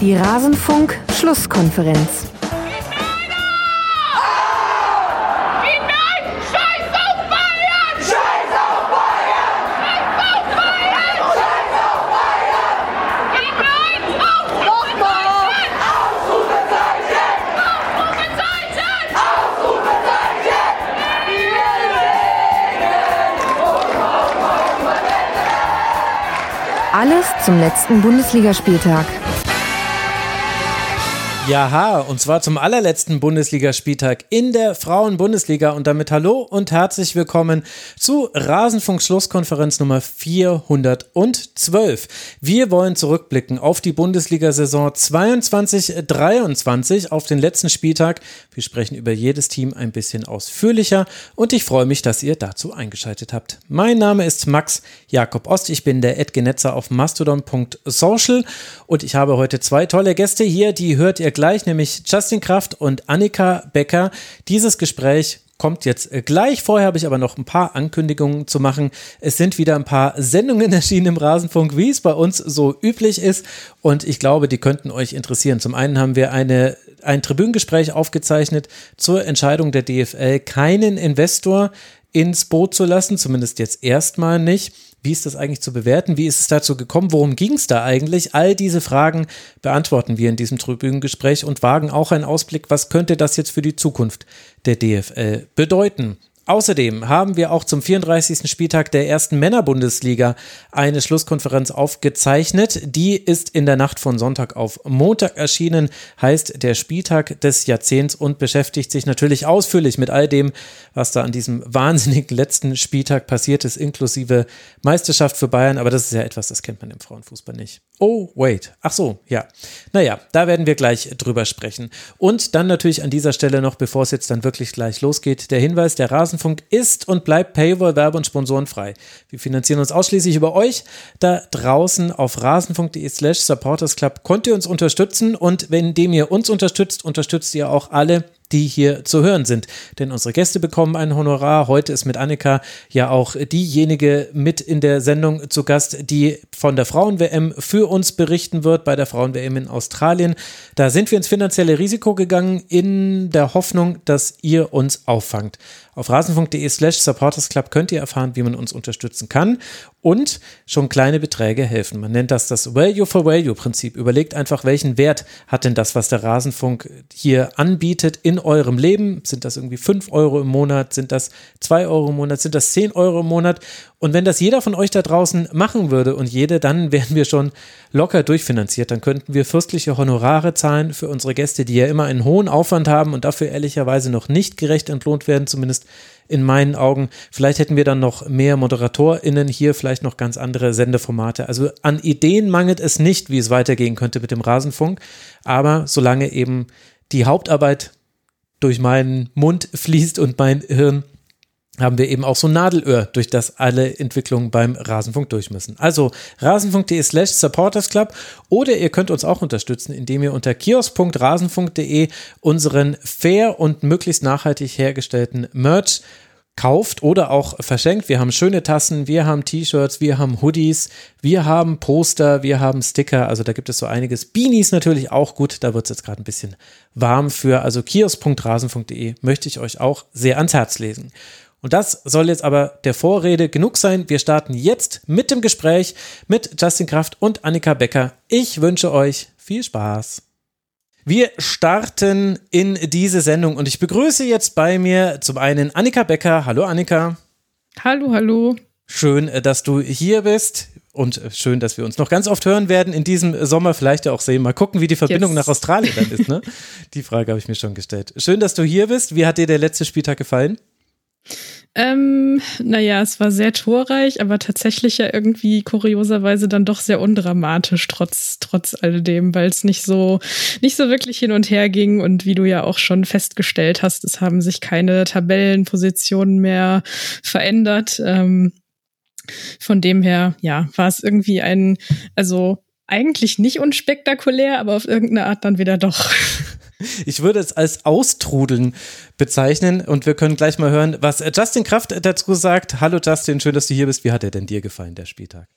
Die Rasenfunk-Schlusskonferenz. Alles zum letzten Bundesligaspieltag. Jaha, und zwar zum allerletzten Bundesligaspieltag in der Frauen-Bundesliga und damit hallo und herzlich willkommen zu Rasenfunk Schlusskonferenz Nummer 412. Wir wollen zurückblicken auf die Bundesliga-Saison 22-23, auf den letzten Spieltag. Wir sprechen über jedes Team ein bisschen ausführlicher und ich freue mich, dass ihr dazu eingeschaltet habt. Mein Name ist Max Jakob Ost, ich bin der Edgenetzer auf mastodon.social und ich habe heute zwei tolle Gäste hier, die hört ihr gleich, nämlich Justin Kraft und Annika Becker. Dieses Gespräch kommt jetzt äh, gleich. Vorher habe ich aber noch ein paar Ankündigungen zu machen. Es sind wieder ein paar Sendungen erschienen im Rasenfunk, wie es bei uns so üblich ist. Und ich glaube, die könnten euch interessieren. Zum einen haben wir eine, ein Tribünengespräch aufgezeichnet zur Entscheidung der DFL, keinen Investor ins Boot zu lassen, zumindest jetzt erstmal nicht. Wie ist das eigentlich zu bewerten? Wie ist es dazu gekommen? Worum ging es da eigentlich? All diese Fragen beantworten wir in diesem Tribünengespräch und wagen auch einen Ausblick, was könnte das jetzt für die Zukunft der DFL bedeuten? Außerdem haben wir auch zum 34. Spieltag der ersten Männerbundesliga eine Schlusskonferenz aufgezeichnet. Die ist in der Nacht von Sonntag auf Montag erschienen, heißt der Spieltag des Jahrzehnts und beschäftigt sich natürlich ausführlich mit all dem, was da an diesem wahnsinnigen letzten Spieltag passiert ist, inklusive Meisterschaft für Bayern. Aber das ist ja etwas, das kennt man im Frauenfußball nicht. Oh, wait. Ach so, ja. Naja, da werden wir gleich drüber sprechen. Und dann natürlich an dieser Stelle noch, bevor es jetzt dann wirklich gleich losgeht, der Hinweis, der Rasenfunk ist und bleibt Paywall, Werbe und Sponsorenfrei. Wir finanzieren uns ausschließlich über euch. Da draußen auf rasenfunk.de slash supportersclub könnt ihr uns unterstützen und wenn dem ihr uns unterstützt, unterstützt ihr auch alle, die hier zu hören sind. Denn unsere Gäste bekommen ein Honorar. Heute ist mit Annika ja auch diejenige mit in der Sendung zu Gast, die von der Frauen-WM für uns berichten wird, bei der Frauen-WM in Australien. Da sind wir ins finanzielle Risiko gegangen in der Hoffnung, dass ihr uns auffangt. Auf rasenfunk.de slash supportersclub könnt ihr erfahren, wie man uns unterstützen kann und schon kleine Beträge helfen. Man nennt das das Value for Value Prinzip. Überlegt einfach, welchen Wert hat denn das, was der Rasenfunk hier anbietet in eurem Leben? Sind das irgendwie 5 Euro im Monat? Sind das 2 Euro im Monat? Sind das 10 Euro im Monat? Und wenn das jeder von euch da draußen machen würde und jede, dann wären wir schon locker durchfinanziert. Dann könnten wir fürstliche Honorare zahlen für unsere Gäste, die ja immer einen hohen Aufwand haben und dafür ehrlicherweise noch nicht gerecht entlohnt werden, zumindest in meinen Augen. Vielleicht hätten wir dann noch mehr ModeratorInnen hier, vielleicht noch ganz andere Sendeformate. Also an Ideen mangelt es nicht, wie es weitergehen könnte mit dem Rasenfunk. Aber solange eben die Hauptarbeit durch meinen Mund fließt und mein Hirn haben wir eben auch so ein Nadelöhr, durch das alle Entwicklungen beim Rasenfunk durch müssen. Also rasenfunk.de slash supportersclub oder ihr könnt uns auch unterstützen, indem ihr unter kiosk.rasenfunk.de unseren fair und möglichst nachhaltig hergestellten Merch kauft oder auch verschenkt. Wir haben schöne Tassen, wir haben T-Shirts, wir haben Hoodies, wir haben Poster, wir haben Sticker. Also da gibt es so einiges. Beanies natürlich auch gut. Da wird es jetzt gerade ein bisschen warm für. Also kiosk.rasen.de möchte ich euch auch sehr ans Herz lesen. Und das soll jetzt aber der Vorrede genug sein. Wir starten jetzt mit dem Gespräch mit Justin Kraft und Annika Becker. Ich wünsche euch viel Spaß. Wir starten in diese Sendung und ich begrüße jetzt bei mir zum einen Annika Becker. Hallo Annika. Hallo, hallo. Schön, äh, dass du hier bist und äh, schön, dass wir uns noch ganz oft hören werden in diesem Sommer, vielleicht ja auch sehen. Mal gucken, wie die Verbindung yes. nach Australien dann ist. Ne? Die Frage habe ich mir schon gestellt. Schön, dass du hier bist. Wie hat dir der letzte Spieltag gefallen? Ähm, naja, es war sehr torreich, aber tatsächlich ja irgendwie kurioserweise dann doch sehr undramatisch, trotz, trotz alledem, weil es nicht so, nicht so wirklich hin und her ging. Und wie du ja auch schon festgestellt hast, es haben sich keine Tabellenpositionen mehr verändert. Ähm, von dem her, ja, war es irgendwie ein, also eigentlich nicht unspektakulär, aber auf irgendeine Art dann wieder doch. Ich würde es als Austrudeln bezeichnen und wir können gleich mal hören, was Justin Kraft dazu sagt. Hallo Justin, schön, dass du hier bist. Wie hat er denn dir gefallen, der Spieltag?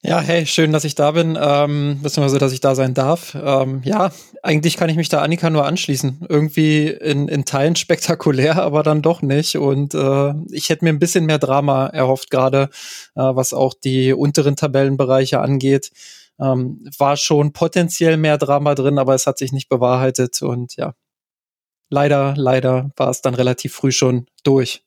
Ja, hey, schön, dass ich da bin, ähm, beziehungsweise, dass ich da sein darf. Ähm, ja, eigentlich kann ich mich da Annika nur anschließen. Irgendwie in, in Teilen spektakulär, aber dann doch nicht. Und äh, ich hätte mir ein bisschen mehr Drama erhofft, gerade äh, was auch die unteren Tabellenbereiche angeht. Ähm, war schon potenziell mehr Drama drin, aber es hat sich nicht bewahrheitet. Und ja, leider, leider war es dann relativ früh schon durch.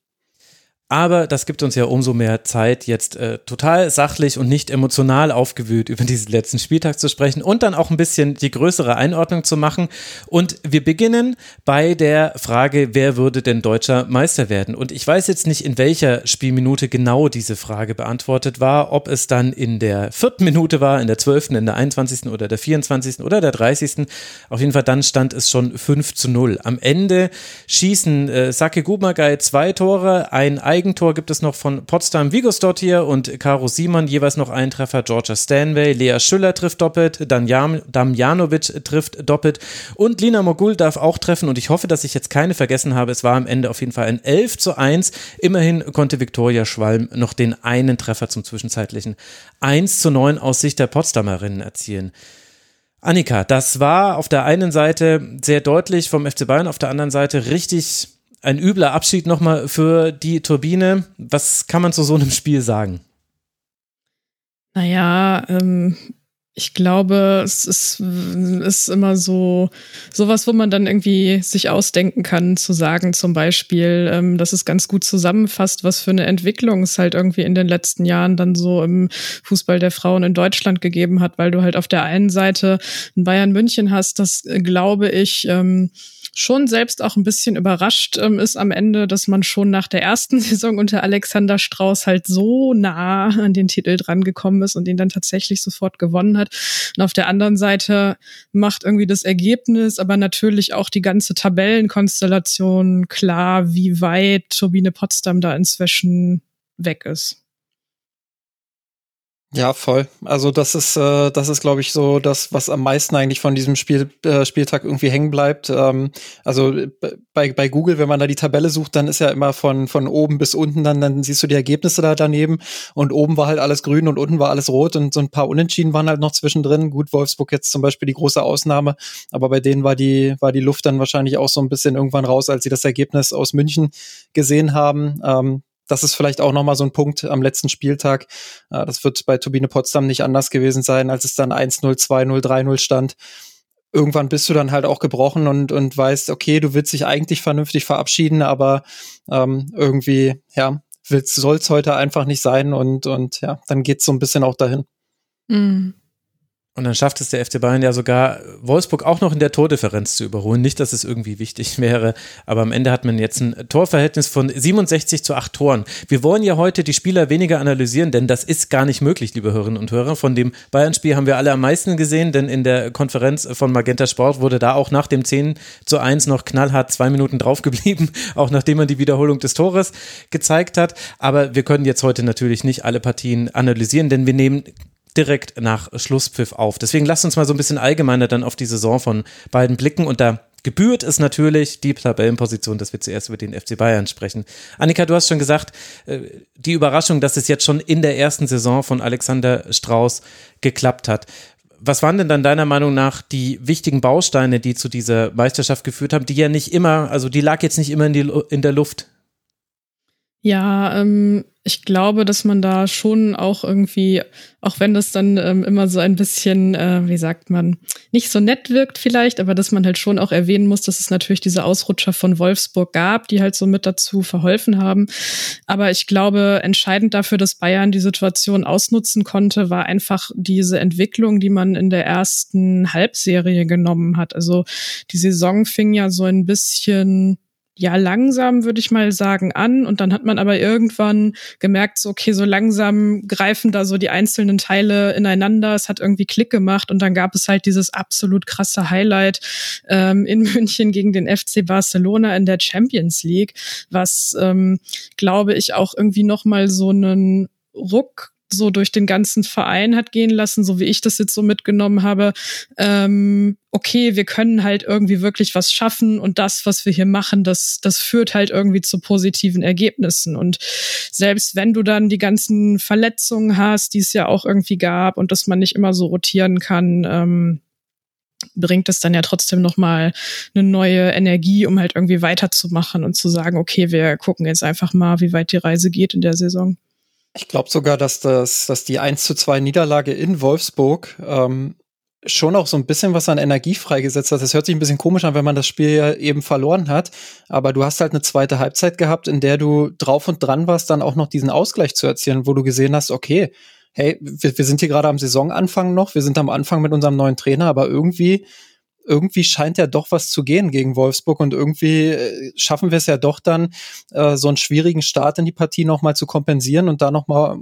Aber das gibt uns ja umso mehr Zeit, jetzt äh, total sachlich und nicht emotional aufgewühlt über diesen letzten Spieltag zu sprechen und dann auch ein bisschen die größere Einordnung zu machen. Und wir beginnen bei der Frage, wer würde denn deutscher Meister werden? Und ich weiß jetzt nicht, in welcher Spielminute genau diese Frage beantwortet war, ob es dann in der vierten Minute war, in der zwölften, in der 21. oder der 24. oder der 30. Auf jeden Fall dann stand es schon 5 zu 0. Am Ende schießen äh, Sake Gubmagay zwei Tore, ein Eigentor gibt es noch von Potsdam Vigosdottir und Karo Simon, jeweils noch einen Treffer. Georgia Stanway, Lea Schüller trifft doppelt, Damjan, Damjanovic trifft doppelt und Lina Mogul darf auch treffen und ich hoffe, dass ich jetzt keine vergessen habe. Es war am Ende auf jeden Fall ein 11 zu 1. Immerhin konnte Viktoria Schwalm noch den einen Treffer zum zwischenzeitlichen 1 zu 9 aus Sicht der Potsdamerinnen erzielen. Annika, das war auf der einen Seite sehr deutlich vom FC Bayern, auf der anderen Seite richtig ein übler Abschied nochmal für die Turbine. Was kann man zu so einem Spiel sagen? Naja, ähm, ich glaube, es ist, ist immer so sowas, wo man dann irgendwie sich ausdenken kann, zu sagen, zum Beispiel, ähm, dass es ganz gut zusammenfasst, was für eine Entwicklung es halt irgendwie in den letzten Jahren dann so im Fußball der Frauen in Deutschland gegeben hat, weil du halt auf der einen Seite ein Bayern München hast, das äh, glaube ich, ähm, schon selbst auch ein bisschen überrascht ähm, ist am Ende, dass man schon nach der ersten Saison unter Alexander Strauß halt so nah an den Titel drangekommen ist und ihn dann tatsächlich sofort gewonnen hat. Und auf der anderen Seite macht irgendwie das Ergebnis, aber natürlich auch die ganze Tabellenkonstellation klar, wie weit Turbine Potsdam da inzwischen weg ist. Ja, voll. Also das ist, äh, das ist, glaube ich, so das, was am meisten eigentlich von diesem Spiel, äh, Spieltag irgendwie hängen bleibt. Ähm, also bei, bei Google, wenn man da die Tabelle sucht, dann ist ja immer von, von oben bis unten, dann, dann siehst du die Ergebnisse da daneben und oben war halt alles grün und unten war alles rot und so ein paar Unentschieden waren halt noch zwischendrin. Gut, Wolfsburg jetzt zum Beispiel die große Ausnahme, aber bei denen war die, war die Luft dann wahrscheinlich auch so ein bisschen irgendwann raus, als sie das Ergebnis aus München gesehen haben. Ähm, das ist vielleicht auch nochmal so ein Punkt am letzten Spieltag. Äh, das wird bei Turbine Potsdam nicht anders gewesen sein, als es dann 1-0, 2-0, 3-0 stand. Irgendwann bist du dann halt auch gebrochen und, und weißt, okay, du willst dich eigentlich vernünftig verabschieden, aber ähm, irgendwie, ja, soll es heute einfach nicht sein und, und ja, dann geht's so ein bisschen auch dahin. Mhm. Und dann schafft es der FC Bayern ja sogar, Wolfsburg auch noch in der Tordifferenz zu überholen. Nicht, dass es irgendwie wichtig wäre, aber am Ende hat man jetzt ein Torverhältnis von 67 zu 8 Toren. Wir wollen ja heute die Spieler weniger analysieren, denn das ist gar nicht möglich, liebe Hörerinnen und Hörer. Von dem Bayern-Spiel haben wir alle am meisten gesehen, denn in der Konferenz von Magenta Sport wurde da auch nach dem 10 zu 1 noch knallhart zwei Minuten draufgeblieben, auch nachdem man die Wiederholung des Tores gezeigt hat. Aber wir können jetzt heute natürlich nicht alle Partien analysieren, denn wir nehmen direkt nach Schlusspfiff auf. Deswegen lasst uns mal so ein bisschen allgemeiner dann auf die Saison von beiden blicken und da gebührt es natürlich die Tabellenposition, dass wir zuerst über den FC Bayern sprechen. Annika, du hast schon gesagt, äh, die Überraschung, dass es jetzt schon in der ersten Saison von Alexander Strauß geklappt hat. Was waren denn dann deiner Meinung nach die wichtigen Bausteine, die zu dieser Meisterschaft geführt haben, die ja nicht immer, also die lag jetzt nicht immer in, die, in der Luft? Ja, ähm, ich glaube, dass man da schon auch irgendwie, auch wenn das dann ähm, immer so ein bisschen, äh, wie sagt man, nicht so nett wirkt vielleicht, aber dass man halt schon auch erwähnen muss, dass es natürlich diese Ausrutscher von Wolfsburg gab, die halt so mit dazu verholfen haben. Aber ich glaube, entscheidend dafür, dass Bayern die Situation ausnutzen konnte, war einfach diese Entwicklung, die man in der ersten Halbserie genommen hat. Also die Saison fing ja so ein bisschen ja langsam, würde ich mal sagen, an. Und dann hat man aber irgendwann gemerkt, so, okay, so langsam greifen da so die einzelnen Teile ineinander. Es hat irgendwie Klick gemacht und dann gab es halt dieses absolut krasse Highlight ähm, in München gegen den FC Barcelona in der Champions League, was, ähm, glaube ich, auch irgendwie nochmal so einen Ruck so durch den ganzen Verein hat gehen lassen, so wie ich das jetzt so mitgenommen habe, ähm, okay, wir können halt irgendwie wirklich was schaffen und das, was wir hier machen, das, das führt halt irgendwie zu positiven Ergebnissen. Und selbst wenn du dann die ganzen Verletzungen hast, die es ja auch irgendwie gab und dass man nicht immer so rotieren kann, ähm, bringt es dann ja trotzdem nochmal eine neue Energie, um halt irgendwie weiterzumachen und zu sagen, okay, wir gucken jetzt einfach mal, wie weit die Reise geht in der Saison. Ich glaube sogar, dass das, dass die 1 zu 2 Niederlage in Wolfsburg ähm, schon auch so ein bisschen was an Energie freigesetzt hat. Das hört sich ein bisschen komisch an, wenn man das Spiel ja eben verloren hat. Aber du hast halt eine zweite Halbzeit gehabt, in der du drauf und dran warst, dann auch noch diesen Ausgleich zu erzielen, wo du gesehen hast, okay, hey, wir, wir sind hier gerade am Saisonanfang noch, wir sind am Anfang mit unserem neuen Trainer, aber irgendwie irgendwie scheint ja doch was zu gehen gegen Wolfsburg und irgendwie äh, schaffen wir es ja doch dann, äh, so einen schwierigen Start in die Partie nochmal zu kompensieren und da nochmal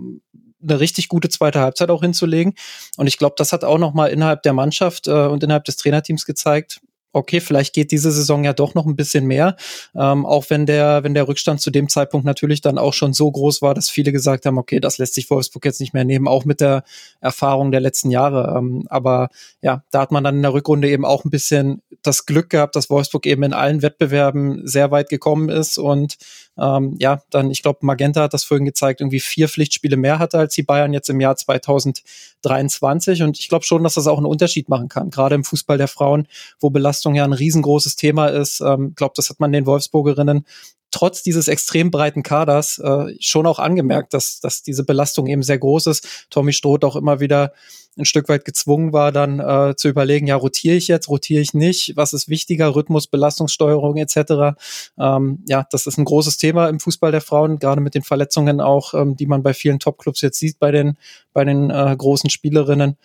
eine richtig gute zweite Halbzeit auch hinzulegen. Und ich glaube, das hat auch nochmal innerhalb der Mannschaft äh, und innerhalb des Trainerteams gezeigt, okay, vielleicht geht diese Saison ja doch noch ein bisschen mehr, ähm, auch wenn der, wenn der Rückstand zu dem Zeitpunkt natürlich dann auch schon so groß war, dass viele gesagt haben, okay, das lässt sich Wolfsburg jetzt nicht mehr nehmen, auch mit der Erfahrung der letzten Jahre. Ähm, aber ja, da hat man dann in der Rückrunde eben auch ein bisschen das Glück gehabt, dass Wolfsburg eben in allen Wettbewerben sehr weit gekommen ist und ähm, ja, dann, ich glaube, Magenta hat das vorhin gezeigt, irgendwie vier Pflichtspiele mehr hatte als die Bayern jetzt im Jahr 2023. Und ich glaube schon, dass das auch einen Unterschied machen kann, gerade im Fußball der Frauen, wo Belastung ja ein riesengroßes Thema ist. Ähm, glaube, das hat man den Wolfsburgerinnen trotz dieses extrem breiten Kaders äh, schon auch angemerkt, dass, dass diese Belastung eben sehr groß ist. Tommy Stroth auch immer wieder ein Stück weit gezwungen war, dann äh, zu überlegen, ja, rotiere ich jetzt, rotiere ich nicht, was ist wichtiger, Rhythmus, Belastungssteuerung etc. Ähm, ja, das ist ein großes Thema im Fußball der Frauen, gerade mit den Verletzungen auch, ähm, die man bei vielen Topclubs jetzt sieht, bei den, bei den äh, großen Spielerinnen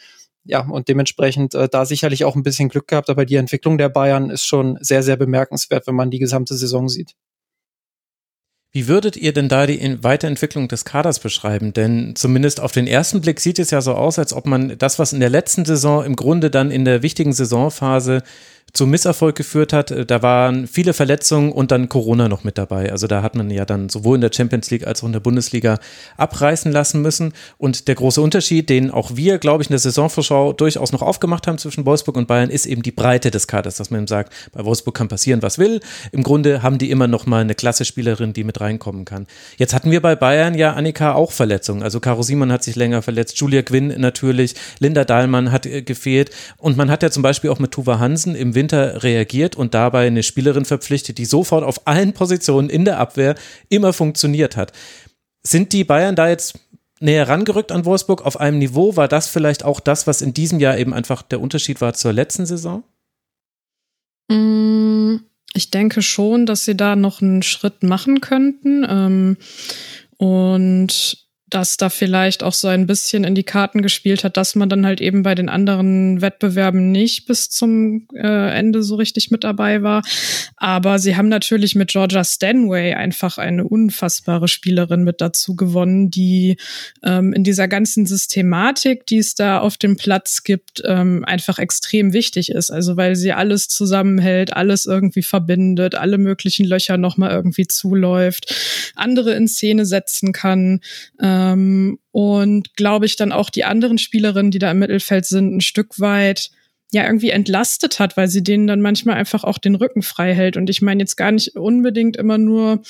ja, und dementsprechend äh, da sicherlich auch ein bisschen Glück gehabt, aber die Entwicklung der Bayern ist schon sehr, sehr bemerkenswert, wenn man die gesamte Saison sieht. Wie würdet ihr denn da die Weiterentwicklung des Kaders beschreiben? Denn zumindest auf den ersten Blick sieht es ja so aus, als ob man das, was in der letzten Saison im Grunde dann in der wichtigen Saisonphase zum Misserfolg geführt hat. Äh, da waren viele Verletzungen und dann Corona noch mit dabei. Also da hat man ja dann sowohl in der Champions League als auch in der Bundesliga abreißen lassen müssen. Und der große Unterschied, den auch wir, glaube ich, in der Saisonvorschau durchaus noch aufgemacht haben zwischen Wolfsburg und Bayern, ist eben die Breite des Kaders, dass man eben sagt, bei Wolfsburg kann passieren, was will. Im Grunde haben die immer noch mal eine klasse Spielerin, die mit reinkommen kann. Jetzt hatten wir bei Bayern ja Annika auch Verletzungen. Also Caro Simon hat sich länger verletzt, Julia Quinn natürlich, Linda Dahlmann hat äh, gefehlt. Und man hat ja zum Beispiel auch mit Tuva Hansen im Winter Winter reagiert und dabei eine Spielerin verpflichtet, die sofort auf allen Positionen in der Abwehr immer funktioniert hat. Sind die Bayern da jetzt näher rangerückt an Wolfsburg auf einem Niveau? War das vielleicht auch das, was in diesem Jahr eben einfach der Unterschied war zur letzten Saison? Mm, ich denke schon, dass sie da noch einen Schritt machen könnten. Ähm, und dass da vielleicht auch so ein bisschen in die Karten gespielt hat, dass man dann halt eben bei den anderen Wettbewerben nicht bis zum äh, Ende so richtig mit dabei war. Aber sie haben natürlich mit Georgia Stanway einfach eine unfassbare Spielerin mit dazu gewonnen, die ähm, in dieser ganzen Systematik, die es da auf dem Platz gibt, ähm, einfach extrem wichtig ist. Also weil sie alles zusammenhält, alles irgendwie verbindet, alle möglichen Löcher nochmal irgendwie zuläuft, andere in Szene setzen kann. Äh, ähm, und glaube ich dann auch die anderen Spielerinnen, die da im Mittelfeld sind, ein Stück weit ja irgendwie entlastet hat, weil sie denen dann manchmal einfach auch den Rücken frei hält. Und ich meine jetzt gar nicht unbedingt immer nur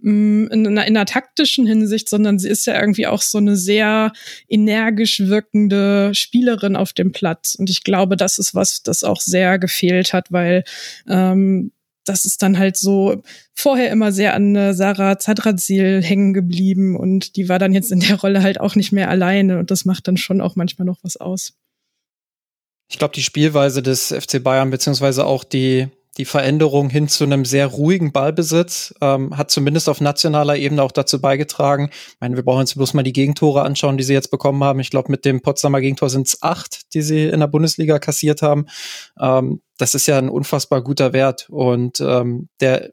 mh, mm, in, einer, in einer taktischen Hinsicht, sondern sie ist ja irgendwie auch so eine sehr energisch wirkende Spielerin auf dem Platz. Und ich glaube, das ist was, das auch sehr gefehlt hat, weil ähm, das ist dann halt so vorher immer sehr an äh, Sarah Zadrazil hängen geblieben und die war dann jetzt in der Rolle halt auch nicht mehr alleine und das macht dann schon auch manchmal noch was aus. Ich glaube, die Spielweise des FC Bayern beziehungsweise auch die die Veränderung hin zu einem sehr ruhigen Ballbesitz ähm, hat zumindest auf nationaler Ebene auch dazu beigetragen. Ich meine, wir brauchen uns bloß mal die Gegentore anschauen, die sie jetzt bekommen haben. Ich glaube, mit dem Potsdamer Gegentor sind es acht, die sie in der Bundesliga kassiert haben. Ähm, das ist ja ein unfassbar guter Wert. Und ähm, der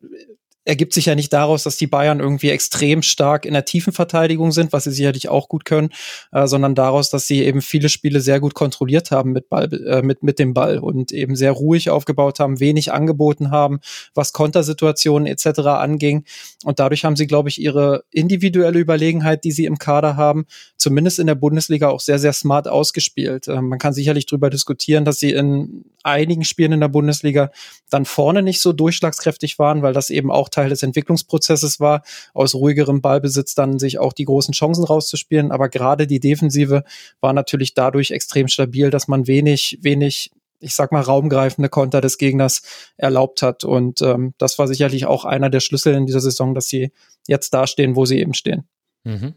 ergibt sich ja nicht daraus, dass die Bayern irgendwie extrem stark in der tiefen Verteidigung sind, was sie sicherlich auch gut können, äh, sondern daraus, dass sie eben viele Spiele sehr gut kontrolliert haben mit Ball, äh, mit, mit dem Ball und eben sehr ruhig aufgebaut haben, wenig angeboten haben, was Kontersituationen etc. anging. Und dadurch haben sie, glaube ich, ihre individuelle Überlegenheit, die sie im Kader haben, zumindest in der Bundesliga auch sehr, sehr smart ausgespielt. Äh, man kann sicherlich darüber diskutieren, dass sie in einigen Spielen in der Bundesliga dann vorne nicht so durchschlagskräftig waren, weil das eben auch Teil des Entwicklungsprozesses war, aus ruhigerem Ballbesitz dann sich auch die großen Chancen rauszuspielen. Aber gerade die Defensive war natürlich dadurch extrem stabil, dass man wenig, wenig ich sag mal, raumgreifende Konter des Gegners erlaubt hat. Und ähm, das war sicherlich auch einer der Schlüssel in dieser Saison, dass sie jetzt dastehen, wo sie eben stehen. Mhm.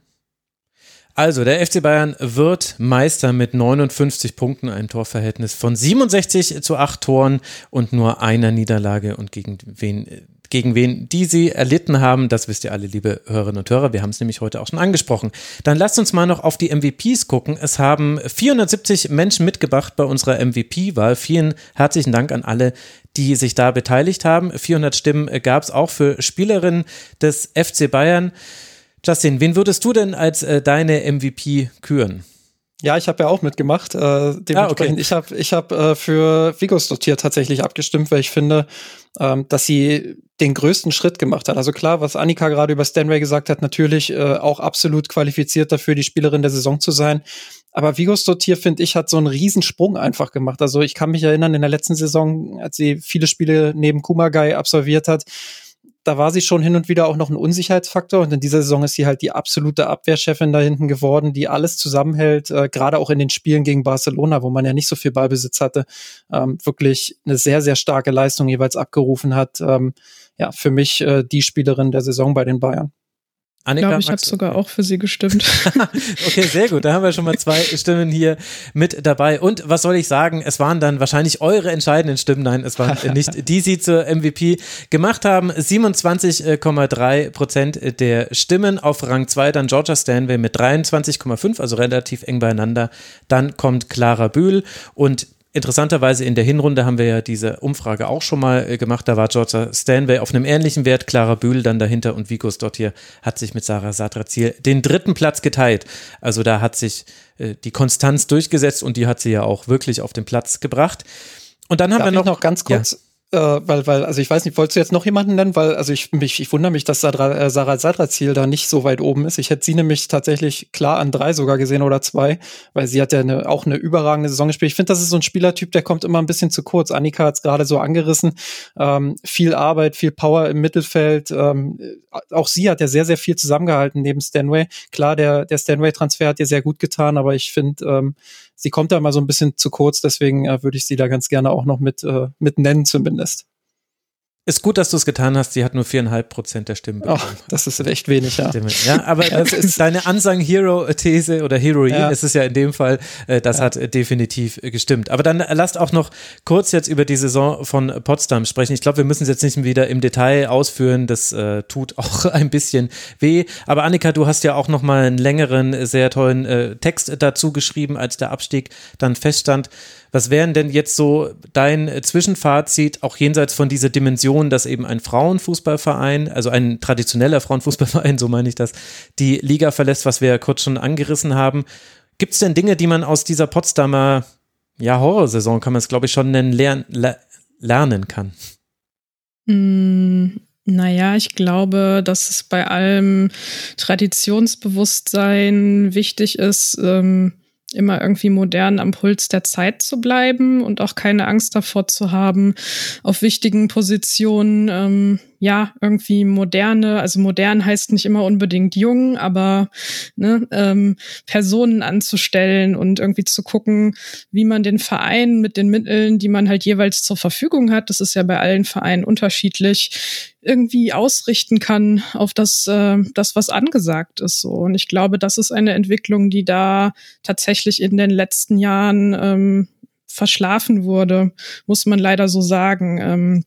Also, der FC Bayern wird Meister mit 59 Punkten, ein Torverhältnis von 67 zu 8 Toren und nur einer Niederlage. Und gegen wen gegen wen die sie erlitten haben. Das wisst ihr alle, liebe Hörerinnen und Hörer. Wir haben es nämlich heute auch schon angesprochen. Dann lasst uns mal noch auf die MVPs gucken. Es haben 470 Menschen mitgebracht bei unserer MVP-Wahl. Vielen herzlichen Dank an alle, die sich da beteiligt haben. 400 Stimmen gab es auch für Spielerinnen des FC Bayern. Justin, wen würdest du denn als äh, deine MVP küren? Ja, ich habe ja auch mitgemacht. Äh, dementsprechend, ah, okay. ich habe ich hab, äh, für Vigos Dotier tatsächlich abgestimmt, weil ich finde, ähm, dass sie den größten Schritt gemacht hat. Also klar, was Annika gerade über Stanway gesagt hat, natürlich äh, auch absolut qualifiziert dafür, die Spielerin der Saison zu sein. Aber Vigos Dotier, finde ich, hat so einen Riesensprung einfach gemacht. Also ich kann mich erinnern, in der letzten Saison, als sie viele Spiele neben Kumagai absolviert hat, da war sie schon hin und wieder auch noch ein Unsicherheitsfaktor. Und in dieser Saison ist sie halt die absolute Abwehrchefin da hinten geworden, die alles zusammenhält, äh, gerade auch in den Spielen gegen Barcelona, wo man ja nicht so viel Ballbesitz hatte, ähm, wirklich eine sehr, sehr starke Leistung jeweils abgerufen hat. Ähm, ja, für mich äh, die Spielerin der Saison bei den Bayern. Annika, ich glaube, ich habe sogar auch für sie gestimmt. okay, sehr gut. Da haben wir schon mal zwei Stimmen hier mit dabei. Und was soll ich sagen? Es waren dann wahrscheinlich eure entscheidenden Stimmen. Nein, es waren nicht die, sie zur MVP gemacht haben. 27,3 Prozent der Stimmen. Auf Rang 2 dann Georgia Stanway mit 23,5, also relativ eng beieinander. Dann kommt Clara Bühl und Interessanterweise in der Hinrunde haben wir ja diese Umfrage auch schon mal äh, gemacht. Da war Georgia Stanway auf einem ähnlichen Wert, Clara Bühl dann dahinter und Vigos dort hier hat sich mit Sarah Sadrazil den dritten Platz geteilt. Also da hat sich äh, die Konstanz durchgesetzt und die hat sie ja auch wirklich auf den Platz gebracht. Und dann haben Darf wir noch, noch ganz kurz ja äh, weil, weil, also ich weiß nicht, wolltest du jetzt noch jemanden nennen? Weil, also ich, mich, ich wundere mich, dass Sarah, äh, Sarah Sadrazil da nicht so weit oben ist. Ich hätte sie nämlich tatsächlich klar an drei sogar gesehen oder zwei, weil sie hat ja eine, auch eine überragende Saison gespielt. Ich finde, das ist so ein Spielertyp, der kommt immer ein bisschen zu kurz. Annika hat es gerade so angerissen. Ähm, viel Arbeit, viel Power im Mittelfeld. Ähm, auch sie hat ja sehr, sehr viel zusammengehalten neben Stanway. Klar, der, der Stanway-Transfer hat ihr sehr gut getan, aber ich finde, ähm, sie kommt da mal so ein bisschen zu kurz, deswegen äh, würde ich sie da ganz gerne auch noch mit, äh, mit nennen zumindest. Ist gut, dass du es getan hast. Sie hat nur viereinhalb Prozent der Stimmen bekommen. Oh, das ist echt wenig, ja. Ja, aber das ist deine Unsung Hero These oder Heroin ja. ist es ja in dem Fall, äh, das ja. hat äh, definitiv äh, gestimmt. Aber dann lasst auch noch kurz jetzt über die Saison von Potsdam sprechen. Ich glaube, wir müssen es jetzt nicht wieder im Detail ausführen. Das äh, tut auch ein bisschen weh. Aber Annika, du hast ja auch noch mal einen längeren, sehr tollen äh, Text dazu geschrieben, als der Abstieg dann feststand. Was wären denn jetzt so dein Zwischenfazit, auch jenseits von dieser Dimension, dass eben ein Frauenfußballverein, also ein traditioneller Frauenfußballverein, so meine ich das, die Liga verlässt, was wir ja kurz schon angerissen haben. Gibt es denn Dinge, die man aus dieser Potsdamer ja, Horrorsaison, kann man es glaube ich schon nennen, lern, lernen kann? Mm, naja, ich glaube, dass es bei allem Traditionsbewusstsein wichtig ist, ähm, immer irgendwie modern am Puls der Zeit zu bleiben und auch keine Angst davor zu haben, auf wichtigen Positionen ähm, ja, irgendwie moderne, also modern heißt nicht immer unbedingt jung, aber ne, ähm, Personen anzustellen und irgendwie zu gucken, wie man den Verein mit den Mitteln, die man halt jeweils zur Verfügung hat, das ist ja bei allen Vereinen unterschiedlich, irgendwie ausrichten kann auf das, äh, das was angesagt ist. So. Und ich glaube, das ist eine Entwicklung, die da tatsächlich in den letzten Jahren ähm, verschlafen wurde, muss man leider so sagen. Ähm,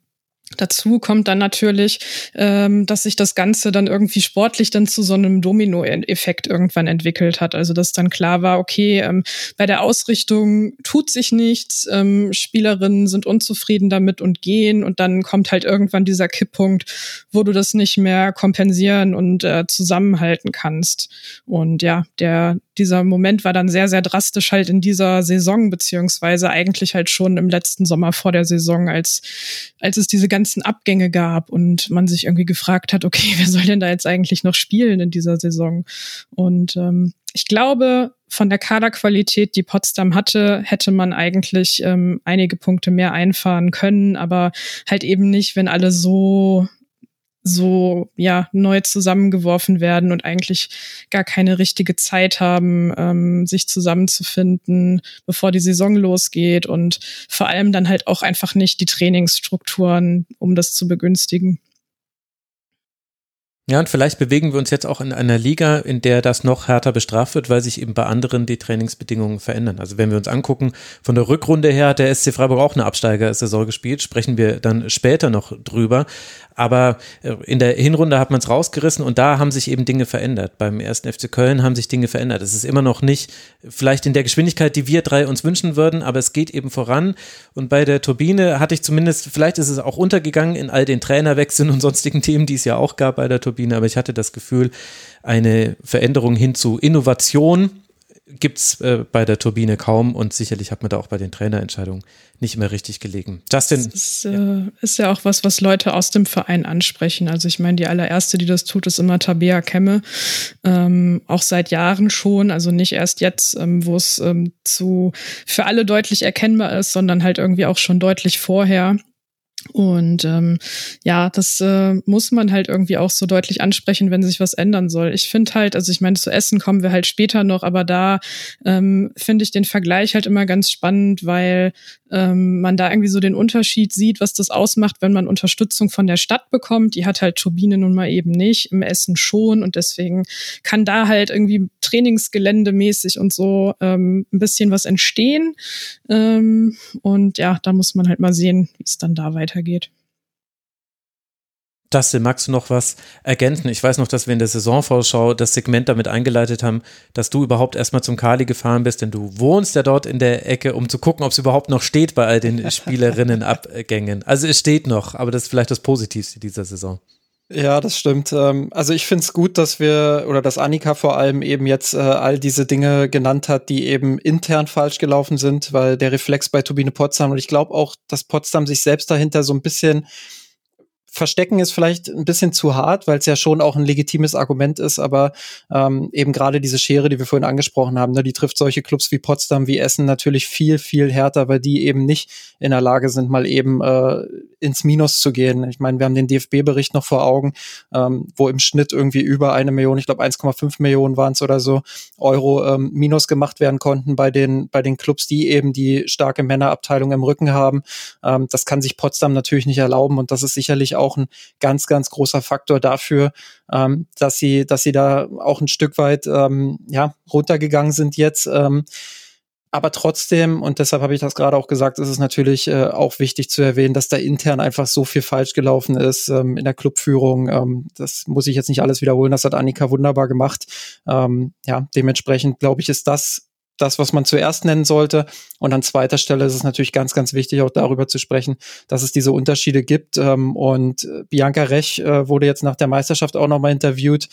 Dazu kommt dann natürlich, ähm, dass sich das Ganze dann irgendwie sportlich dann zu so einem Domino-Effekt irgendwann entwickelt hat. Also dass dann klar war, okay, ähm, bei der Ausrichtung tut sich nichts, ähm, Spielerinnen sind unzufrieden damit und gehen und dann kommt halt irgendwann dieser Kipppunkt, wo du das nicht mehr kompensieren und äh, zusammenhalten kannst. Und ja, der dieser Moment war dann sehr, sehr drastisch halt in dieser Saison, beziehungsweise eigentlich halt schon im letzten Sommer vor der Saison, als, als es diese ganzen Abgänge gab und man sich irgendwie gefragt hat, okay, wer soll denn da jetzt eigentlich noch spielen in dieser Saison? Und ähm, ich glaube, von der Kaderqualität, die Potsdam hatte, hätte man eigentlich ähm, einige Punkte mehr einfahren können, aber halt eben nicht, wenn alle so so ja neu zusammengeworfen werden und eigentlich gar keine richtige Zeit haben, ähm, sich zusammenzufinden, bevor die Saison losgeht und vor allem dann halt auch einfach nicht die Trainingsstrukturen, um das zu begünstigen. Ja, und vielleicht bewegen wir uns jetzt auch in einer Liga, in der das noch härter bestraft wird, weil sich eben bei anderen die Trainingsbedingungen verändern. Also wenn wir uns angucken, von der Rückrunde her hat der SC Freiburg auch eine Absteiger-Saison gespielt, sprechen wir dann später noch drüber. Aber äh, in der Hinrunde hat man es rausgerissen und da haben sich eben Dinge verändert. Beim ersten FC Köln haben sich Dinge verändert. Es ist immer noch nicht vielleicht in der Geschwindigkeit, die wir drei uns wünschen würden, aber es geht eben voran. Und bei der Turbine hatte ich zumindest, vielleicht ist es auch untergegangen in all den Trainerwechseln und sonstigen Themen, die es ja auch gab bei der Turbine, aber ich hatte das Gefühl, eine Veränderung hin zu Innovation gibt es äh, bei der Turbine kaum und sicherlich hat man da auch bei den Trainerentscheidungen nicht mehr richtig gelegen. Justin. Das ist, ja. Äh, ist ja auch was, was Leute aus dem Verein ansprechen. Also ich meine, die allererste, die das tut, ist immer Tabea Kemme. Ähm, auch seit Jahren schon, also nicht erst jetzt, ähm, wo es ähm, für alle deutlich erkennbar ist, sondern halt irgendwie auch schon deutlich vorher. Und ähm, ja, das äh, muss man halt irgendwie auch so deutlich ansprechen, wenn sich was ändern soll. Ich finde halt, also ich meine, zu Essen kommen wir halt später noch, aber da ähm, finde ich den Vergleich halt immer ganz spannend, weil ähm, man da irgendwie so den Unterschied sieht, was das ausmacht, wenn man Unterstützung von der Stadt bekommt. Die hat halt Turbine nun mal eben nicht, im Essen schon und deswegen kann da halt irgendwie Trainingsgeländemäßig und so ähm, ein bisschen was entstehen. Ähm, und ja, da muss man halt mal sehen, wie es dann da weitergeht. Dustin, magst du noch was ergänzen? Ich weiß noch, dass wir in der Saisonvorschau das Segment damit eingeleitet haben, dass du überhaupt erstmal zum Kali gefahren bist, denn du wohnst ja dort in der Ecke, um zu gucken, ob es überhaupt noch steht bei all den Spielerinnenabgängen. Also es steht noch, aber das ist vielleicht das Positivste dieser Saison. Ja, das stimmt. Ähm, also ich finde es gut, dass wir oder dass Annika vor allem eben jetzt äh, all diese Dinge genannt hat, die eben intern falsch gelaufen sind, weil der Reflex bei Turbine Potsdam und ich glaube auch, dass Potsdam sich selbst dahinter so ein bisschen Verstecken ist vielleicht ein bisschen zu hart, weil es ja schon auch ein legitimes Argument ist, aber ähm, eben gerade diese Schere, die wir vorhin angesprochen haben, ne, die trifft solche Clubs wie Potsdam, wie Essen natürlich viel, viel härter, weil die eben nicht in der Lage sind, mal eben äh, ins Minus zu gehen. Ich meine, wir haben den DFB-Bericht noch vor Augen, ähm, wo im Schnitt irgendwie über eine Million, ich glaube 1,5 Millionen waren es oder so, Euro ähm, Minus gemacht werden konnten bei den, bei den Clubs, die eben die starke Männerabteilung im Rücken haben. Ähm, das kann sich Potsdam natürlich nicht erlauben und das ist sicherlich auch ein ganz, ganz großer Faktor dafür, ähm, dass sie, dass sie da auch ein Stück weit ähm, ja, runtergegangen sind jetzt. Ähm, aber trotzdem, und deshalb habe ich das gerade auch gesagt, ist es natürlich äh, auch wichtig zu erwähnen, dass da intern einfach so viel falsch gelaufen ist ähm, in der Clubführung. Ähm, das muss ich jetzt nicht alles wiederholen, das hat Annika wunderbar gemacht. Ähm, ja, dementsprechend glaube ich, ist das das, was man zuerst nennen sollte. Und an zweiter Stelle ist es natürlich ganz, ganz wichtig, auch darüber zu sprechen, dass es diese Unterschiede gibt. Ähm, und Bianca Rech äh, wurde jetzt nach der Meisterschaft auch nochmal interviewt.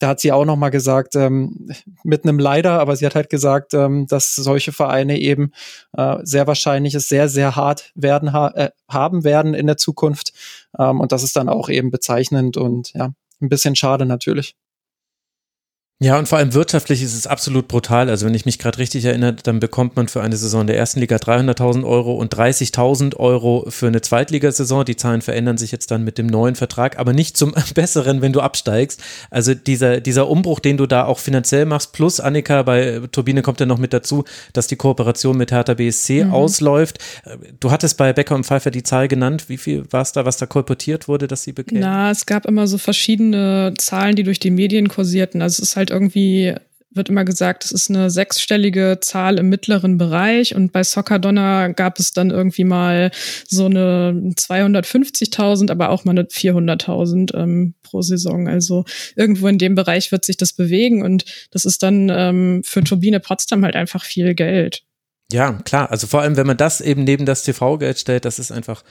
Da hat sie auch nochmal gesagt, ähm, mit einem Leider, aber sie hat halt gesagt, ähm, dass solche Vereine eben äh, sehr wahrscheinlich es sehr, sehr hart werden ha äh, haben werden in der Zukunft. Und das ist dann auch eben bezeichnend und ja, ein bisschen schade natürlich. Ja, und vor allem wirtschaftlich ist es absolut brutal. Also wenn ich mich gerade richtig erinnere, dann bekommt man für eine Saison der ersten Liga 300.000 Euro und 30.000 Euro für eine Zweitligasaison. Die Zahlen verändern sich jetzt dann mit dem neuen Vertrag, aber nicht zum Besseren, wenn du absteigst. Also dieser, dieser Umbruch, den du da auch finanziell machst, plus Annika, bei Turbine kommt ja noch mit dazu, dass die Kooperation mit Hertha BSC mhm. ausläuft. Du hattest bei Becker und Pfeiffer die Zahl genannt. Wie viel war es da, was da kolportiert wurde, dass sie bekämen? Na, es gab immer so verschiedene Zahlen, die durch die Medien kursierten. Also es ist halt halt irgendwie wird immer gesagt, es ist eine sechsstellige Zahl im mittleren Bereich und bei Soccer Donner gab es dann irgendwie mal so eine 250.000, aber auch mal eine 400.000 ähm, pro Saison. Also irgendwo in dem Bereich wird sich das bewegen und das ist dann ähm, für Turbine Potsdam halt einfach viel Geld. Ja, klar. Also vor allem, wenn man das eben neben das TV-Geld stellt, das ist einfach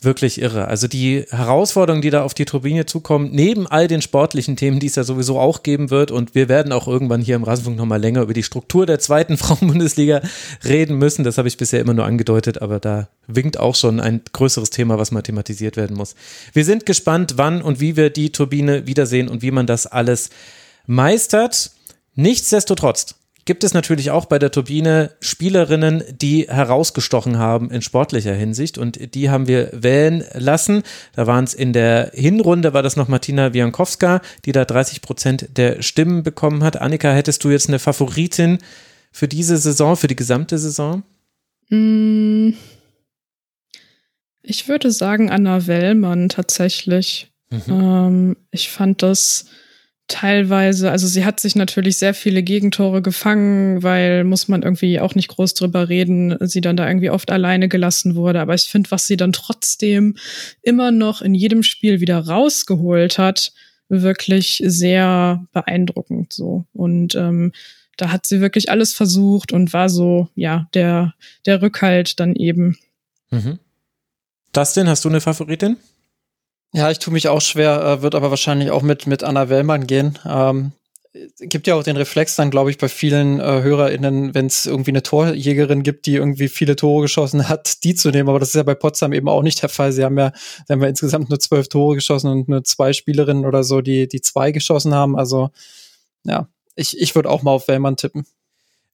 wirklich irre. Also die Herausforderungen, die da auf die Turbine zukommen, neben all den sportlichen Themen, die es ja sowieso auch geben wird, und wir werden auch irgendwann hier im Rasenfunk nochmal länger über die Struktur der zweiten Frauenbundesliga reden müssen. Das habe ich bisher immer nur angedeutet, aber da winkt auch schon ein größeres Thema, was mal thematisiert werden muss. Wir sind gespannt, wann und wie wir die Turbine wiedersehen und wie man das alles meistert. Nichtsdestotrotz gibt es natürlich auch bei der Turbine Spielerinnen, die herausgestochen haben in sportlicher Hinsicht und die haben wir wählen lassen. Da waren es in der Hinrunde, war das noch Martina Wiankowska, die da 30 Prozent der Stimmen bekommen hat. Annika, hättest du jetzt eine Favoritin für diese Saison, für die gesamte Saison? Mm. Ich würde sagen Anna Wellmann tatsächlich. Mhm. Ähm, ich fand das teilweise, also sie hat sich natürlich sehr viele Gegentore gefangen, weil muss man irgendwie auch nicht groß drüber reden, sie dann da irgendwie oft alleine gelassen wurde. Aber ich finde, was sie dann trotzdem immer noch in jedem Spiel wieder rausgeholt hat, wirklich sehr beeindruckend so. Und ähm, da hat sie wirklich alles versucht und war so, ja, der, der Rückhalt dann eben. Mhm. Dustin, hast du eine Favoritin? Ja, ich tue mich auch schwer, äh, wird aber wahrscheinlich auch mit, mit Anna Wellmann gehen. Ähm, gibt ja auch den Reflex dann, glaube ich, bei vielen äh, HörerInnen, wenn es irgendwie eine Torjägerin gibt, die irgendwie viele Tore geschossen hat, die zu nehmen. Aber das ist ja bei Potsdam eben auch nicht der Fall. Sie haben ja, sie haben ja insgesamt nur zwölf Tore geschossen und nur zwei Spielerinnen oder so, die, die zwei geschossen haben. Also, ja, ich, ich würde auch mal auf Wellmann tippen.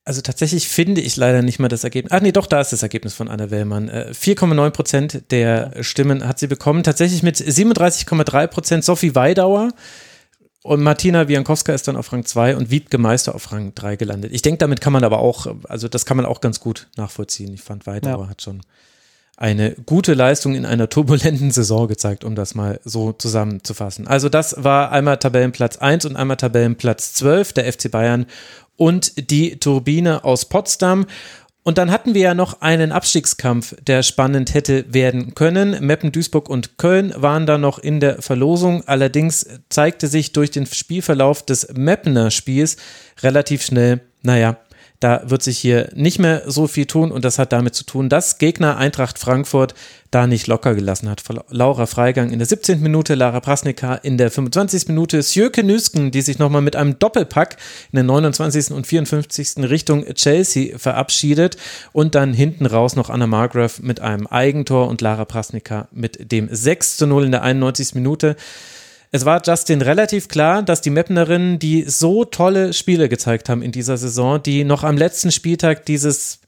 Also tatsächlich finde ich leider nicht mal das Ergebnis. Ach nee, doch, da ist das Ergebnis von Anna Wellmann. 4,9 äh, Prozent der Stimmen hat sie bekommen. Tatsächlich mit 37,3 Prozent Sophie Weidauer. Und Martina Wiankowska ist dann auf Rang 2 und Wiebke Meister auf Rang 3 gelandet. Ich denke, damit kann man aber auch, also das kann man auch ganz gut nachvollziehen. Ich fand, Weidauer ja. hat schon eine gute Leistung in einer turbulenten Saison gezeigt, um das mal so zusammenzufassen. Also das war einmal Tabellenplatz 1 und einmal Tabellenplatz 12 der FC Bayern und die Turbine aus Potsdam. Und dann hatten wir ja noch einen Abstiegskampf, der spannend hätte werden können. Meppen, Duisburg und Köln waren da noch in der Verlosung. Allerdings zeigte sich durch den Spielverlauf des Meppener Spiels relativ schnell, naja, da wird sich hier nicht mehr so viel tun und das hat damit zu tun, dass Gegner Eintracht Frankfurt da nicht locker gelassen hat. Laura Freigang in der 17. Minute, Lara Prasnika in der 25. Minute, Sjöke Nüsken, die sich nochmal mit einem Doppelpack in der 29. und 54. Richtung Chelsea verabschiedet und dann hinten raus noch Anna Margrave mit einem Eigentor und Lara Prasnika mit dem 6 zu 0 in der 91. Minute. Es war Justin relativ klar, dass die Mapnerinnen, die so tolle Spiele gezeigt haben in dieser Saison, die noch am letzten Spieltag dieses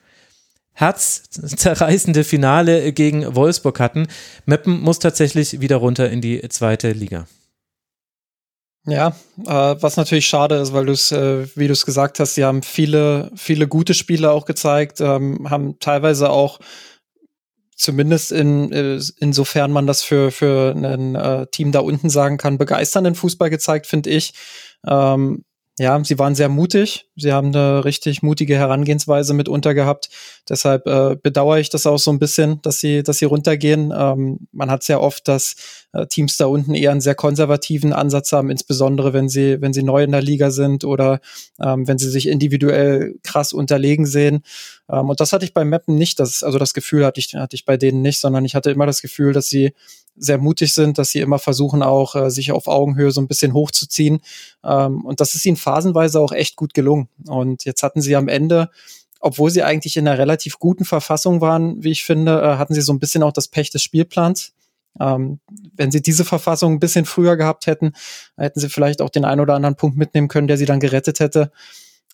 herzzerreißende Finale gegen Wolfsburg hatten, Meppen muss tatsächlich wieder runter in die zweite Liga. Ja, äh, was natürlich schade ist, weil du es, äh, wie du es gesagt hast, sie haben viele, viele gute Spiele auch gezeigt, ähm, haben teilweise auch zumindest in, äh, insofern man das für, für ein äh, Team da unten sagen kann, begeisternden Fußball gezeigt, finde ich. Ähm, ja, sie waren sehr mutig. Sie haben eine richtig mutige Herangehensweise mitunter gehabt. Deshalb äh, bedauere ich das auch so ein bisschen, dass sie, dass sie runtergehen. Ähm, man hat sehr oft, dass äh, Teams da unten eher einen sehr konservativen Ansatz haben, insbesondere wenn sie, wenn sie neu in der Liga sind oder ähm, wenn sie sich individuell krass unterlegen sehen. Ähm, und das hatte ich bei Mappen nicht. Das, also das Gefühl hatte ich, hatte ich bei denen nicht, sondern ich hatte immer das Gefühl, dass sie sehr mutig sind, dass sie immer versuchen, auch äh, sich auf Augenhöhe so ein bisschen hochzuziehen. Ähm, und das ist ihnen phasenweise auch echt gut gelungen. Und jetzt hatten sie am Ende, obwohl sie eigentlich in einer relativ guten Verfassung waren, wie ich finde, äh, hatten sie so ein bisschen auch das Pech des Spielplans. Ähm, wenn sie diese Verfassung ein bisschen früher gehabt hätten, hätten sie vielleicht auch den einen oder anderen Punkt mitnehmen können, der sie dann gerettet hätte.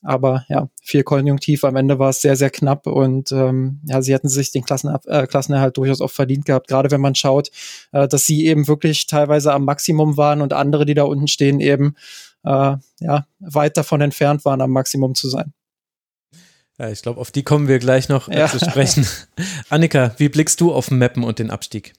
Aber ja, viel Konjunktiv. Am Ende war es sehr, sehr knapp und ähm, ja, sie hätten sich den Klassenab äh, Klassenerhalt durchaus auch verdient gehabt. Gerade wenn man schaut, äh, dass sie eben wirklich teilweise am Maximum waren und andere, die da unten stehen, eben äh, ja weit davon entfernt waren, am Maximum zu sein. Ja, ich glaube, auf die kommen wir gleich noch äh, ja. zu sprechen. Annika, wie blickst du auf Mappen und den Abstieg?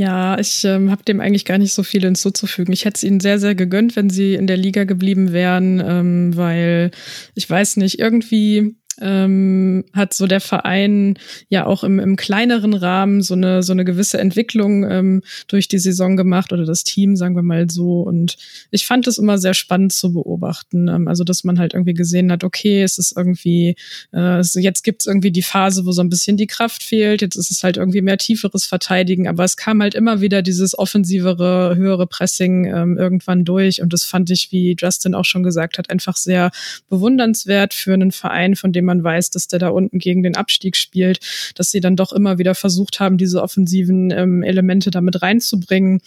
Ja, ich ähm, habe dem eigentlich gar nicht so viel hinzuzufügen. Ich hätte es ihnen sehr, sehr gegönnt, wenn sie in der Liga geblieben wären, ähm, weil ich weiß nicht, irgendwie ähm, hat so der Verein ja auch im, im kleineren Rahmen so eine, so eine gewisse Entwicklung ähm, durch die Saison gemacht oder das Team, sagen wir mal so. Und ich fand es immer sehr spannend zu beobachten. Ähm, also, dass man halt irgendwie gesehen hat, okay, es ist irgendwie, äh, jetzt gibt es irgendwie die Phase, wo so ein bisschen die Kraft fehlt, jetzt ist es halt irgendwie mehr tieferes Verteidigen, aber es kam halt immer wieder dieses offensivere, höhere Pressing ähm, irgendwann durch. Und das fand ich, wie Justin auch schon gesagt hat, einfach sehr bewundernswert für einen Verein, von dem man weiß, dass der da unten gegen den Abstieg spielt, dass sie dann doch immer wieder versucht haben, diese offensiven ähm, Elemente damit reinzubringen.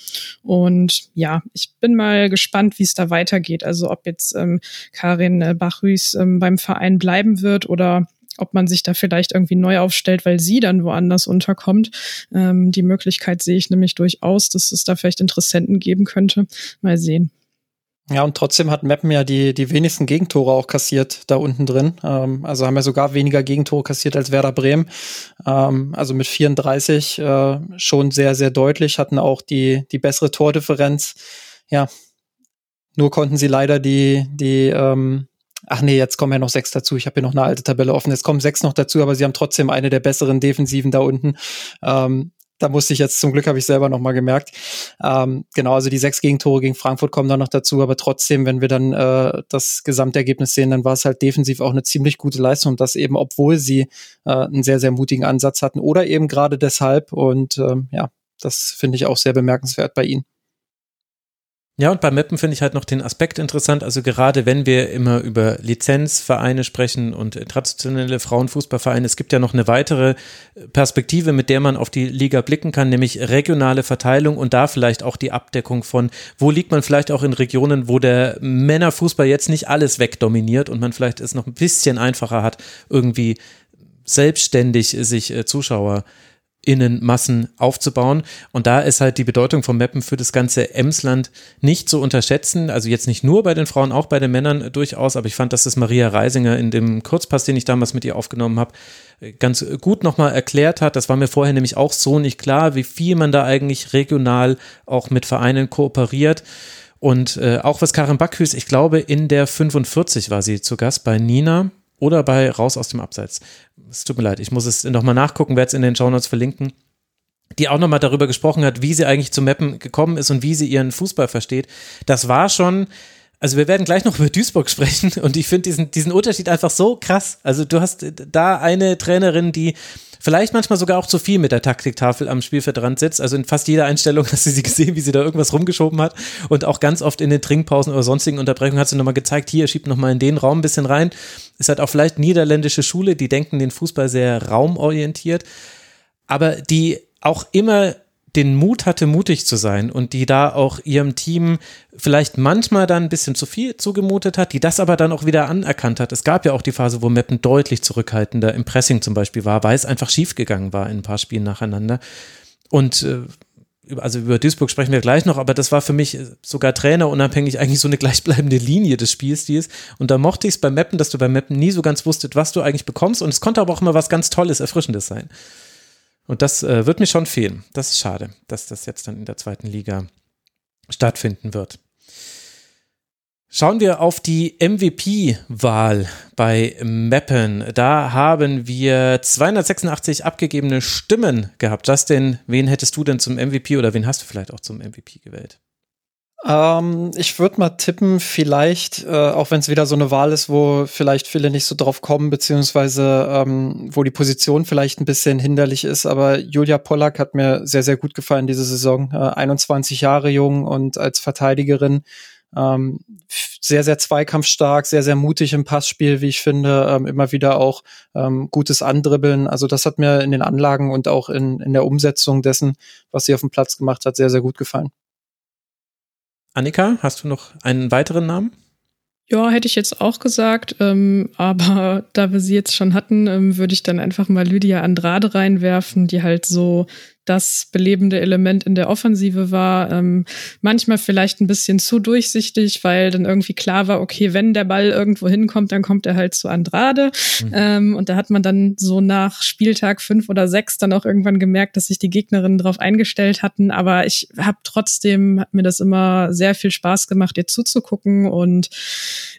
Und ja, ich bin mal gespannt, wie es da weitergeht. Also ob jetzt ähm, Karin äh, Bachrüß ähm, beim Verein bleiben wird oder ob man sich da vielleicht irgendwie neu aufstellt, weil sie dann woanders unterkommt. Ähm, die Möglichkeit sehe ich nämlich durchaus, dass es da vielleicht Interessenten geben könnte. Mal sehen. Ja, und trotzdem hat Meppen ja die, die wenigsten Gegentore auch kassiert da unten drin. Ähm, also haben ja sogar weniger Gegentore kassiert als Werder Bremen. Ähm, also mit 34 äh, schon sehr, sehr deutlich, hatten auch die, die bessere Tordifferenz. Ja, nur konnten sie leider die, die, ähm, ach nee, jetzt kommen ja noch sechs dazu. Ich habe hier noch eine alte Tabelle offen. Jetzt kommen sechs noch dazu, aber sie haben trotzdem eine der besseren Defensiven da unten. Ähm, da musste ich jetzt, zum Glück habe ich selber noch mal gemerkt. Ähm, genau, also die sechs Gegentore gegen Frankfurt kommen da noch dazu, aber trotzdem, wenn wir dann äh, das Gesamtergebnis sehen, dann war es halt defensiv auch eine ziemlich gute Leistung. Das eben, obwohl sie äh, einen sehr, sehr mutigen Ansatz hatten oder eben gerade deshalb. Und ähm, ja, das finde ich auch sehr bemerkenswert bei ihnen. Ja, und bei Mappen finde ich halt noch den Aspekt interessant. Also gerade wenn wir immer über Lizenzvereine sprechen und traditionelle Frauenfußballvereine, es gibt ja noch eine weitere Perspektive, mit der man auf die Liga blicken kann, nämlich regionale Verteilung und da vielleicht auch die Abdeckung von, wo liegt man vielleicht auch in Regionen, wo der Männerfußball jetzt nicht alles wegdominiert und man vielleicht es noch ein bisschen einfacher hat, irgendwie selbstständig sich äh, Zuschauer Innenmassen aufzubauen. Und da ist halt die Bedeutung von Mappen für das ganze Emsland nicht zu unterschätzen. Also jetzt nicht nur bei den Frauen, auch bei den Männern durchaus. Aber ich fand, dass das Maria Reisinger in dem Kurzpass, den ich damals mit ihr aufgenommen habe, ganz gut nochmal erklärt hat. Das war mir vorher nämlich auch so nicht klar, wie viel man da eigentlich regional auch mit Vereinen kooperiert. Und äh, auch was Karin Backhüs, ich glaube, in der 45 war sie zu Gast bei Nina oder bei Raus aus dem Abseits. Es tut mir leid, ich muss es nochmal nachgucken, werde es in den Shownotes verlinken die auch nochmal darüber gesprochen hat, wie sie eigentlich zu Mappen gekommen ist und wie sie ihren Fußball versteht. Das war schon, also wir werden gleich noch über Duisburg sprechen und ich finde diesen, diesen Unterschied einfach so krass. Also du hast da eine Trainerin, die vielleicht manchmal sogar auch zu viel mit der Taktiktafel am Spielfeldrand sitzt. Also in fast jeder Einstellung hast du sie gesehen, wie sie da irgendwas rumgeschoben hat. Und auch ganz oft in den Trinkpausen oder sonstigen Unterbrechungen hat sie nochmal gezeigt, hier, schiebt nochmal in den Raum ein bisschen rein. Ist halt auch vielleicht niederländische Schule, die denken den Fußball sehr raumorientiert. Aber die auch immer den Mut hatte, mutig zu sein und die da auch ihrem Team vielleicht manchmal dann ein bisschen zu viel zugemutet hat, die das aber dann auch wieder anerkannt hat. Es gab ja auch die Phase, wo Meppen deutlich zurückhaltender im Pressing zum Beispiel war, weil es einfach schiefgegangen war in ein paar Spielen nacheinander. Und äh, also über Duisburg sprechen wir gleich noch, aber das war für mich sogar trainerunabhängig eigentlich so eine gleichbleibende Linie des Spielstils. Und da mochte ich es beim Mappen, dass du beim Mappen nie so ganz wusstest, was du eigentlich bekommst. Und es konnte aber auch immer was ganz Tolles, Erfrischendes sein. Und das äh, wird mir schon fehlen. Das ist schade, dass das jetzt dann in der zweiten Liga stattfinden wird. Schauen wir auf die MVP-Wahl bei Meppen. Da haben wir 286 abgegebene Stimmen gehabt. Justin, wen hättest du denn zum MVP oder wen hast du vielleicht auch zum MVP gewählt? Ähm, ich würde mal tippen, vielleicht, äh, auch wenn es wieder so eine Wahl ist, wo vielleicht viele nicht so drauf kommen, beziehungsweise ähm, wo die Position vielleicht ein bisschen hinderlich ist, aber Julia Pollack hat mir sehr, sehr gut gefallen diese Saison. Äh, 21 Jahre jung und als Verteidigerin ähm, sehr, sehr zweikampfstark, sehr, sehr mutig im Passspiel, wie ich finde, ähm, immer wieder auch ähm, gutes Andribbeln. Also das hat mir in den Anlagen und auch in, in der Umsetzung dessen, was sie auf dem Platz gemacht hat, sehr, sehr gut gefallen. Annika, hast du noch einen weiteren Namen? Ja, hätte ich jetzt auch gesagt, ähm, aber da wir sie jetzt schon hatten, ähm, würde ich dann einfach mal Lydia Andrade reinwerfen, die halt so das belebende Element in der Offensive war. Ähm, manchmal vielleicht ein bisschen zu durchsichtig, weil dann irgendwie klar war, okay, wenn der Ball irgendwo hinkommt, dann kommt er halt zu Andrade. Mhm. Ähm, und da hat man dann so nach Spieltag fünf oder sechs dann auch irgendwann gemerkt, dass sich die Gegnerinnen darauf eingestellt hatten. Aber ich habe trotzdem, hat mir das immer sehr viel Spaß gemacht, ihr zuzugucken. Und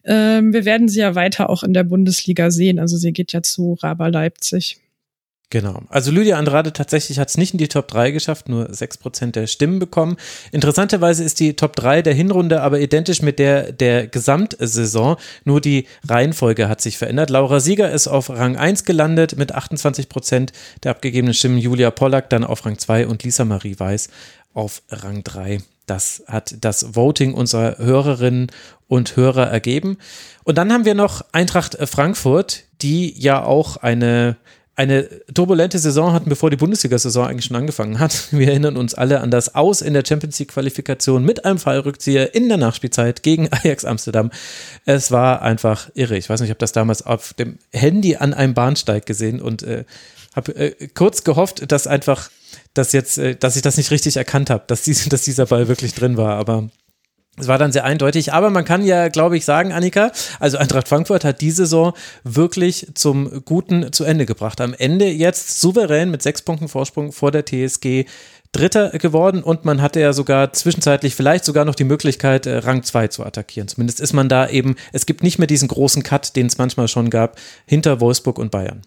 ähm, wir werden sie ja weiter auch in der Bundesliga sehen. Also sie geht ja zu Raba Leipzig. Genau. Also Lydia Andrade tatsächlich hat es nicht in die Top 3 geschafft, nur 6% der Stimmen bekommen. Interessanterweise ist die Top 3 der Hinrunde aber identisch mit der der Gesamtsaison, nur die Reihenfolge hat sich verändert. Laura Sieger ist auf Rang 1 gelandet mit 28% der abgegebenen Stimmen, Julia Pollack dann auf Rang 2 und Lisa Marie Weiß auf Rang 3. Das hat das Voting unserer Hörerinnen und Hörer ergeben. Und dann haben wir noch Eintracht Frankfurt, die ja auch eine eine turbulente Saison hatten, bevor die Bundesliga-Saison eigentlich schon angefangen hat. Wir erinnern uns alle an das Aus in der Champions League-Qualifikation mit einem Fallrückzieher in der Nachspielzeit gegen Ajax Amsterdam. Es war einfach irre. Ich weiß nicht, ich habe das damals auf dem Handy an einem Bahnsteig gesehen und äh, habe äh, kurz gehofft, dass einfach, dass jetzt, äh, dass ich das nicht richtig erkannt habe, dass, dies, dass dieser Ball wirklich drin war. Aber es war dann sehr eindeutig, aber man kann ja, glaube ich, sagen, Annika, also Eintracht Frankfurt hat die Saison wirklich zum Guten zu Ende gebracht. Am Ende jetzt souverän mit sechs Punkten Vorsprung vor der TSG Dritter geworden und man hatte ja sogar zwischenzeitlich vielleicht sogar noch die Möglichkeit, äh, Rang 2 zu attackieren. Zumindest ist man da eben, es gibt nicht mehr diesen großen Cut, den es manchmal schon gab, hinter Wolfsburg und Bayern.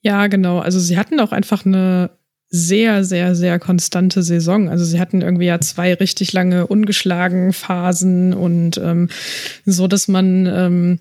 Ja, genau. Also sie hatten auch einfach eine sehr, sehr, sehr konstante Saison. Also sie hatten irgendwie ja zwei richtig lange ungeschlagen Phasen und ähm, so, dass man ähm,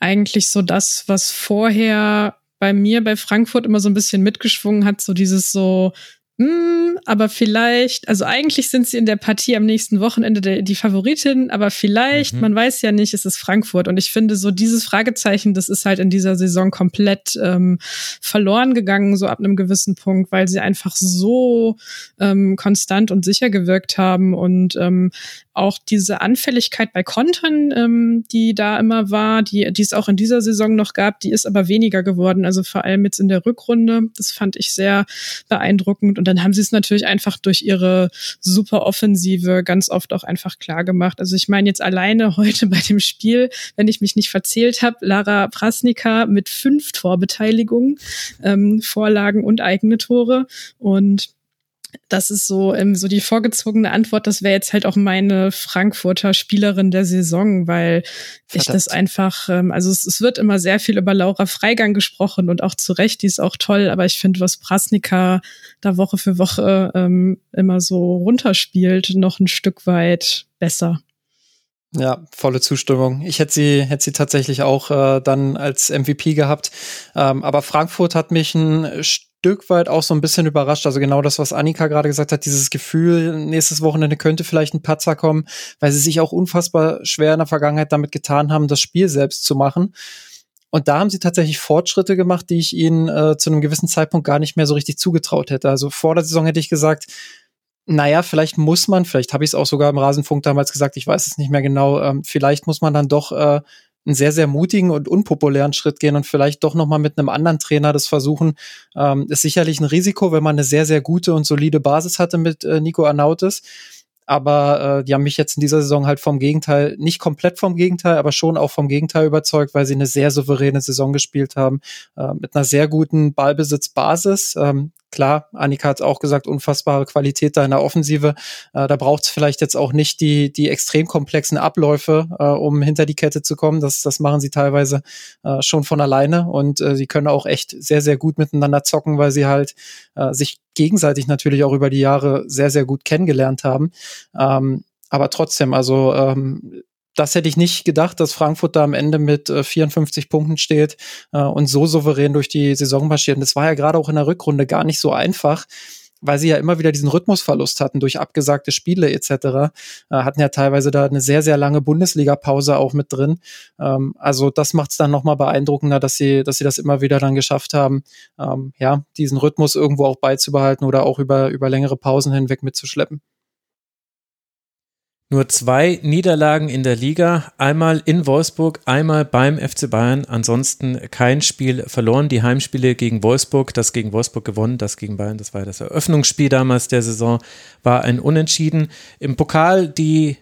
eigentlich so das, was vorher bei mir bei Frankfurt immer so ein bisschen mitgeschwungen hat, so dieses so hm, aber vielleicht, also eigentlich sind sie in der Partie am nächsten Wochenende der, die Favoritin, aber vielleicht, mhm. man weiß ja nicht, es ist Frankfurt. Und ich finde, so dieses Fragezeichen, das ist halt in dieser Saison komplett ähm, verloren gegangen, so ab einem gewissen Punkt, weil sie einfach so ähm, konstant und sicher gewirkt haben und ähm, auch diese Anfälligkeit bei Kontern, ähm, die da immer war, die, die es auch in dieser Saison noch gab, die ist aber weniger geworden. Also vor allem jetzt in der Rückrunde. Das fand ich sehr beeindruckend. Und dann haben sie es natürlich einfach durch ihre super Offensive ganz oft auch einfach klar gemacht. Also ich meine jetzt alleine heute bei dem Spiel, wenn ich mich nicht verzählt habe, Lara Prasnika mit fünf Torbeteiligungen, ähm, Vorlagen und eigene Tore. Und das ist so, ähm, so die vorgezogene Antwort. Das wäre jetzt halt auch meine Frankfurter Spielerin der Saison, weil Verdammt. ich das einfach, ähm, also es, es, wird immer sehr viel über Laura Freigang gesprochen und auch zu Recht, die ist auch toll, aber ich finde, was Prasnika da Woche für Woche ähm, immer so runterspielt, noch ein Stück weit besser. Ja, volle Zustimmung. Ich hätte sie, hätte sie tatsächlich auch äh, dann als MVP gehabt. Ähm, aber Frankfurt hat mich ein Stück weit auch so ein bisschen überrascht. Also genau das, was Annika gerade gesagt hat, dieses Gefühl, nächstes Wochenende könnte vielleicht ein Patzer kommen, weil sie sich auch unfassbar schwer in der Vergangenheit damit getan haben, das Spiel selbst zu machen. Und da haben sie tatsächlich Fortschritte gemacht, die ich ihnen äh, zu einem gewissen Zeitpunkt gar nicht mehr so richtig zugetraut hätte. Also vor der Saison hätte ich gesagt, naja, vielleicht muss man, vielleicht habe ich es auch sogar im Rasenfunk damals gesagt, ich weiß es nicht mehr genau, ähm, vielleicht muss man dann doch äh, einen sehr, sehr mutigen und unpopulären Schritt gehen und vielleicht doch nochmal mit einem anderen Trainer das versuchen. Ähm, ist sicherlich ein Risiko, wenn man eine sehr, sehr gute und solide Basis hatte mit äh, Nico Arnautis. Aber äh, die haben mich jetzt in dieser Saison halt vom Gegenteil, nicht komplett vom Gegenteil, aber schon auch vom Gegenteil überzeugt, weil sie eine sehr souveräne Saison gespielt haben, äh, mit einer sehr guten Ballbesitzbasis. Ähm, Klar, Annika hat auch gesagt, unfassbare Qualität da in der Offensive. Äh, da braucht es vielleicht jetzt auch nicht die, die extrem komplexen Abläufe, äh, um hinter die Kette zu kommen. Das, das machen sie teilweise äh, schon von alleine und äh, sie können auch echt sehr, sehr gut miteinander zocken, weil sie halt äh, sich gegenseitig natürlich auch über die Jahre sehr, sehr gut kennengelernt haben. Ähm, aber trotzdem, also ähm, das hätte ich nicht gedacht, dass Frankfurt da am Ende mit äh, 54 Punkten steht äh, und so souverän durch die Saison marschiert. Und das war ja gerade auch in der Rückrunde gar nicht so einfach, weil sie ja immer wieder diesen Rhythmusverlust hatten durch abgesagte Spiele etc. Äh, hatten ja teilweise da eine sehr, sehr lange Bundesliga-Pause auch mit drin. Ähm, also das macht es dann nochmal beeindruckender, dass sie, dass sie das immer wieder dann geschafft haben, ähm, ja, diesen Rhythmus irgendwo auch beizubehalten oder auch über, über längere Pausen hinweg mitzuschleppen. Nur zwei Niederlagen in der Liga, einmal in Wolfsburg, einmal beim FC Bayern, ansonsten kein Spiel verloren. Die Heimspiele gegen Wolfsburg, das gegen Wolfsburg gewonnen, das gegen Bayern, das war das Eröffnungsspiel damals der Saison, war ein Unentschieden. Im Pokal die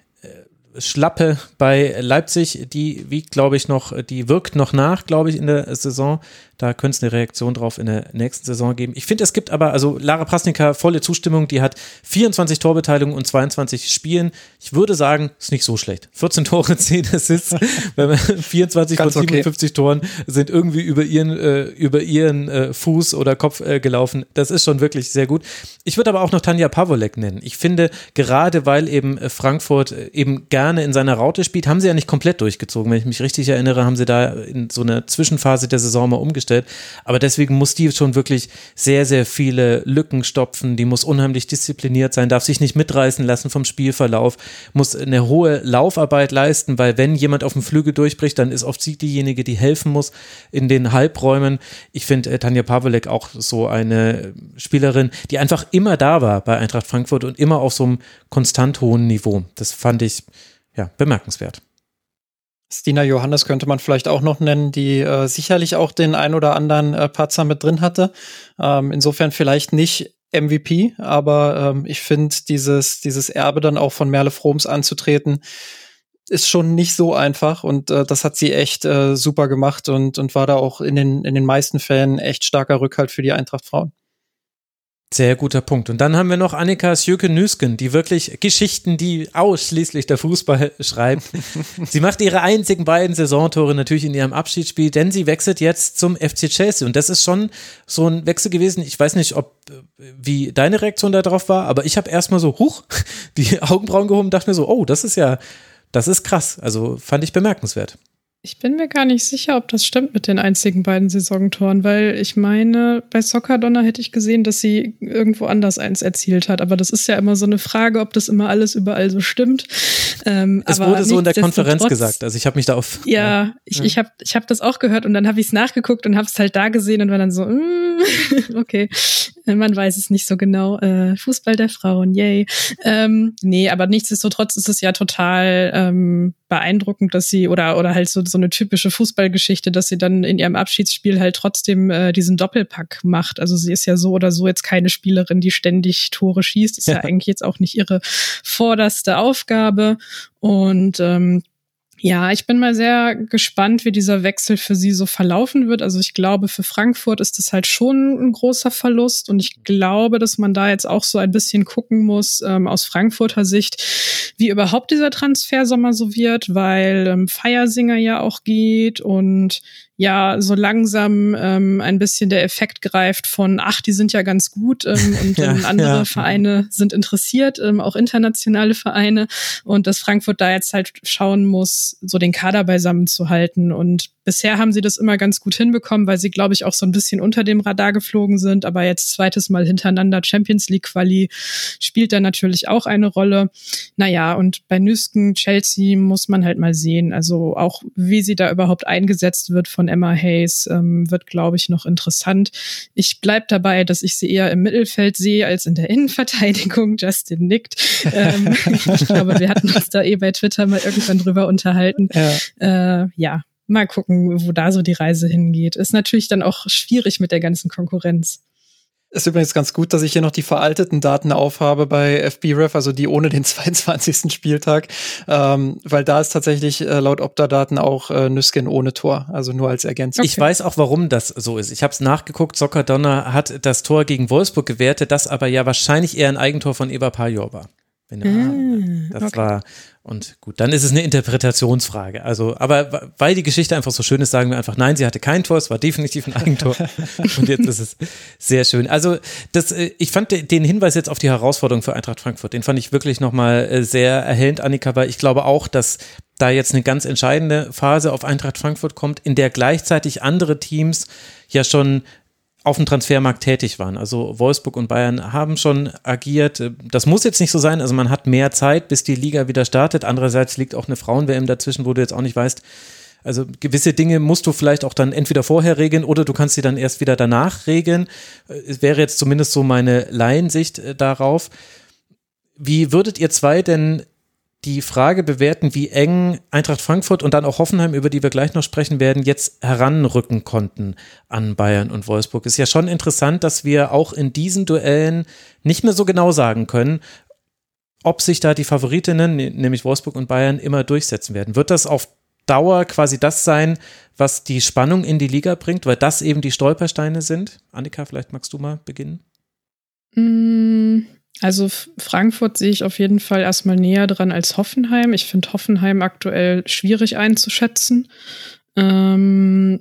Schlappe bei Leipzig, die wiegt, glaube ich, noch, die wirkt noch nach, glaube ich, in der Saison. Da könnte es eine Reaktion drauf in der nächsten Saison geben. Ich finde, es gibt aber, also Lara Prasnika, volle Zustimmung, die hat 24 Torbeteiligungen und 22 Spielen. Ich würde sagen, ist nicht so schlecht. 14 Tore, 10 Assists, wenn man 24 Ganz von 57 okay. Toren sind irgendwie über ihren, äh, über ihren äh, Fuß oder Kopf äh, gelaufen. Das ist schon wirklich sehr gut. Ich würde aber auch noch Tanja Pavolek nennen. Ich finde, gerade weil eben Frankfurt äh, eben gerne in seiner Raute spielt, haben sie ja nicht komplett durchgezogen. Wenn ich mich richtig erinnere, haben sie da in so einer Zwischenphase der Saison mal umgestellt gestellt. Aber deswegen muss die schon wirklich sehr, sehr viele Lücken stopfen. Die muss unheimlich diszipliniert sein, darf sich nicht mitreißen lassen vom Spielverlauf, muss eine hohe Laufarbeit leisten, weil wenn jemand auf dem Flügel durchbricht, dann ist oft sie diejenige, die helfen muss in den Halbräumen. Ich finde äh, Tanja Pawelek auch so eine Spielerin, die einfach immer da war bei Eintracht Frankfurt und immer auf so einem konstant hohen Niveau. Das fand ich ja bemerkenswert. Stina Johannes könnte man vielleicht auch noch nennen, die äh, sicherlich auch den ein oder anderen äh, Patzer mit drin hatte. Ähm, insofern vielleicht nicht MVP, aber ähm, ich finde dieses, dieses Erbe dann auch von Merle Froms anzutreten, ist schon nicht so einfach und äh, das hat sie echt äh, super gemacht und, und war da auch in den, in den meisten Fällen echt starker Rückhalt für die Eintracht Frauen. Sehr guter Punkt. Und dann haben wir noch Annika Sjöke-Nüsken, die wirklich Geschichten, die ausschließlich der Fußball schreibt. sie macht ihre einzigen beiden Saisontore natürlich in ihrem Abschiedsspiel, denn sie wechselt jetzt zum FC Chelsea. Und das ist schon so ein Wechsel gewesen. Ich weiß nicht, ob wie deine Reaktion darauf war, aber ich habe erstmal so, huch, die Augenbrauen gehoben, dachte mir so, oh, das ist ja, das ist krass. Also fand ich bemerkenswert. Ich bin mir gar nicht sicher, ob das stimmt mit den einzigen beiden Saisontoren, weil ich meine, bei Soccerdonner hätte ich gesehen, dass sie irgendwo anders eins erzielt hat. Aber das ist ja immer so eine Frage, ob das immer alles überall so stimmt. Ähm, es wurde so in der Konferenz gesagt. Also ich habe mich da auf. Ja, ja. ich, ich habe ich hab das auch gehört und dann habe ich es nachgeguckt und habe es halt da gesehen und war dann so, mm, okay, man weiß es nicht so genau. Äh, Fußball der Frauen, yay. Ähm, nee, aber nichtsdestotrotz ist es ja total ähm, beeindruckend, dass sie oder oder halt so, so eine typische Fußballgeschichte, dass sie dann in ihrem Abschiedsspiel halt trotzdem äh, diesen Doppelpack macht. Also sie ist ja so oder so jetzt keine Spielerin, die ständig Tore schießt. Ist ja, ja eigentlich jetzt auch nicht ihre vorderste Aufgabe. Und ähm, ja, ich bin mal sehr gespannt, wie dieser Wechsel für sie so verlaufen wird. Also ich glaube, für Frankfurt ist das halt schon ein großer Verlust und ich glaube, dass man da jetzt auch so ein bisschen gucken muss ähm, aus Frankfurter Sicht, wie überhaupt dieser Transfersommer so wird, weil ähm, Feiersinger ja auch geht und ja so langsam ähm, ein bisschen der Effekt greift von, ach, die sind ja ganz gut ähm, und ja, andere ja. Vereine sind interessiert, ähm, auch internationale Vereine und dass Frankfurt da jetzt halt schauen muss, so den Kader beisammen zu halten und bisher haben sie das immer ganz gut hinbekommen, weil sie, glaube ich, auch so ein bisschen unter dem Radar geflogen sind, aber jetzt zweites Mal hintereinander Champions League Quali spielt da natürlich auch eine Rolle. Naja, und bei Nüsken, Chelsea muss man halt mal sehen, also auch wie sie da überhaupt eingesetzt wird von von Emma Hayes ähm, wird, glaube ich, noch interessant. Ich bleib dabei, dass ich sie eher im Mittelfeld sehe als in der Innenverteidigung. Justin nickt. Ähm, ich glaube, wir hatten uns da eh bei Twitter mal irgendwann drüber unterhalten. Ja. Äh, ja, mal gucken, wo da so die Reise hingeht. Ist natürlich dann auch schwierig mit der ganzen Konkurrenz. Ist übrigens ganz gut, dass ich hier noch die veralteten Daten aufhabe bei FBref, also die ohne den 22. Spieltag, ähm, weil da ist tatsächlich äh, laut Opta-Daten auch äh, Nüsken ohne Tor, also nur als Ergänzung. Okay. Ich weiß auch, warum das so ist. Ich habe es nachgeguckt, Sockerdonner hat das Tor gegen Wolfsburg gewertet, das aber ja wahrscheinlich eher ein Eigentor von Eva Pajor war. Wenn, mm, das okay. war, und gut, dann ist es eine Interpretationsfrage. Also, aber weil die Geschichte einfach so schön ist, sagen wir einfach, nein, sie hatte kein Tor, es war definitiv ein Eigentor. und jetzt ist es sehr schön. Also, das, äh, ich fand den Hinweis jetzt auf die Herausforderung für Eintracht Frankfurt, den fand ich wirklich nochmal äh, sehr erhellend, Annika, weil ich glaube auch, dass da jetzt eine ganz entscheidende Phase auf Eintracht Frankfurt kommt, in der gleichzeitig andere Teams ja schon auf dem Transfermarkt tätig waren. Also Wolfsburg und Bayern haben schon agiert. Das muss jetzt nicht so sein. Also man hat mehr Zeit, bis die Liga wieder startet. Andererseits liegt auch eine Frauen-WM dazwischen, wo du jetzt auch nicht weißt, also gewisse Dinge musst du vielleicht auch dann entweder vorher regeln oder du kannst sie dann erst wieder danach regeln. Es wäre jetzt zumindest so meine Laiensicht äh, darauf. Wie würdet ihr zwei denn die Frage bewerten, wie eng Eintracht Frankfurt und dann auch Hoffenheim, über die wir gleich noch sprechen werden, jetzt heranrücken konnten an Bayern und Wolfsburg. Ist ja schon interessant, dass wir auch in diesen Duellen nicht mehr so genau sagen können, ob sich da die Favoritinnen, nämlich Wolfsburg und Bayern, immer durchsetzen werden. Wird das auf Dauer quasi das sein, was die Spannung in die Liga bringt, weil das eben die Stolpersteine sind? Annika, vielleicht magst du mal beginnen. Mm, also Frankfurt sehe ich auf jeden Fall erstmal näher dran als Hoffenheim. Ich finde Hoffenheim aktuell schwierig einzuschätzen. Ähm,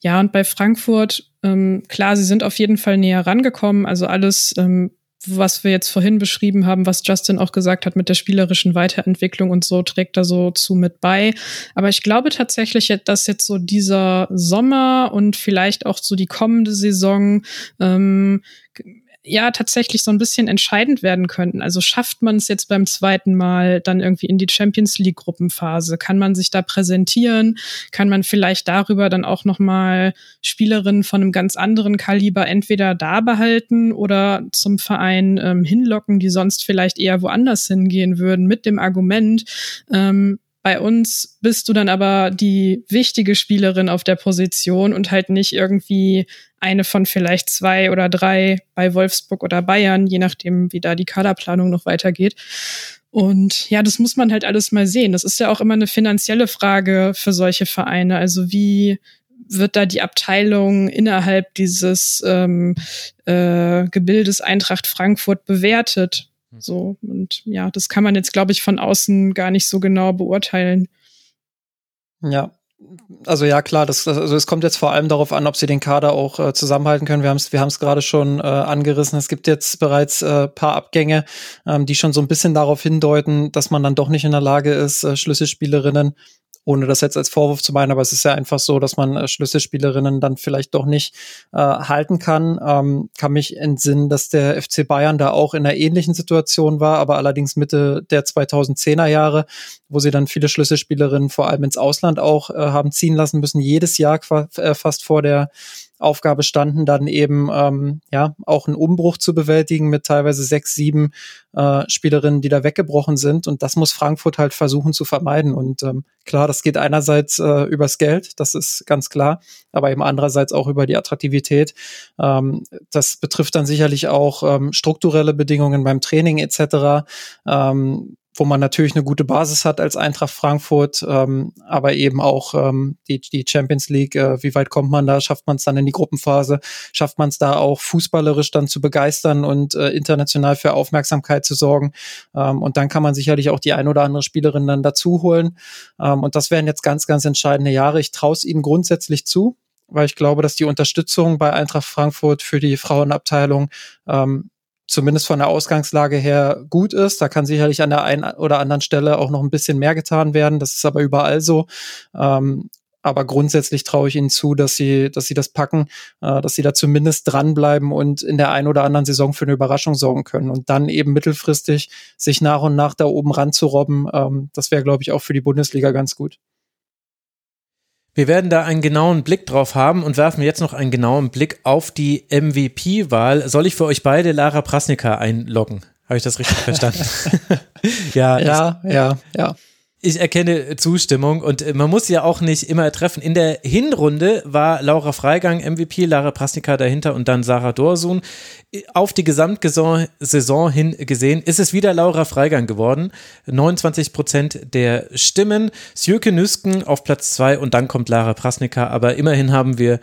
ja, und bei Frankfurt, ähm, klar, sie sind auf jeden Fall näher rangekommen. Also alles, ähm, was wir jetzt vorhin beschrieben haben, was Justin auch gesagt hat mit der spielerischen Weiterentwicklung und so, trägt da so zu mit bei. Aber ich glaube tatsächlich, dass jetzt so dieser Sommer und vielleicht auch so die kommende Saison ähm, ja tatsächlich so ein bisschen entscheidend werden könnten. Also schafft man es jetzt beim zweiten Mal dann irgendwie in die Champions League Gruppenphase? Kann man sich da präsentieren? Kann man vielleicht darüber dann auch noch mal Spielerinnen von einem ganz anderen Kaliber entweder da behalten oder zum Verein ähm, hinlocken, die sonst vielleicht eher woanders hingehen würden mit dem Argument, ähm, bei uns bist du dann aber die wichtige Spielerin auf der Position und halt nicht irgendwie eine von vielleicht zwei oder drei bei Wolfsburg oder Bayern, je nachdem, wie da die Kaderplanung noch weitergeht. Und ja, das muss man halt alles mal sehen. Das ist ja auch immer eine finanzielle Frage für solche Vereine. Also wie wird da die Abteilung innerhalb dieses ähm, äh, Gebildes Eintracht Frankfurt bewertet? Hm. So, und ja, das kann man jetzt, glaube ich, von außen gar nicht so genau beurteilen. Ja, also ja, klar, das, also es kommt jetzt vor allem darauf an, ob sie den Kader auch äh, zusammenhalten können. Wir haben es wir haben's gerade schon äh, angerissen. Es gibt jetzt bereits äh, paar Abgänge, ähm, die schon so ein bisschen darauf hindeuten, dass man dann doch nicht in der Lage ist, äh, Schlüsselspielerinnen ohne das jetzt als Vorwurf zu meinen, aber es ist ja einfach so, dass man äh, Schlüsselspielerinnen dann vielleicht doch nicht äh, halten kann. Ähm, kann mich entsinnen, dass der FC Bayern da auch in einer ähnlichen Situation war, aber allerdings Mitte der 2010er Jahre, wo sie dann viele Schlüsselspielerinnen vor allem ins Ausland auch äh, haben ziehen lassen müssen, jedes Jahr äh, fast vor der Aufgabe standen, dann eben ähm, ja auch einen Umbruch zu bewältigen mit teilweise sechs, sieben äh, Spielerinnen, die da weggebrochen sind. Und das muss Frankfurt halt versuchen zu vermeiden. Und ähm, klar, das geht einerseits äh, übers Geld, das ist ganz klar, aber eben andererseits auch über die Attraktivität. Ähm, das betrifft dann sicherlich auch ähm, strukturelle Bedingungen beim Training etc. Ähm, wo man natürlich eine gute Basis hat als Eintracht Frankfurt, ähm, aber eben auch ähm, die, die Champions League, äh, wie weit kommt man da, schafft man es dann in die Gruppenphase, schafft man es da auch fußballerisch dann zu begeistern und äh, international für Aufmerksamkeit zu sorgen. Ähm, und dann kann man sicherlich auch die ein oder andere Spielerin dann dazu holen. Ähm, und das wären jetzt ganz, ganz entscheidende Jahre. Ich traue es ihnen grundsätzlich zu, weil ich glaube, dass die Unterstützung bei Eintracht Frankfurt für die Frauenabteilung ähm, zumindest von der Ausgangslage her gut ist. Da kann sicherlich an der einen oder anderen Stelle auch noch ein bisschen mehr getan werden. Das ist aber überall so. Ähm, aber grundsätzlich traue ich ihnen zu, dass sie, dass sie das packen, äh, dass sie da zumindest dranbleiben und in der einen oder anderen Saison für eine Überraschung sorgen können und dann eben mittelfristig sich nach und nach da oben ranzurobben. Ähm, das wäre, glaube ich, auch für die Bundesliga ganz gut. Wir werden da einen genauen Blick drauf haben und werfen jetzt noch einen genauen Blick auf die MVP-Wahl. Soll ich für euch beide Lara Prasnika einloggen? Habe ich das richtig verstanden? ja, ja, ja, ja ich erkenne Zustimmung und äh, man muss ja auch nicht immer treffen. In der Hinrunde war Laura Freigang MVP, Lara Prasnika dahinter und dann Sarah Dorsun. Auf die Gesamtsaison hin gesehen ist es wieder Laura Freigang geworden. 29 Prozent der Stimmen. Sjöke Nüsken auf Platz zwei und dann kommt Lara Prasnika. Aber immerhin haben wir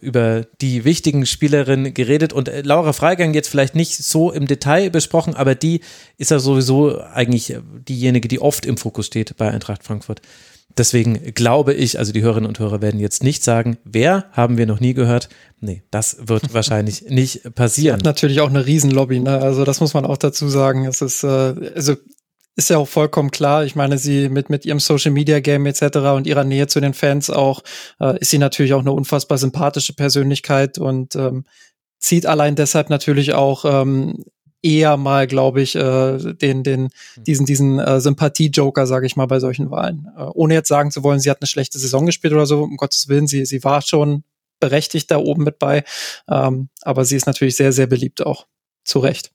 über die wichtigen Spielerinnen geredet und äh, Laura Freigang jetzt vielleicht nicht so im Detail besprochen, aber die ist ja sowieso eigentlich diejenige, die oft im Fokus steht bei Eintracht Frankfurt. Deswegen glaube ich, also die Hörerinnen und Hörer werden jetzt nicht sagen, wer haben wir noch nie gehört. Nee, das wird wahrscheinlich nicht passieren. Sie hat natürlich auch eine Riesenlobby, ne? Also das muss man auch dazu sagen. Es ist, äh, also ist ja auch vollkommen klar. Ich meine, sie mit, mit ihrem Social Media Game etc. und ihrer Nähe zu den Fans auch, äh, ist sie natürlich auch eine unfassbar sympathische Persönlichkeit und ähm, zieht allein deshalb natürlich auch ähm, eher mal, glaube ich, äh, den, den, hm. diesen, diesen äh, Sympathie-Joker, sage ich mal, bei solchen Wahlen. Äh, ohne jetzt sagen zu wollen, sie hat eine schlechte Saison gespielt oder so, um Gottes Willen, sie, sie war schon berechtigt da oben mit bei. Ähm, aber sie ist natürlich sehr, sehr beliebt auch. Zu Recht.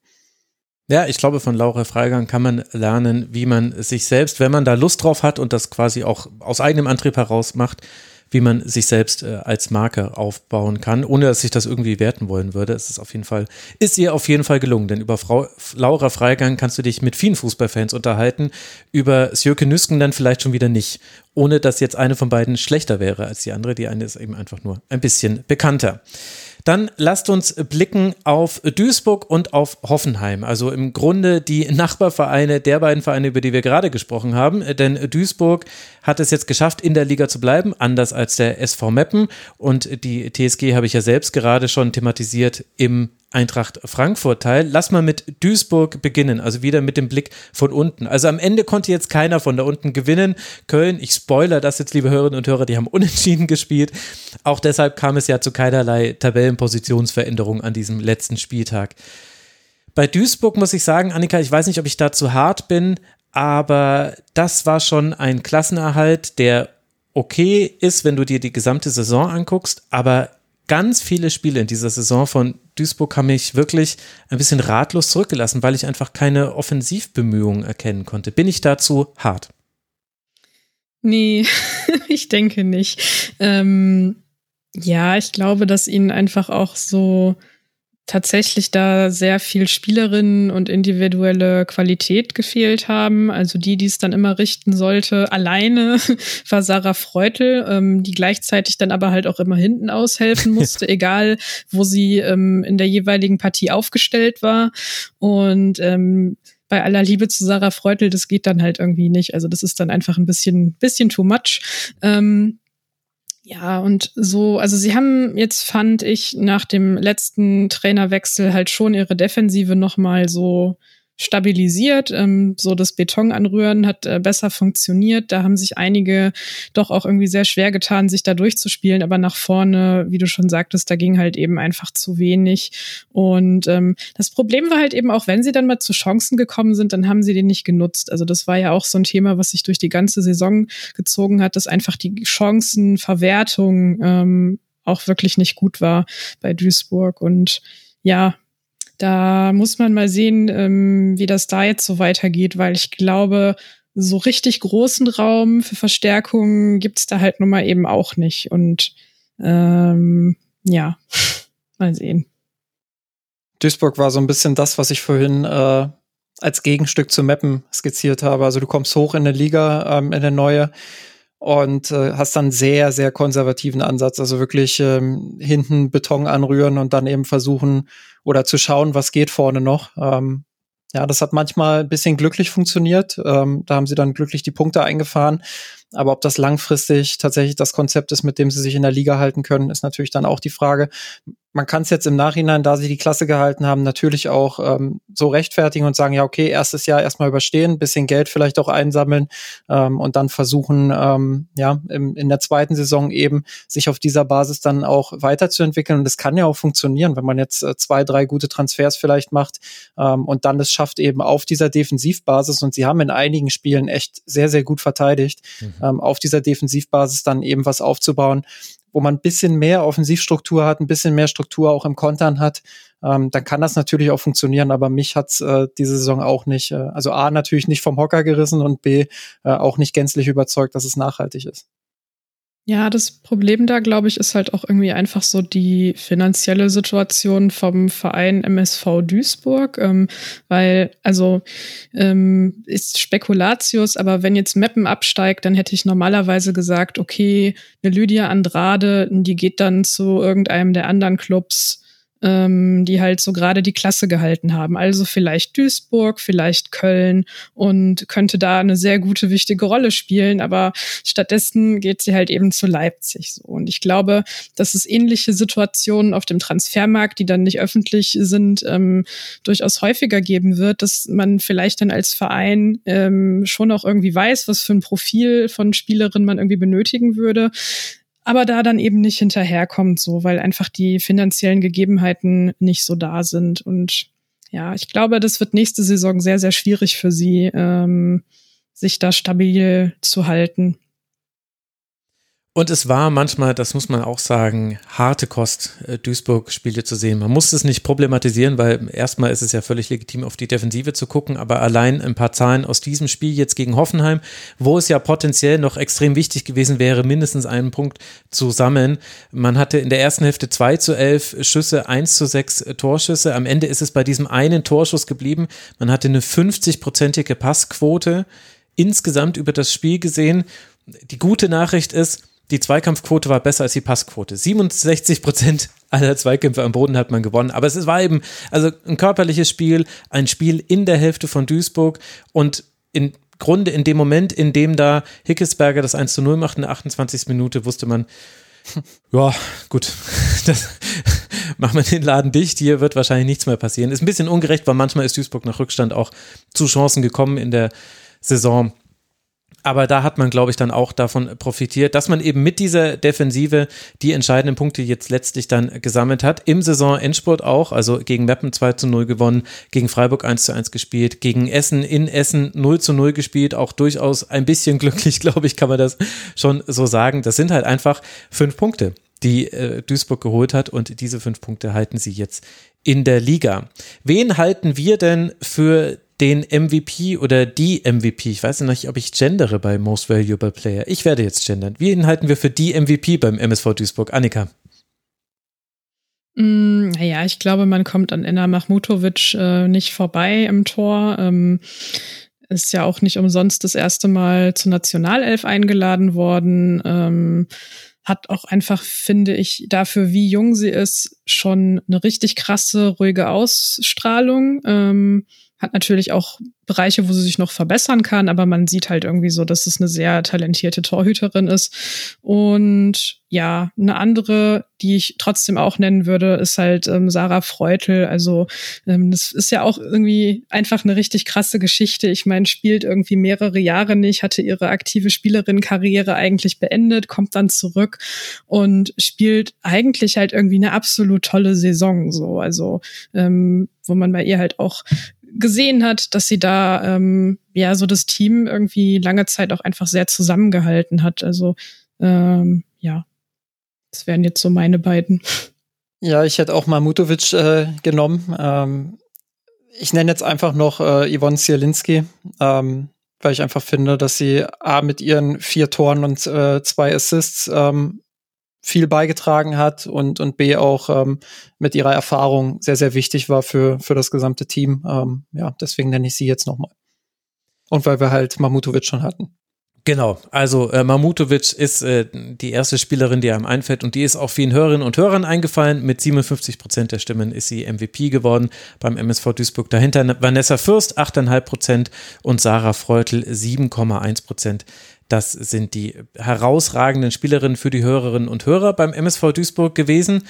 Ja, ich glaube, von Laura Freigang kann man lernen, wie man sich selbst, wenn man da Lust drauf hat und das quasi auch aus eigenem Antrieb heraus macht, wie man sich selbst äh, als Marke aufbauen kann, ohne dass ich das irgendwie werten wollen würde. Es ist auf jeden Fall, ist ihr auf jeden Fall gelungen, denn über Frau Laura Freigang kannst du dich mit vielen Fußballfans unterhalten, über Sjöke Nüsken dann vielleicht schon wieder nicht, ohne dass jetzt eine von beiden schlechter wäre als die andere. Die eine ist eben einfach nur ein bisschen bekannter. Dann lasst uns blicken auf Duisburg und auf Hoffenheim. Also im Grunde die Nachbarvereine der beiden Vereine, über die wir gerade gesprochen haben. Denn Duisburg hat es jetzt geschafft, in der Liga zu bleiben, anders als der SV Meppen. Und die TSG habe ich ja selbst gerade schon thematisiert im Eintracht Frankfurt Teil. Lass mal mit Duisburg beginnen, also wieder mit dem Blick von unten. Also am Ende konnte jetzt keiner von da unten gewinnen. Köln, ich spoiler das jetzt, liebe Hörerinnen und Hörer, die haben unentschieden gespielt. Auch deshalb kam es ja zu keinerlei Tabellenpositionsveränderung an diesem letzten Spieltag. Bei Duisburg muss ich sagen, Annika, ich weiß nicht, ob ich da zu hart bin, aber das war schon ein Klassenerhalt, der okay ist, wenn du dir die gesamte Saison anguckst, aber ganz viele Spiele in dieser Saison von Duisburg haben mich wirklich ein bisschen ratlos zurückgelassen, weil ich einfach keine Offensivbemühungen erkennen konnte. Bin ich dazu hart? Nee, ich denke nicht. Ähm, ja, ich glaube, dass ihnen einfach auch so tatsächlich da sehr viel Spielerinnen und individuelle Qualität gefehlt haben. Also die, die es dann immer richten sollte, alleine war Sarah Freutel, ähm, die gleichzeitig dann aber halt auch immer hinten aushelfen musste, egal wo sie ähm, in der jeweiligen Partie aufgestellt war. Und ähm, bei aller Liebe zu Sarah Freutel, das geht dann halt irgendwie nicht. Also das ist dann einfach ein bisschen, bisschen too much. Ähm, ja, und so, also sie haben jetzt, fand ich, nach dem letzten Trainerwechsel halt schon ihre Defensive nochmal so stabilisiert. Ähm, so das Beton anrühren hat äh, besser funktioniert. Da haben sich einige doch auch irgendwie sehr schwer getan, sich da durchzuspielen. Aber nach vorne, wie du schon sagtest, da ging halt eben einfach zu wenig. Und ähm, das Problem war halt eben auch, wenn sie dann mal zu Chancen gekommen sind, dann haben sie den nicht genutzt. Also das war ja auch so ein Thema, was sich durch die ganze Saison gezogen hat, dass einfach die Chancenverwertung ähm, auch wirklich nicht gut war bei Duisburg. Und ja, da muss man mal sehen, ähm, wie das da jetzt so weitergeht, weil ich glaube, so richtig großen Raum für Verstärkung gibt's da halt nun mal eben auch nicht. Und ähm, ja, mal sehen. Duisburg war so ein bisschen das, was ich vorhin äh, als Gegenstück zu Mappen skizziert habe. Also du kommst hoch in der Liga, ähm, in der neue und äh, hast dann sehr, sehr konservativen Ansatz. Also wirklich ähm, hinten Beton anrühren und dann eben versuchen oder zu schauen, was geht vorne noch. Ähm, ja, das hat manchmal ein bisschen glücklich funktioniert. Ähm, da haben sie dann glücklich die Punkte eingefahren. Aber ob das langfristig tatsächlich das Konzept ist, mit dem sie sich in der Liga halten können, ist natürlich dann auch die Frage man kann es jetzt im Nachhinein, da sie die Klasse gehalten haben, natürlich auch ähm, so rechtfertigen und sagen, ja, okay, erstes Jahr erstmal überstehen, bisschen Geld vielleicht auch einsammeln ähm, und dann versuchen, ähm, ja, im, in der zweiten Saison eben sich auf dieser Basis dann auch weiterzuentwickeln. Und das kann ja auch funktionieren, wenn man jetzt äh, zwei, drei gute Transfers vielleicht macht ähm, und dann es schafft eben auf dieser Defensivbasis und sie haben in einigen Spielen echt sehr, sehr gut verteidigt, mhm. Ähm, auf dieser Defensivbasis dann eben was aufzubauen, wo man ein bisschen mehr Offensivstruktur hat, ein bisschen mehr Struktur auch im Kontern hat, ähm, dann kann das natürlich auch funktionieren. Aber mich hat's äh, diese Saison auch nicht, äh, also A, natürlich nicht vom Hocker gerissen und B, äh, auch nicht gänzlich überzeugt, dass es nachhaltig ist. Ja, das Problem da, glaube ich, ist halt auch irgendwie einfach so die finanzielle Situation vom Verein MSV Duisburg, ähm, weil, also ähm, ist Spekulatius, aber wenn jetzt Meppen absteigt, dann hätte ich normalerweise gesagt, okay, eine Lydia Andrade, die geht dann zu irgendeinem der anderen Clubs, ähm, die halt so gerade die Klasse gehalten haben. Also vielleicht Duisburg, vielleicht Köln und könnte da eine sehr gute, wichtige Rolle spielen. Aber stattdessen geht sie halt eben zu Leipzig. So. Und ich glaube, dass es ähnliche Situationen auf dem Transfermarkt, die dann nicht öffentlich sind, ähm, durchaus häufiger geben wird, dass man vielleicht dann als Verein ähm, schon auch irgendwie weiß, was für ein Profil von Spielerin man irgendwie benötigen würde aber da dann eben nicht hinterherkommt, so, weil einfach die finanziellen Gegebenheiten nicht so da sind. Und ja, ich glaube, das wird nächste Saison sehr, sehr schwierig für sie, ähm, sich da stabil zu halten. Und es war manchmal, das muss man auch sagen, harte Kost, äh, Duisburg-Spiele zu sehen. Man muss es nicht problematisieren, weil erstmal ist es ja völlig legitim, auf die Defensive zu gucken, aber allein ein paar Zahlen aus diesem Spiel jetzt gegen Hoffenheim, wo es ja potenziell noch extrem wichtig gewesen wäre, mindestens einen Punkt zu sammeln. Man hatte in der ersten Hälfte 2 zu 11 Schüsse, 1 zu 6 Torschüsse. Am Ende ist es bei diesem einen Torschuss geblieben. Man hatte eine 50-prozentige Passquote insgesamt über das Spiel gesehen. Die gute Nachricht ist, die Zweikampfquote war besser als die Passquote. 67 Prozent aller Zweikämpfe am Boden hat man gewonnen. Aber es war eben also ein körperliches Spiel, ein Spiel in der Hälfte von Duisburg und im Grunde in dem Moment, in dem da Hickesberger das 1 zu 0 macht in der 28. Minute, wusste man, ja, gut, das machen wir den Laden dicht, hier wird wahrscheinlich nichts mehr passieren. Ist ein bisschen ungerecht, weil manchmal ist Duisburg nach Rückstand auch zu Chancen gekommen in der Saison. Aber da hat man, glaube ich, dann auch davon profitiert, dass man eben mit dieser Defensive die entscheidenden Punkte jetzt letztlich dann gesammelt hat. Im Saison-Endspurt auch, also gegen Meppen 2 zu 0 gewonnen, gegen Freiburg 1 zu 1 gespielt, gegen Essen in Essen 0 zu 0 gespielt, auch durchaus ein bisschen glücklich, glaube ich, kann man das schon so sagen. Das sind halt einfach fünf Punkte die äh, Duisburg geholt hat und diese fünf Punkte halten sie jetzt in der Liga. Wen halten wir denn für den MVP oder die MVP. Ich weiß nicht, ob ich gendere bei Most Valuable Player. Ich werde jetzt gendern. Wie halten wir für die MVP beim MSV Duisburg? Annika. Mm, naja, ich glaube, man kommt an Enna Mahmutovic äh, nicht vorbei im Tor. Ähm, ist ja auch nicht umsonst das erste Mal zur Nationalelf eingeladen worden. Ähm, hat auch einfach, finde ich, dafür, wie jung sie ist, schon eine richtig krasse, ruhige Ausstrahlung. Ähm, hat natürlich auch Bereiche, wo sie sich noch verbessern kann, aber man sieht halt irgendwie so, dass es eine sehr talentierte Torhüterin ist. Und ja, eine andere, die ich trotzdem auch nennen würde, ist halt ähm, Sarah Freutel. Also ähm, das ist ja auch irgendwie einfach eine richtig krasse Geschichte. Ich meine, spielt irgendwie mehrere Jahre nicht, hatte ihre aktive Spielerin-Karriere eigentlich beendet, kommt dann zurück und spielt eigentlich halt irgendwie eine absolut tolle Saison. So, also ähm, wo man bei ihr halt auch gesehen hat, dass sie da ähm, ja so das Team irgendwie lange Zeit auch einfach sehr zusammengehalten hat. Also ähm, ja, das wären jetzt so meine beiden. Ja, ich hätte auch Mamutovic äh, genommen. Ähm, ich nenne jetzt einfach noch äh, Yvonne Zielinski, ähm, weil ich einfach finde, dass sie A mit ihren vier Toren und äh, zwei Assists ähm, viel beigetragen hat und, und B auch ähm, mit ihrer Erfahrung sehr, sehr wichtig war für, für das gesamte Team. Ähm, ja, deswegen nenne ich sie jetzt nochmal. Und weil wir halt Mamutovic schon hatten. Genau, also äh, Mamutovic ist äh, die erste Spielerin, die einem einfällt und die ist auch vielen Hörerinnen und Hörern eingefallen. Mit 57 Prozent der Stimmen ist sie MVP geworden beim MSV Duisburg. Dahinter Vanessa Fürst 8,5 Prozent und Sarah Freutel 7,1 Prozent. Das sind die herausragenden Spielerinnen für die Hörerinnen und Hörer beim MSV Duisburg gewesen.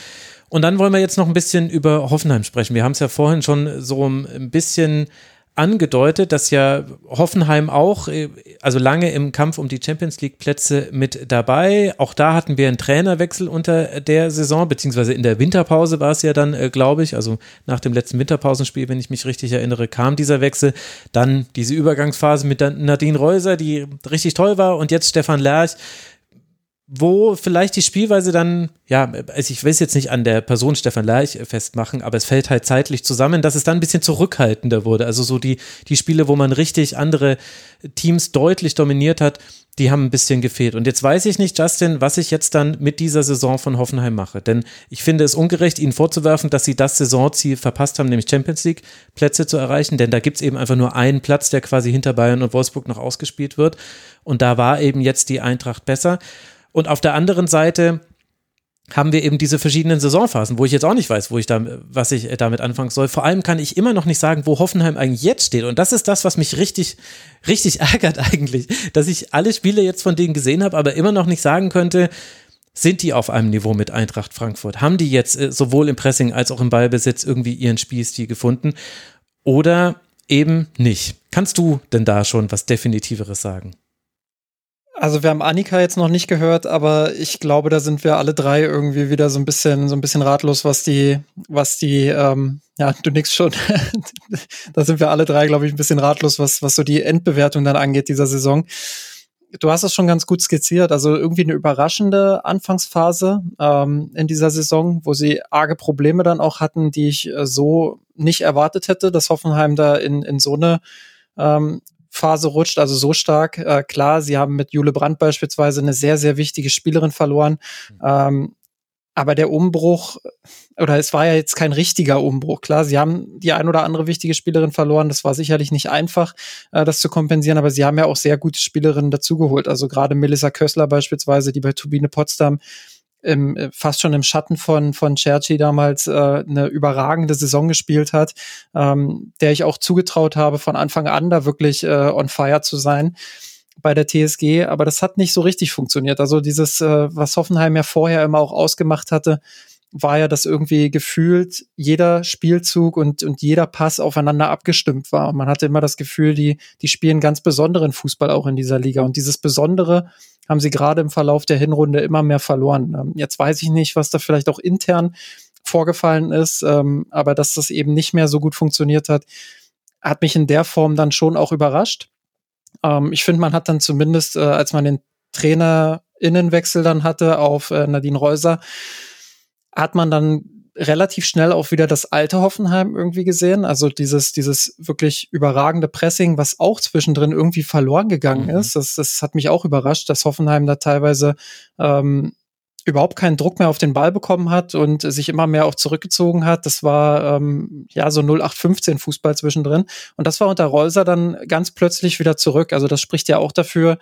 Und dann wollen wir jetzt noch ein bisschen über Hoffenheim sprechen. Wir haben es ja vorhin schon so ein bisschen angedeutet, dass ja Hoffenheim auch, äh, also lange im Kampf um die Champions League Plätze mit dabei. Auch da hatten wir einen Trainerwechsel unter der Saison, beziehungsweise in der Winterpause war es ja dann, äh, glaube ich, also nach dem letzten Winterpausenspiel, wenn ich mich richtig erinnere, kam dieser Wechsel. Dann diese Übergangsphase mit Nadine Reuser, die richtig toll war und jetzt Stefan Lerch, wo vielleicht die Spielweise dann, ja, also ich will es jetzt nicht an der Person Stefan Lerch festmachen, aber es fällt halt zeitlich zusammen, dass es dann ein bisschen zurückhaltender wurde. Also so die, die Spiele, wo man richtig andere Teams deutlich dominiert hat, die haben ein bisschen gefehlt. Und jetzt weiß ich nicht, Justin, was ich jetzt dann mit dieser Saison von Hoffenheim mache. Denn ich finde es ungerecht, ihnen vorzuwerfen, dass sie das Saisonziel verpasst haben, nämlich Champions League Plätze zu erreichen. Denn da gibt es eben einfach nur einen Platz, der quasi hinter Bayern und Wolfsburg noch ausgespielt wird. Und da war eben jetzt die Eintracht besser. Und auf der anderen Seite haben wir eben diese verschiedenen Saisonphasen, wo ich jetzt auch nicht weiß, wo ich da, was ich damit anfangen soll. Vor allem kann ich immer noch nicht sagen, wo Hoffenheim eigentlich jetzt steht. Und das ist das, was mich richtig, richtig ärgert eigentlich, dass ich alle Spiele jetzt von denen gesehen habe, aber immer noch nicht sagen könnte, sind die auf einem Niveau mit Eintracht Frankfurt? Haben die jetzt äh, sowohl im Pressing als auch im Ballbesitz irgendwie ihren Spielstil gefunden? Oder eben nicht? Kannst du denn da schon was Definitiveres sagen? Also wir haben Annika jetzt noch nicht gehört, aber ich glaube, da sind wir alle drei irgendwie wieder so ein bisschen, so ein bisschen ratlos, was die, was die, ähm, ja, du nix schon. da sind wir alle drei, glaube ich, ein bisschen ratlos, was, was so die Endbewertung dann angeht dieser Saison. du hast es schon ganz gut skizziert. Also irgendwie eine überraschende Anfangsphase ähm, in dieser Saison, wo sie arge Probleme dann auch hatten, die ich äh, so nicht erwartet hätte, dass Hoffenheim da in, in so eine ähm, Phase rutscht, also so stark. Äh, klar, sie haben mit Jule Brandt beispielsweise eine sehr, sehr wichtige Spielerin verloren. Mhm. Ähm, aber der Umbruch, oder es war ja jetzt kein richtiger Umbruch. Klar, sie haben die ein oder andere wichtige Spielerin verloren. Das war sicherlich nicht einfach, äh, das zu kompensieren, aber sie haben ja auch sehr gute Spielerinnen dazugeholt. Also gerade Melissa Kössler beispielsweise, die bei Turbine Potsdam im, äh, fast schon im Schatten von, von Cerci damals äh, eine überragende Saison gespielt hat, ähm, der ich auch zugetraut habe, von Anfang an da wirklich äh, on fire zu sein bei der TSG, aber das hat nicht so richtig funktioniert. Also dieses, äh, was Hoffenheim ja vorher immer auch ausgemacht hatte, war ja, dass irgendwie gefühlt jeder Spielzug und, und jeder Pass aufeinander abgestimmt war. Und man hatte immer das Gefühl, die, die spielen ganz besonderen Fußball auch in dieser Liga. Und dieses Besondere haben sie gerade im Verlauf der Hinrunde immer mehr verloren. Ähm, jetzt weiß ich nicht, was da vielleicht auch intern vorgefallen ist, ähm, aber dass das eben nicht mehr so gut funktioniert hat, hat mich in der Form dann schon auch überrascht. Ähm, ich finde, man hat dann zumindest, äh, als man den Trainerinnenwechsel dann hatte auf äh, Nadine Reuser, hat man dann relativ schnell auch wieder das alte Hoffenheim irgendwie gesehen. Also dieses, dieses wirklich überragende Pressing, was auch zwischendrin irgendwie verloren gegangen mhm. ist. Das, das hat mich auch überrascht, dass Hoffenheim da teilweise ähm, überhaupt keinen Druck mehr auf den Ball bekommen hat und sich immer mehr auch zurückgezogen hat. Das war ähm, ja so 0815 Fußball zwischendrin. Und das war unter Rolser dann ganz plötzlich wieder zurück. Also das spricht ja auch dafür,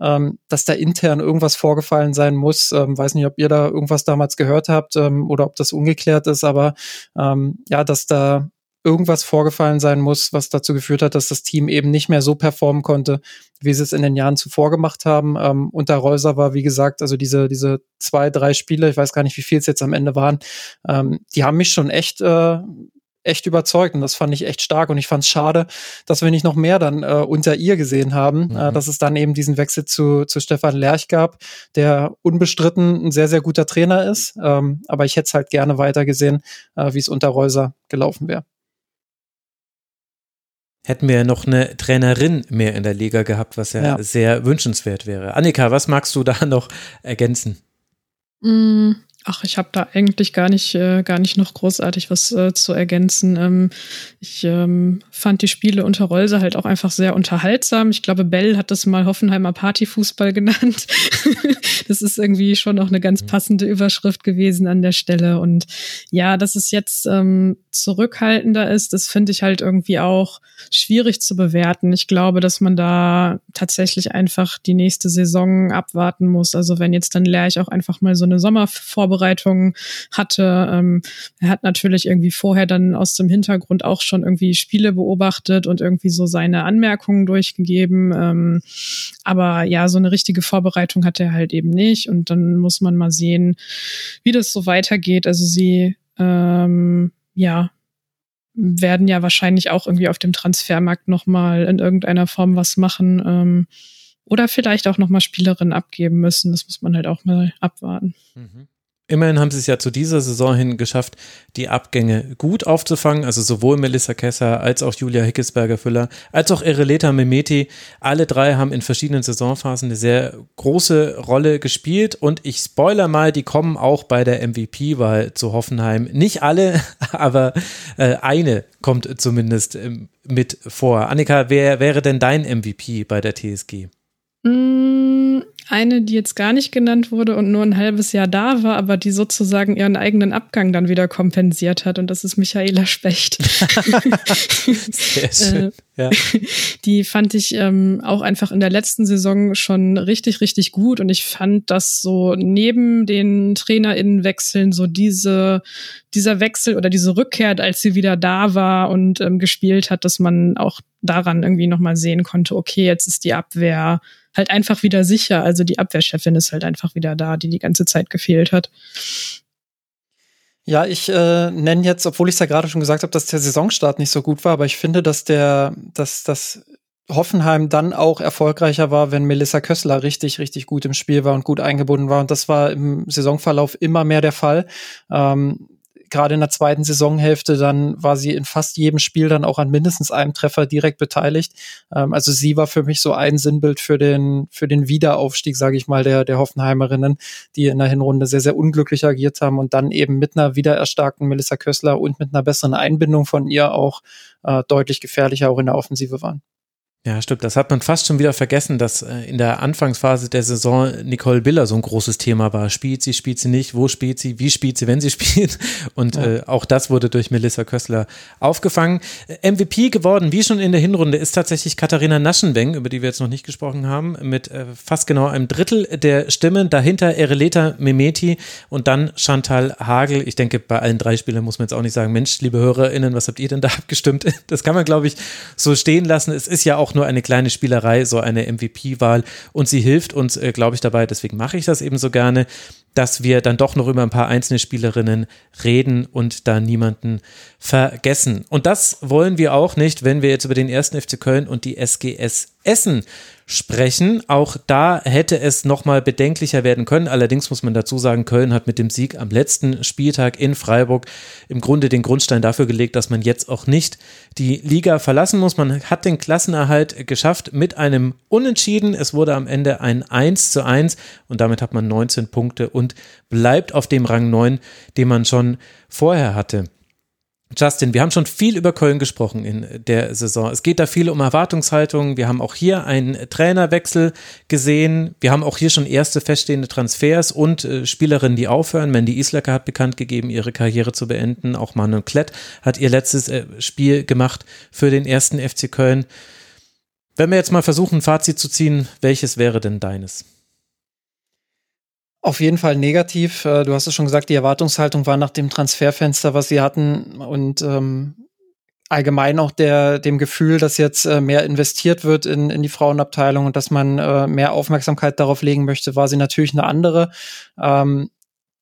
ähm, dass da intern irgendwas vorgefallen sein muss. Ähm, weiß nicht, ob ihr da irgendwas damals gehört habt ähm, oder ob das ungeklärt ist, aber ähm, ja, dass da irgendwas vorgefallen sein muss, was dazu geführt hat, dass das Team eben nicht mehr so performen konnte, wie sie es in den Jahren zuvor gemacht haben. Ähm, unter Reuser war, wie gesagt, also diese, diese zwei, drei Spiele, ich weiß gar nicht, wie viel es jetzt am Ende waren, ähm, die haben mich schon echt, äh, echt überzeugt und das fand ich echt stark und ich fand es schade, dass wir nicht noch mehr dann äh, unter ihr gesehen haben, äh, mhm. äh, dass es dann eben diesen Wechsel zu, zu Stefan Lerch gab, der unbestritten ein sehr, sehr guter Trainer ist, ähm, aber ich hätte es halt gerne weiter gesehen, äh, wie es unter Reuser gelaufen wäre hätten wir noch eine Trainerin mehr in der Liga gehabt, was ja, ja. sehr wünschenswert wäre. Annika, was magst du da noch ergänzen? Mm, Ach, ich habe da eigentlich gar nicht, äh, gar nicht noch großartig was äh, zu ergänzen. Ähm, ich ähm, fand die Spiele unter Rolse halt auch einfach sehr unterhaltsam. Ich glaube, Bell hat das mal Hoffenheimer Partyfußball genannt. das ist irgendwie schon auch eine ganz mhm. passende Überschrift gewesen an der Stelle. Und ja, dass es jetzt ähm, zurückhaltender ist, das finde ich halt irgendwie auch schwierig zu bewerten. Ich glaube, dass man da tatsächlich einfach die nächste Saison abwarten muss. Also wenn jetzt dann Lerch auch einfach mal so eine Sommervorbereitung Vorbereitungen hatte. Ähm, er hat natürlich irgendwie vorher dann aus dem Hintergrund auch schon irgendwie Spiele beobachtet und irgendwie so seine Anmerkungen durchgegeben. Ähm, aber ja, so eine richtige Vorbereitung hat er halt eben nicht. Und dann muss man mal sehen, wie das so weitergeht. Also sie, ähm, ja, werden ja wahrscheinlich auch irgendwie auf dem Transfermarkt nochmal in irgendeiner Form was machen. Ähm, oder vielleicht auch nochmal Spielerinnen abgeben müssen. Das muss man halt auch mal abwarten. Mhm. Immerhin haben sie es ja zu dieser Saison hin geschafft, die Abgänge gut aufzufangen. Also sowohl Melissa Kessler als auch Julia Hickesberger-Füller, als auch Ereleta Mehmeti. Alle drei haben in verschiedenen Saisonphasen eine sehr große Rolle gespielt. Und ich spoiler mal, die kommen auch bei der MVP-Wahl zu Hoffenheim. Nicht alle, aber äh, eine kommt zumindest äh, mit vor. Annika, wer wäre denn dein MVP bei der TSG? Mm, eine, die jetzt gar nicht genannt wurde und nur ein halbes Jahr da war, aber die sozusagen ihren eigenen Abgang dann wieder kompensiert hat. Und das ist Michaela Specht. Sehr schön. Äh, ja. Die fand ich ähm, auch einfach in der letzten Saison schon richtig, richtig gut. Und ich fand, dass so neben den TrainerInnenwechseln so diese, dieser Wechsel oder diese Rückkehr, als sie wieder da war und ähm, gespielt hat, dass man auch daran irgendwie nochmal sehen konnte, okay, jetzt ist die Abwehr halt einfach wieder sicher. Also die Abwehrchefin ist halt einfach wieder da, die die ganze Zeit gefehlt hat. Ja, ich äh, nenne jetzt, obwohl ich es ja gerade schon gesagt habe, dass der Saisonstart nicht so gut war, aber ich finde, dass der, dass das Hoffenheim dann auch erfolgreicher war, wenn Melissa Kössler richtig, richtig gut im Spiel war und gut eingebunden war. Und das war im Saisonverlauf immer mehr der Fall. Ähm, gerade in der zweiten Saisonhälfte, dann war sie in fast jedem Spiel dann auch an mindestens einem Treffer direkt beteiligt. Ähm, also sie war für mich so ein Sinnbild für den, für den Wiederaufstieg, sage ich mal, der, der Hoffenheimerinnen, die in der Hinrunde sehr, sehr unglücklich agiert haben und dann eben mit einer wiedererstarkten Melissa Kössler und mit einer besseren Einbindung von ihr auch äh, deutlich gefährlicher auch in der Offensive waren. Ja, stimmt. Das hat man fast schon wieder vergessen, dass äh, in der Anfangsphase der Saison Nicole Biller so ein großes Thema war. Spielt sie, spielt sie nicht, wo spielt sie, wie spielt sie, wenn sie spielt. Und ja. äh, auch das wurde durch Melissa Kössler aufgefangen. Äh, MVP geworden, wie schon in der Hinrunde, ist tatsächlich Katharina Naschenweng, über die wir jetzt noch nicht gesprochen haben, mit äh, fast genau einem Drittel der Stimmen. Dahinter Ereleta Memeti und dann Chantal Hagel. Ich denke, bei allen drei Spielern muss man jetzt auch nicht sagen, Mensch, liebe HörerInnen, was habt ihr denn da abgestimmt? Das kann man, glaube ich, so stehen lassen. Es ist ja auch auch nur eine kleine Spielerei, so eine MVP-Wahl. Und sie hilft uns, äh, glaube ich, dabei, deswegen mache ich das eben so gerne, dass wir dann doch noch über ein paar einzelne Spielerinnen reden und da niemanden vergessen. Und das wollen wir auch nicht, wenn wir jetzt über den ersten FC Köln und die SGS Essen sprechen. Auch da hätte es nochmal bedenklicher werden können. Allerdings muss man dazu sagen, Köln hat mit dem Sieg am letzten Spieltag in Freiburg im Grunde den Grundstein dafür gelegt, dass man jetzt auch nicht die Liga verlassen muss. Man hat den Klassenerhalt geschafft mit einem Unentschieden. Es wurde am Ende ein 1 zu 1 und damit hat man 19 Punkte und bleibt auf dem Rang 9, den man schon vorher hatte. Justin, wir haben schon viel über Köln gesprochen in der Saison. Es geht da viel um Erwartungshaltung. Wir haben auch hier einen Trainerwechsel gesehen. Wir haben auch hier schon erste feststehende Transfers und äh, Spielerinnen, die aufhören. Mandy Islecker hat bekannt gegeben, ihre Karriere zu beenden. Auch Manuel Klett hat ihr letztes äh, Spiel gemacht für den ersten FC Köln. Wenn wir jetzt mal versuchen, ein Fazit zu ziehen, welches wäre denn deines? Auf jeden Fall negativ. Äh, du hast es schon gesagt, die Erwartungshaltung war nach dem Transferfenster, was sie hatten und ähm, allgemein auch der, dem Gefühl, dass jetzt äh, mehr investiert wird in, in die Frauenabteilung und dass man äh, mehr Aufmerksamkeit darauf legen möchte, war sie natürlich eine andere. Ähm,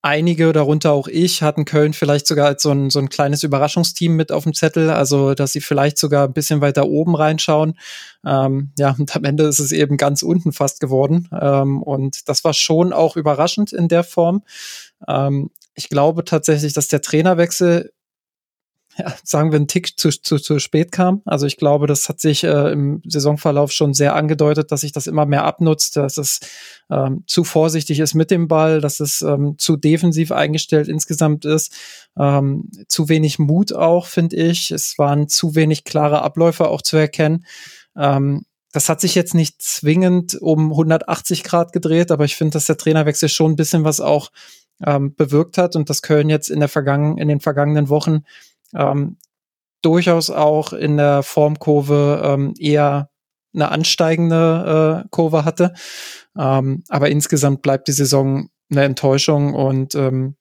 einige, darunter auch ich, hatten Köln vielleicht sogar als so ein, so ein kleines Überraschungsteam mit auf dem Zettel, also dass sie vielleicht sogar ein bisschen weiter oben reinschauen. Ähm, ja, und am Ende ist es eben ganz unten fast geworden. Ähm, und das war schon auch überraschend in der Form. Ähm, ich glaube tatsächlich, dass der Trainerwechsel ja, sagen wir, einen Tick zu, zu, zu spät kam. Also ich glaube, das hat sich äh, im Saisonverlauf schon sehr angedeutet, dass sich das immer mehr abnutzt, dass es ähm, zu vorsichtig ist mit dem Ball, dass es ähm, zu defensiv eingestellt insgesamt ist. Ähm, zu wenig Mut auch, finde ich. Es waren zu wenig klare Abläufe auch zu erkennen. Ähm, das hat sich jetzt nicht zwingend um 180 Grad gedreht, aber ich finde, dass der Trainerwechsel schon ein bisschen was auch ähm, bewirkt hat und dass Köln jetzt in der vergangen, in den vergangenen Wochen ähm, durchaus auch in der Formkurve ähm, eher eine ansteigende äh, Kurve hatte. Ähm, aber insgesamt bleibt die Saison eine Enttäuschung und ähm,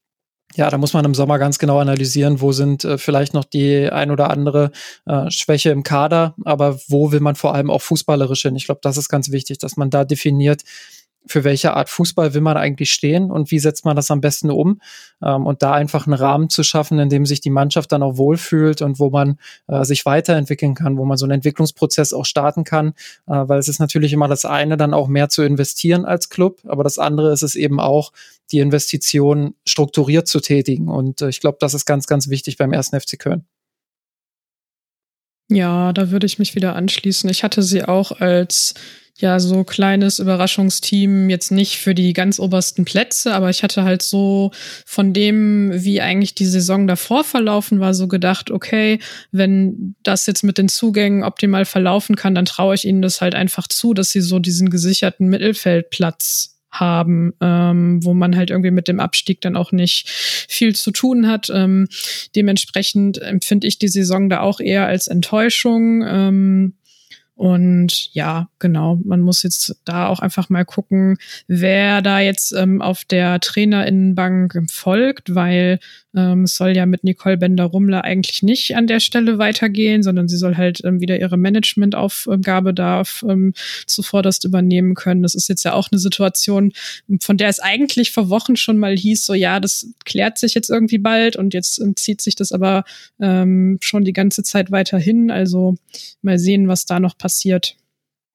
ja, da muss man im Sommer ganz genau analysieren, wo sind äh, vielleicht noch die ein oder andere äh, Schwäche im Kader, aber wo will man vor allem auch fußballerisch hin? Ich glaube, das ist ganz wichtig, dass man da definiert, für welche Art Fußball will man eigentlich stehen und wie setzt man das am besten um ähm, und da einfach einen Rahmen zu schaffen, in dem sich die Mannschaft dann auch wohlfühlt und wo man äh, sich weiterentwickeln kann, wo man so einen Entwicklungsprozess auch starten kann, äh, weil es ist natürlich immer das eine, dann auch mehr zu investieren als Club, aber das andere ist es eben auch, die Investition strukturiert zu tätigen und äh, ich glaube, das ist ganz, ganz wichtig beim ersten FC Köln. Ja, da würde ich mich wieder anschließen. Ich hatte sie auch als ja so kleines Überraschungsteam jetzt nicht für die ganz obersten Plätze, aber ich hatte halt so von dem, wie eigentlich die Saison davor verlaufen war, so gedacht, okay, wenn das jetzt mit den Zugängen optimal verlaufen kann, dann traue ich ihnen das halt einfach zu, dass sie so diesen gesicherten Mittelfeldplatz haben, ähm, wo man halt irgendwie mit dem Abstieg dann auch nicht viel zu tun hat. Ähm, dementsprechend empfinde ich die Saison da auch eher als Enttäuschung. Ähm, und ja, genau, man muss jetzt da auch einfach mal gucken, wer da jetzt ähm, auf der Trainerinnenbank folgt, weil ähm, es soll ja mit Nicole Bender-Rummler eigentlich nicht an der Stelle weitergehen, sondern sie soll halt ähm, wieder ihre Managementaufgabe da ähm, zuvorderst übernehmen können. Das ist jetzt ja auch eine Situation, von der es eigentlich vor Wochen schon mal hieß, so ja, das klärt sich jetzt irgendwie bald und jetzt ähm, zieht sich das aber ähm, schon die ganze Zeit weiter hin. Also mal sehen, was da noch passiert.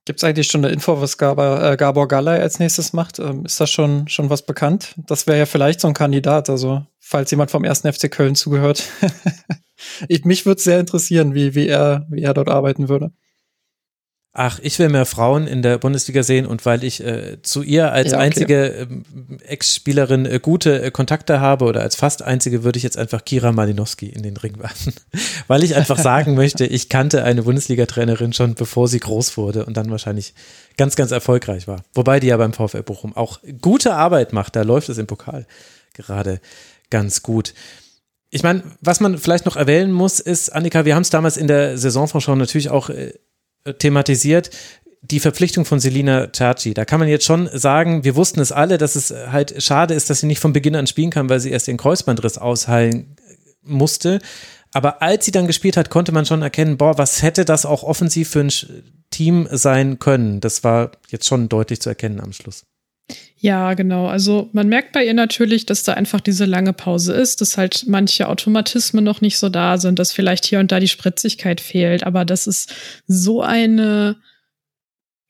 Gibt es eigentlich schon eine Info, was Gabor, äh, Gabor Galley als nächstes macht? Ähm, ist das schon, schon was bekannt? Das wäre ja vielleicht so ein Kandidat, also falls jemand vom ersten FC Köln zugehört. ich, mich würde sehr interessieren, wie, wie, er, wie er dort arbeiten würde. Ach, ich will mehr Frauen in der Bundesliga sehen und weil ich äh, zu ihr als ja, okay. einzige äh, Ex-Spielerin äh, gute äh, Kontakte habe oder als fast einzige würde ich jetzt einfach Kira Malinowski in den Ring werfen. weil ich einfach sagen möchte, ich kannte eine Bundesliga-Trainerin schon bevor sie groß wurde und dann wahrscheinlich ganz, ganz erfolgreich war. Wobei die ja beim VfL Bochum auch gute Arbeit macht. Da läuft es im Pokal gerade ganz gut. Ich meine, was man vielleicht noch erwähnen muss, ist, Annika, wir haben es damals in der Saisonvorschau natürlich auch äh, thematisiert, die Verpflichtung von Selina Cerci. Da kann man jetzt schon sagen, wir wussten es alle, dass es halt schade ist, dass sie nicht von Beginn an spielen kann, weil sie erst den Kreuzbandriss ausheilen musste. Aber als sie dann gespielt hat, konnte man schon erkennen, boah, was hätte das auch offensiv für ein Team sein können. Das war jetzt schon deutlich zu erkennen am Schluss. Ja, genau. Also man merkt bei ihr natürlich, dass da einfach diese lange Pause ist, dass halt manche Automatismen noch nicht so da sind, dass vielleicht hier und da die Spritzigkeit fehlt. Aber das ist so eine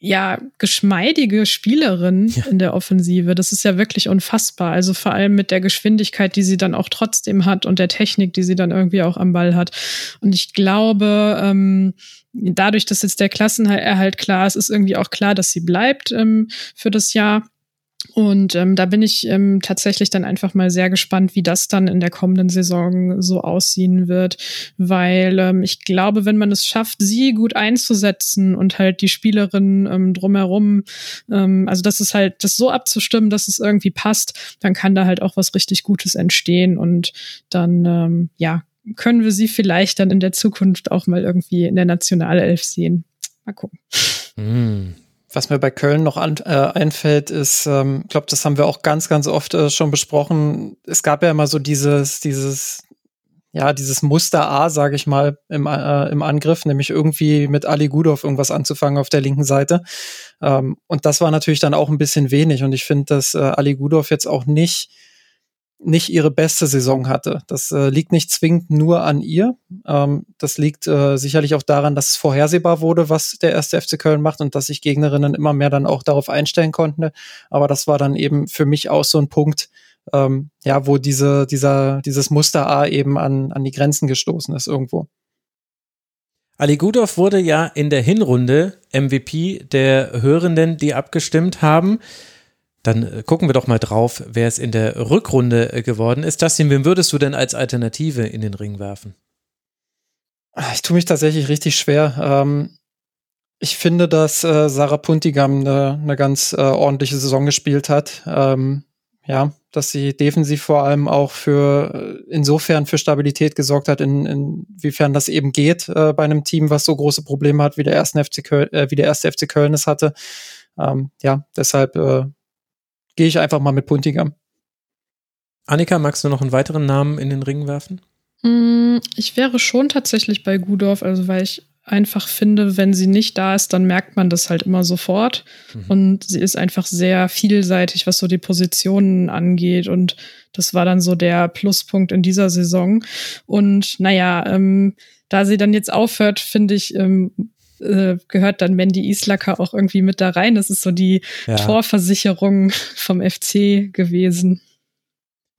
ja, geschmeidige Spielerin ja. in der Offensive. Das ist ja wirklich unfassbar. Also vor allem mit der Geschwindigkeit, die sie dann auch trotzdem hat und der Technik, die sie dann irgendwie auch am Ball hat. Und ich glaube, ähm, dadurch, dass jetzt der Klassenerhalt klar ist, ist irgendwie auch klar, dass sie bleibt ähm, für das Jahr. Und ähm, da bin ich ähm, tatsächlich dann einfach mal sehr gespannt, wie das dann in der kommenden Saison so aussehen wird, weil ähm, ich glaube, wenn man es schafft, sie gut einzusetzen und halt die Spielerin ähm, drumherum, ähm, also das ist halt das so abzustimmen, dass es irgendwie passt, dann kann da halt auch was richtig Gutes entstehen und dann ähm, ja können wir sie vielleicht dann in der Zukunft auch mal irgendwie in der Nationalelf sehen. Mal gucken. Mm. Was mir bei Köln noch an, äh, einfällt, ist, ähm, ich glaube, das haben wir auch ganz, ganz oft äh, schon besprochen. Es gab ja immer so dieses, dieses, ja, dieses Muster A, sage ich mal, im, äh, im Angriff, nämlich irgendwie mit Ali Gudov irgendwas anzufangen auf der linken Seite. Ähm, und das war natürlich dann auch ein bisschen wenig. Und ich finde, dass äh, Ali Gudov jetzt auch nicht nicht ihre beste Saison hatte. Das äh, liegt nicht zwingend nur an ihr. Ähm, das liegt äh, sicherlich auch daran, dass es vorhersehbar wurde, was der erste FC Köln macht und dass sich Gegnerinnen immer mehr dann auch darauf einstellen konnten. Aber das war dann eben für mich auch so ein Punkt, ähm, ja, wo diese, dieser, dieses Muster A eben an, an die Grenzen gestoßen ist irgendwo. Ali Gudov wurde ja in der Hinrunde MVP der Hörenden, die abgestimmt haben. Dann äh, gucken wir doch mal drauf, wer es in der Rückrunde äh, geworden ist. Justin, wen würdest du denn als Alternative in den Ring werfen? Ich tue mich tatsächlich richtig schwer. Ähm, ich finde, dass äh, Sarah Puntigam eine, eine ganz ordentliche Saison gespielt hat. Ähm, ja, dass sie defensiv vor allem auch für insofern für Stabilität gesorgt hat, in, inwiefern das eben geht bei einem Team, was so große Probleme hat, wie der erste FC Köln, wie der erste FC Köln es hatte. Ähm, ja, deshalb gehe ich einfach mal mit Puntigam. Annika, magst du noch einen weiteren Namen in den Ring werfen? Mm, ich wäre schon tatsächlich bei Gudorf, also weil ich einfach finde, wenn sie nicht da ist, dann merkt man das halt immer sofort. Mhm. Und sie ist einfach sehr vielseitig, was so die Positionen angeht. Und das war dann so der Pluspunkt in dieser Saison. Und naja, ähm, da sie dann jetzt aufhört, finde ich, ähm, äh, gehört dann Mandy Islacker auch irgendwie mit da rein. Das ist so die ja. Torversicherung vom FC gewesen.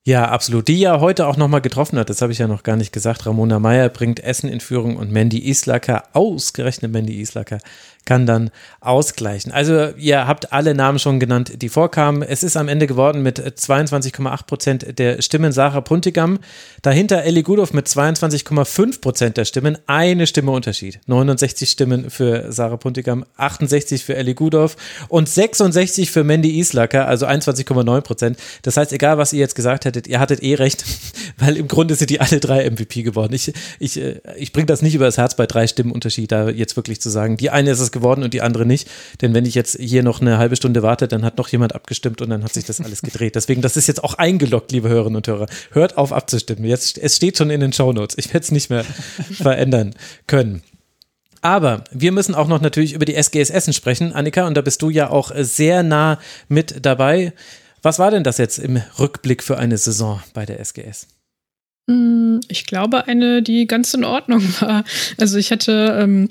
Ja, absolut. Die ja heute auch nochmal getroffen hat, das habe ich ja noch gar nicht gesagt. Ramona Meyer bringt Essen in Führung und Mandy Islacker, ausgerechnet Mandy Islacker, kann dann ausgleichen. Also ihr habt alle Namen schon genannt, die vorkamen. Es ist am Ende geworden mit 22,8 Prozent der Stimmen Sarah Puntigam. Dahinter Ellie Gudov mit 22,5 Prozent der Stimmen. Eine Stimme Unterschied. 69 Stimmen für Sarah Puntigam, 68 für Ellie Gudov und 66 für Mandy Islacker, also 21,9 Prozent. Das heißt, egal was ihr jetzt gesagt hättet, ihr hattet eh recht, weil im Grunde sind die alle drei MVP geworden. Ich, ich, äh, ich bringe das nicht über das Herz bei drei Stimmen Unterschied, da jetzt wirklich zu sagen, die eine ist es geworden und die andere nicht. Denn wenn ich jetzt hier noch eine halbe Stunde warte, dann hat noch jemand abgestimmt und dann hat sich das alles gedreht. Deswegen, das ist jetzt auch eingeloggt, liebe Hörerinnen und Hörer. Hört auf abzustimmen. Jetzt, es steht schon in den Shownotes. Ich werde es nicht mehr verändern können. Aber wir müssen auch noch natürlich über die SGS Essen sprechen, Annika, und da bist du ja auch sehr nah mit dabei. Was war denn das jetzt im Rückblick für eine Saison bei der SGS? Mm, ich glaube, eine, die ganz in Ordnung war. Also ich hatte ähm,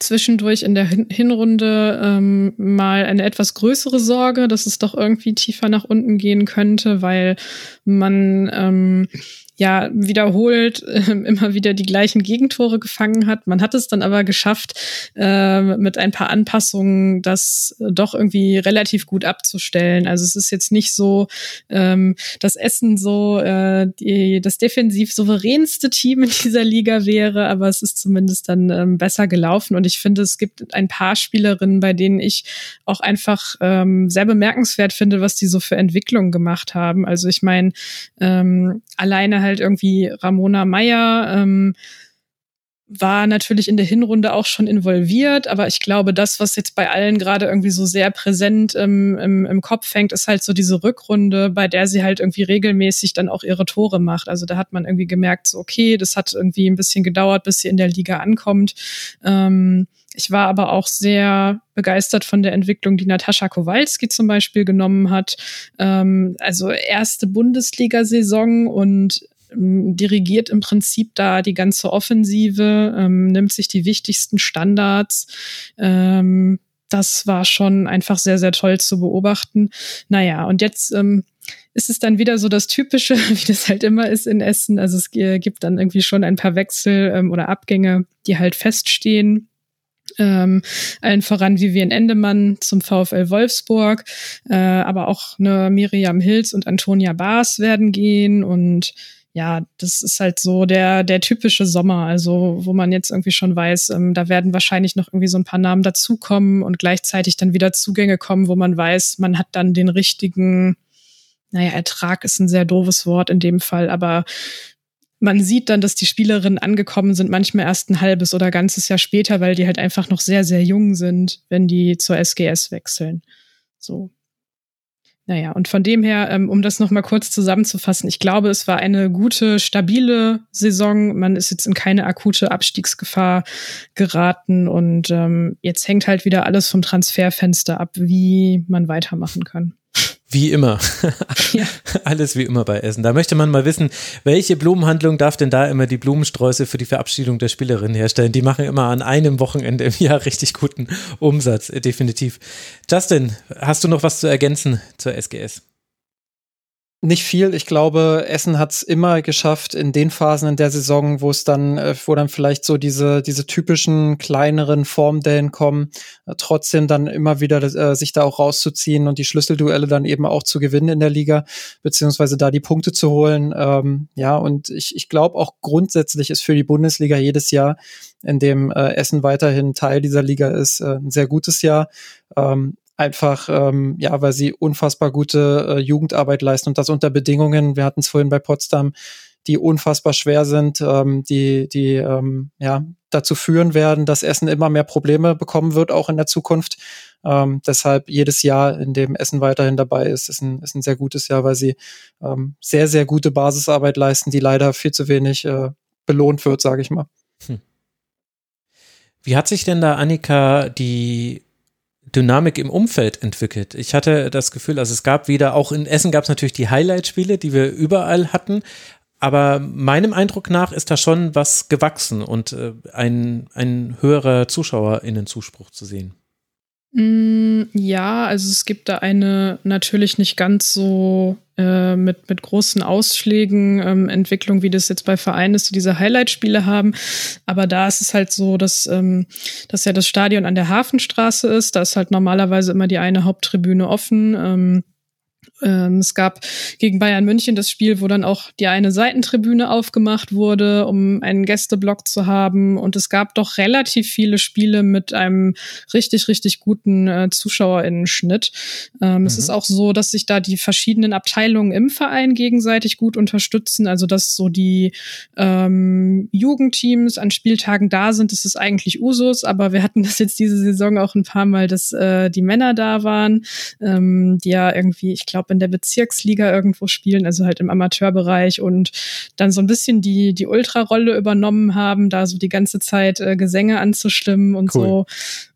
zwischendurch in der Hinrunde ähm, mal eine etwas größere Sorge, dass es doch irgendwie tiefer nach unten gehen könnte, weil man ähm, ja wiederholt äh, immer wieder die gleichen Gegentore gefangen hat. Man hat es dann aber geschafft, äh, mit ein paar Anpassungen das äh, doch irgendwie relativ gut abzustellen. Also es ist jetzt nicht so, ähm, dass Essen so äh, die, das defensiv souveränste Team in dieser Liga wäre, aber es ist zumindest dann ähm, besser gelaufen. Und ich finde, es gibt ein paar Spielerinnen, bei denen ich auch einfach ähm, sehr bemerkenswert finde, was die so für Entwicklungen gemacht haben. Also ich meine, ähm, alleine halt irgendwie Ramona Meyer, ähm, war natürlich in der Hinrunde auch schon involviert, aber ich glaube, das, was jetzt bei allen gerade irgendwie so sehr präsent im, im, im Kopf hängt, ist halt so diese Rückrunde, bei der sie halt irgendwie regelmäßig dann auch ihre Tore macht. Also da hat man irgendwie gemerkt, so okay, das hat irgendwie ein bisschen gedauert, bis sie in der Liga ankommt. Ähm, ich war aber auch sehr begeistert von der Entwicklung, die Natascha Kowalski zum Beispiel genommen hat. Ähm, also erste Bundesliga-Saison und ähm, dirigiert im Prinzip da die ganze Offensive, ähm, nimmt sich die wichtigsten Standards. Ähm, das war schon einfach sehr, sehr toll zu beobachten. Naja, und jetzt ähm, ist es dann wieder so das Typische, wie das halt immer ist in Essen. Also es gibt dann irgendwie schon ein paar Wechsel ähm, oder Abgänge, die halt feststehen. Ähm, allen voran Vivian Endemann zum VfL Wolfsburg, äh, aber auch eine Miriam Hills und Antonia Baas werden gehen und ja, das ist halt so der, der typische Sommer, also wo man jetzt irgendwie schon weiß, ähm, da werden wahrscheinlich noch irgendwie so ein paar Namen dazukommen und gleichzeitig dann wieder Zugänge kommen, wo man weiß, man hat dann den richtigen, naja, Ertrag ist ein sehr doofes Wort in dem Fall, aber man sieht dann, dass die Spielerinnen angekommen sind, manchmal erst ein halbes oder ganzes Jahr später, weil die halt einfach noch sehr, sehr jung sind, wenn die zur SGS wechseln. So. Naja, und von dem her, ähm, um das nochmal kurz zusammenzufassen, ich glaube, es war eine gute, stabile Saison. Man ist jetzt in keine akute Abstiegsgefahr geraten und ähm, jetzt hängt halt wieder alles vom Transferfenster ab, wie man weitermachen kann. Wie immer. Ja. Alles wie immer bei Essen. Da möchte man mal wissen, welche Blumenhandlung darf denn da immer die Blumensträuße für die Verabschiedung der Spielerin herstellen? Die machen immer an einem Wochenende im Jahr richtig guten Umsatz, äh, definitiv. Justin, hast du noch was zu ergänzen zur SGS? Nicht viel. Ich glaube, Essen hat es immer geschafft in den Phasen in der Saison, wo es dann, äh, wo dann vielleicht so diese diese typischen kleineren Formdellen kommen, äh, trotzdem dann immer wieder äh, sich da auch rauszuziehen und die Schlüsselduelle dann eben auch zu gewinnen in der Liga beziehungsweise da die Punkte zu holen. Ähm, ja, und ich ich glaube auch grundsätzlich ist für die Bundesliga jedes Jahr, in dem äh, Essen weiterhin Teil dieser Liga ist, äh, ein sehr gutes Jahr. Ähm, einfach, ähm, ja, weil sie unfassbar gute äh, Jugendarbeit leisten und das unter Bedingungen, wir hatten es vorhin bei Potsdam, die unfassbar schwer sind, ähm, die, die ähm, ja, dazu führen werden, dass Essen immer mehr Probleme bekommen wird, auch in der Zukunft. Ähm, deshalb jedes Jahr, in dem Essen weiterhin dabei ist, ist ein, ist ein sehr gutes Jahr, weil sie ähm, sehr, sehr gute Basisarbeit leisten, die leider viel zu wenig äh, belohnt wird, sage ich mal. Hm. Wie hat sich denn da, Annika, die Dynamik im Umfeld entwickelt. Ich hatte das Gefühl, also es gab wieder, auch in Essen gab es natürlich die Highlight-Spiele, die wir überall hatten, aber meinem Eindruck nach ist da schon was gewachsen und äh, ein, ein höherer ZuschauerInnenzuspruch zu sehen. Mm, ja, also es gibt da eine natürlich nicht ganz so äh, mit, mit großen Ausschlägen ähm, Entwicklung, wie das jetzt bei Vereinen ist, die diese Highlight-Spiele haben. Aber da ist es halt so, dass, ähm, dass ja das Stadion an der Hafenstraße ist. Da ist halt normalerweise immer die eine Haupttribüne offen. Ähm, ähm, es gab gegen Bayern München das Spiel, wo dann auch die eine Seitentribüne aufgemacht wurde, um einen Gästeblock zu haben. Und es gab doch relativ viele Spiele mit einem richtig, richtig guten äh, ZuschauerInnen-Schnitt. Ähm, mhm. Es ist auch so, dass sich da die verschiedenen Abteilungen im Verein gegenseitig gut unterstützen. Also, dass so die ähm, Jugendteams an Spieltagen da sind, das ist eigentlich Usus. Aber wir hatten das jetzt diese Saison auch ein paar Mal, dass äh, die Männer da waren, ähm, die ja irgendwie, ich glaube, in der Bezirksliga irgendwo spielen, also halt im Amateurbereich und dann so ein bisschen die, die Ultrarolle übernommen haben, da so die ganze Zeit äh, Gesänge anzustimmen und cool. so.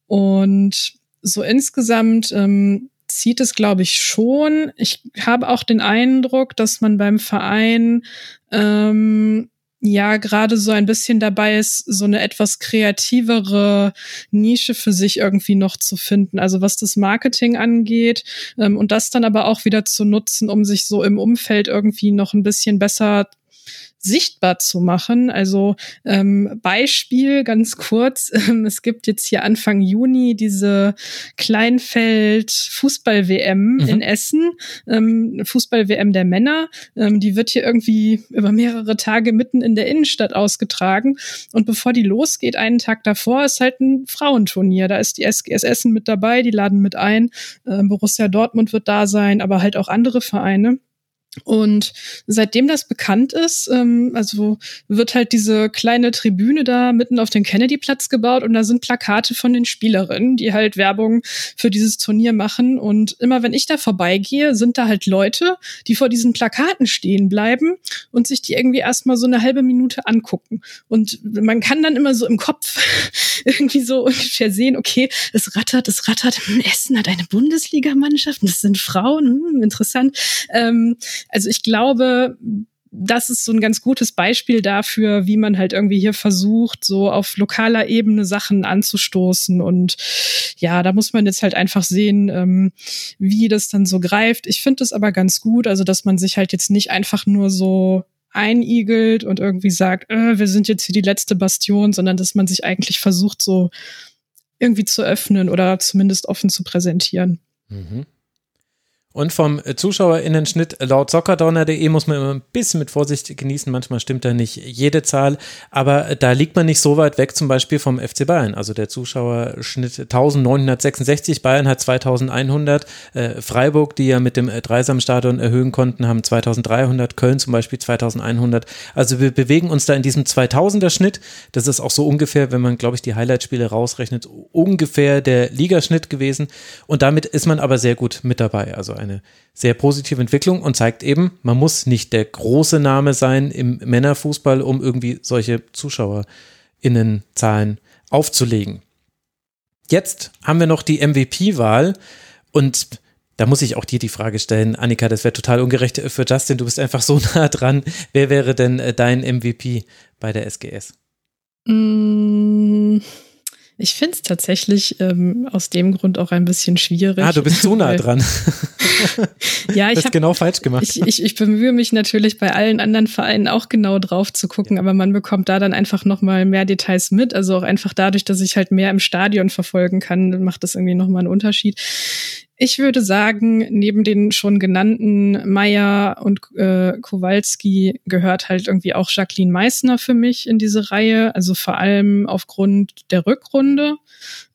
Und so insgesamt ähm, zieht es, glaube ich, schon. Ich habe auch den Eindruck, dass man beim Verein ähm, ja gerade so ein bisschen dabei ist, so eine etwas kreativere Nische für sich irgendwie noch zu finden. Also was das Marketing angeht ähm, und das dann aber auch wieder zu nutzen, um sich so im Umfeld irgendwie noch ein bisschen besser sichtbar zu machen. Also ähm, Beispiel ganz kurz, ähm, es gibt jetzt hier Anfang Juni diese Kleinfeld-Fußball-WM mhm. in Essen, ähm, Fußball-WM der Männer. Ähm, die wird hier irgendwie über mehrere Tage mitten in der Innenstadt ausgetragen. Und bevor die losgeht, einen Tag davor, ist halt ein Frauenturnier. Da ist die SGS Essen mit dabei, die laden mit ein. Ähm, Borussia Dortmund wird da sein, aber halt auch andere Vereine. Und seitdem das bekannt ist, ähm, also wird halt diese kleine Tribüne da mitten auf den Kennedy-Platz gebaut und da sind Plakate von den Spielerinnen, die halt Werbung für dieses Turnier machen. Und immer wenn ich da vorbeigehe, sind da halt Leute, die vor diesen Plakaten stehen bleiben und sich die irgendwie erstmal so eine halbe Minute angucken. Und man kann dann immer so im Kopf irgendwie so ungefähr sehen, okay, es rattert, es rattert, hm, Essen hat eine Bundesligamannschaft, das sind Frauen, hm, interessant. Ähm, also ich glaube, das ist so ein ganz gutes Beispiel dafür, wie man halt irgendwie hier versucht, so auf lokaler Ebene Sachen anzustoßen. Und ja, da muss man jetzt halt einfach sehen, ähm, wie das dann so greift. Ich finde es aber ganz gut, also dass man sich halt jetzt nicht einfach nur so einigelt und irgendwie sagt, äh, wir sind jetzt hier die letzte Bastion, sondern dass man sich eigentlich versucht, so irgendwie zu öffnen oder zumindest offen zu präsentieren. Mhm. Und vom Zuschauerinnenschnitt laut soccerdonner.de muss man immer ein bisschen mit Vorsicht genießen. Manchmal stimmt da nicht jede Zahl, aber da liegt man nicht so weit weg, zum Beispiel vom FC Bayern. Also der Zuschauerschnitt 1966, Bayern hat 2100, äh, Freiburg, die ja mit dem Dreisamstadion erhöhen konnten, haben 2300, Köln zum Beispiel 2100. Also wir bewegen uns da in diesem 2000er Schnitt. Das ist auch so ungefähr, wenn man, glaube ich, die Highlightspiele rausrechnet, ungefähr der Ligaschnitt gewesen. Und damit ist man aber sehr gut mit dabei. Also eine sehr positive Entwicklung und zeigt eben, man muss nicht der große Name sein im Männerfußball, um irgendwie solche ZuschauerInnenzahlen aufzulegen. Jetzt haben wir noch die MVP-Wahl und da muss ich auch dir die Frage stellen, Annika, das wäre total ungerecht für Justin, du bist einfach so nah dran. Wer wäre denn äh, dein MVP bei der SGS? Mmh. Ich finde es tatsächlich ähm, aus dem Grund auch ein bisschen schwierig. Ah, du bist zu nah dran. ja, ich habe genau falsch gemacht. Ich, ich, ich, bemühe mich natürlich bei allen anderen Vereinen auch genau drauf zu gucken, aber man bekommt da dann einfach noch mal mehr Details mit. Also auch einfach dadurch, dass ich halt mehr im Stadion verfolgen kann, macht das irgendwie noch mal einen Unterschied. Ich würde sagen, neben den schon genannten Meyer und äh, Kowalski gehört halt irgendwie auch Jacqueline Meissner für mich in diese Reihe. Also vor allem aufgrund der Rückrunde,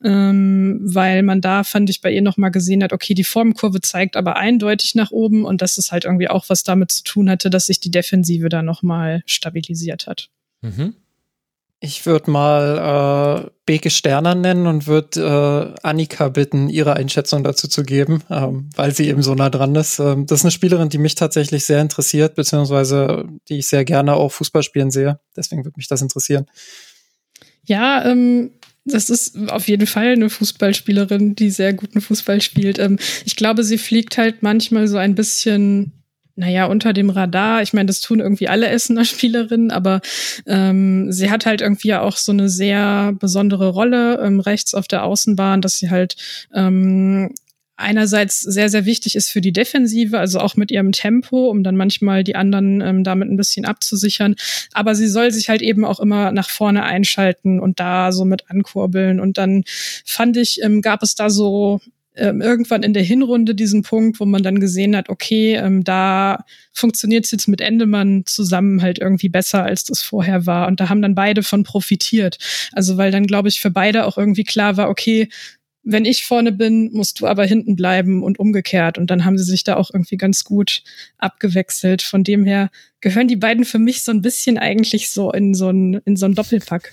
ähm, weil man da fand ich bei ihr noch mal gesehen hat, okay, die Formkurve zeigt aber eindeutig nach oben und dass es halt irgendwie auch was damit zu tun hatte, dass sich die Defensive da noch mal stabilisiert hat. Mhm. Ich würde mal äh, Beke Sterner nennen und würde äh, Annika bitten, ihre Einschätzung dazu zu geben, ähm, weil sie eben so nah dran ist. Ähm, das ist eine Spielerin, die mich tatsächlich sehr interessiert, beziehungsweise die ich sehr gerne auch Fußball spielen sehe. Deswegen würde mich das interessieren. Ja, ähm, das ist auf jeden Fall eine Fußballspielerin, die sehr guten Fußball spielt. Ähm, ich glaube, sie fliegt halt manchmal so ein bisschen naja, unter dem Radar. Ich meine, das tun irgendwie alle Essener Spielerinnen, aber ähm, sie hat halt irgendwie ja auch so eine sehr besondere Rolle ähm, rechts auf der Außenbahn, dass sie halt ähm, einerseits sehr, sehr wichtig ist für die Defensive, also auch mit ihrem Tempo, um dann manchmal die anderen ähm, damit ein bisschen abzusichern. Aber sie soll sich halt eben auch immer nach vorne einschalten und da so mit ankurbeln. Und dann fand ich, ähm, gab es da so ähm, irgendwann in der Hinrunde diesen Punkt, wo man dann gesehen hat, okay, ähm, da funktioniert es jetzt mit Endemann zusammen halt irgendwie besser, als das vorher war. Und da haben dann beide von profitiert. Also weil dann, glaube ich, für beide auch irgendwie klar war, okay, wenn ich vorne bin, musst du aber hinten bleiben und umgekehrt. Und dann haben sie sich da auch irgendwie ganz gut abgewechselt. Von dem her gehören die beiden für mich so ein bisschen eigentlich so in so ein, in so ein Doppelpack.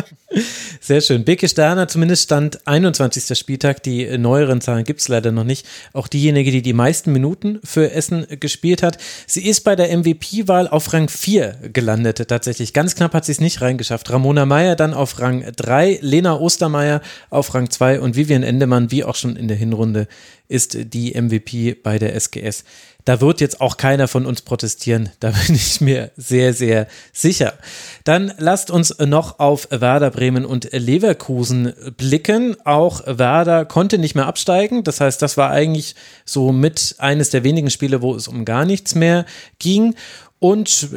Sehr schön. Beke Sterner, zumindest stand 21. Spieltag. Die neueren Zahlen gibt es leider noch nicht. Auch diejenige, die die meisten Minuten für Essen gespielt hat. Sie ist bei der MVP-Wahl auf Rang 4 gelandet, tatsächlich. Ganz knapp hat sie es nicht reingeschafft. Ramona Meyer dann auf Rang 3, Lena Ostermeier auf Rang 2 und Vivian Endemann, wie auch schon in der Hinrunde, ist die MVP bei der SGS. Da wird jetzt auch keiner von uns protestieren, da bin ich mir sehr, sehr sicher. Dann lasst uns noch auf Werder Bremen und Leverkusen blicken. Auch Werder konnte nicht mehr absteigen, das heißt, das war eigentlich so mit eines der wenigen Spiele, wo es um gar nichts mehr ging. Und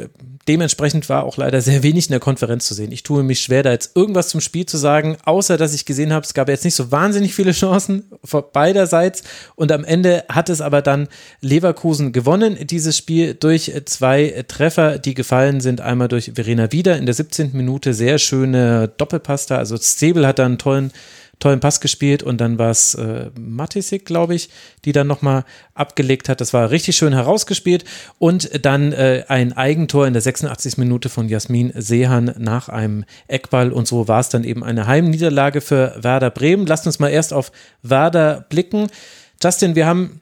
dementsprechend war auch leider sehr wenig in der Konferenz zu sehen. Ich tue mich schwer, da jetzt irgendwas zum Spiel zu sagen, außer dass ich gesehen habe, es gab jetzt nicht so wahnsinnig viele Chancen beiderseits. Und am Ende hat es aber dann Leverkusen gewonnen, dieses Spiel durch zwei Treffer, die gefallen sind. Einmal durch Verena Wieder in der 17. Minute, sehr schöne Doppelpasta. Also Stebel hat da einen tollen tollen Pass gespielt und dann war es äh, Matisik, glaube ich, die dann nochmal abgelegt hat. Das war richtig schön herausgespielt und dann äh, ein Eigentor in der 86. Minute von Jasmin Sehan nach einem Eckball und so war es dann eben eine Heimniederlage für Werder Bremen. Lasst uns mal erst auf Werder blicken. Justin, wir haben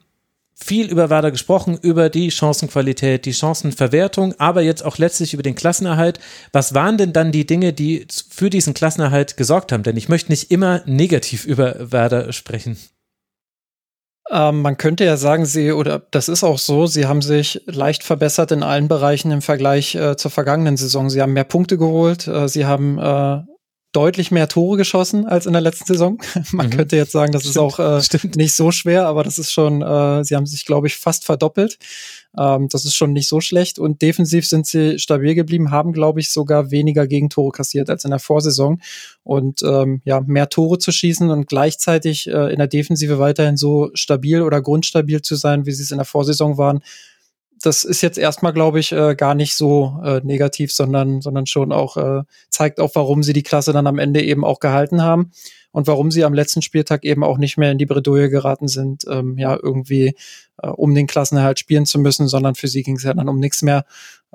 viel über Werder gesprochen, über die Chancenqualität, die Chancenverwertung, aber jetzt auch letztlich über den Klassenerhalt. Was waren denn dann die Dinge, die für diesen Klassenerhalt gesorgt haben? Denn ich möchte nicht immer negativ über Werder sprechen. Ähm, man könnte ja sagen, sie, oder das ist auch so, sie haben sich leicht verbessert in allen Bereichen im Vergleich äh, zur vergangenen Saison. Sie haben mehr Punkte geholt, äh, sie haben äh, deutlich mehr Tore geschossen als in der letzten Saison. Man mhm. könnte jetzt sagen, das stimmt, ist auch äh, nicht so schwer, aber das ist schon, äh, sie haben sich, glaube ich, fast verdoppelt. Ähm, das ist schon nicht so schlecht. Und defensiv sind sie stabil geblieben, haben, glaube ich, sogar weniger Gegentore kassiert als in der Vorsaison. Und ähm, ja, mehr Tore zu schießen und gleichzeitig äh, in der Defensive weiterhin so stabil oder grundstabil zu sein, wie sie es in der Vorsaison waren, das ist jetzt erstmal, glaube ich, äh, gar nicht so äh, negativ, sondern, sondern schon auch äh, zeigt auch, warum sie die Klasse dann am Ende eben auch gehalten haben und warum sie am letzten Spieltag eben auch nicht mehr in die Bredouille geraten sind, ähm, ja, irgendwie äh, um den Klassenerhalt spielen zu müssen, sondern für sie ging es ja dann um nichts mehr.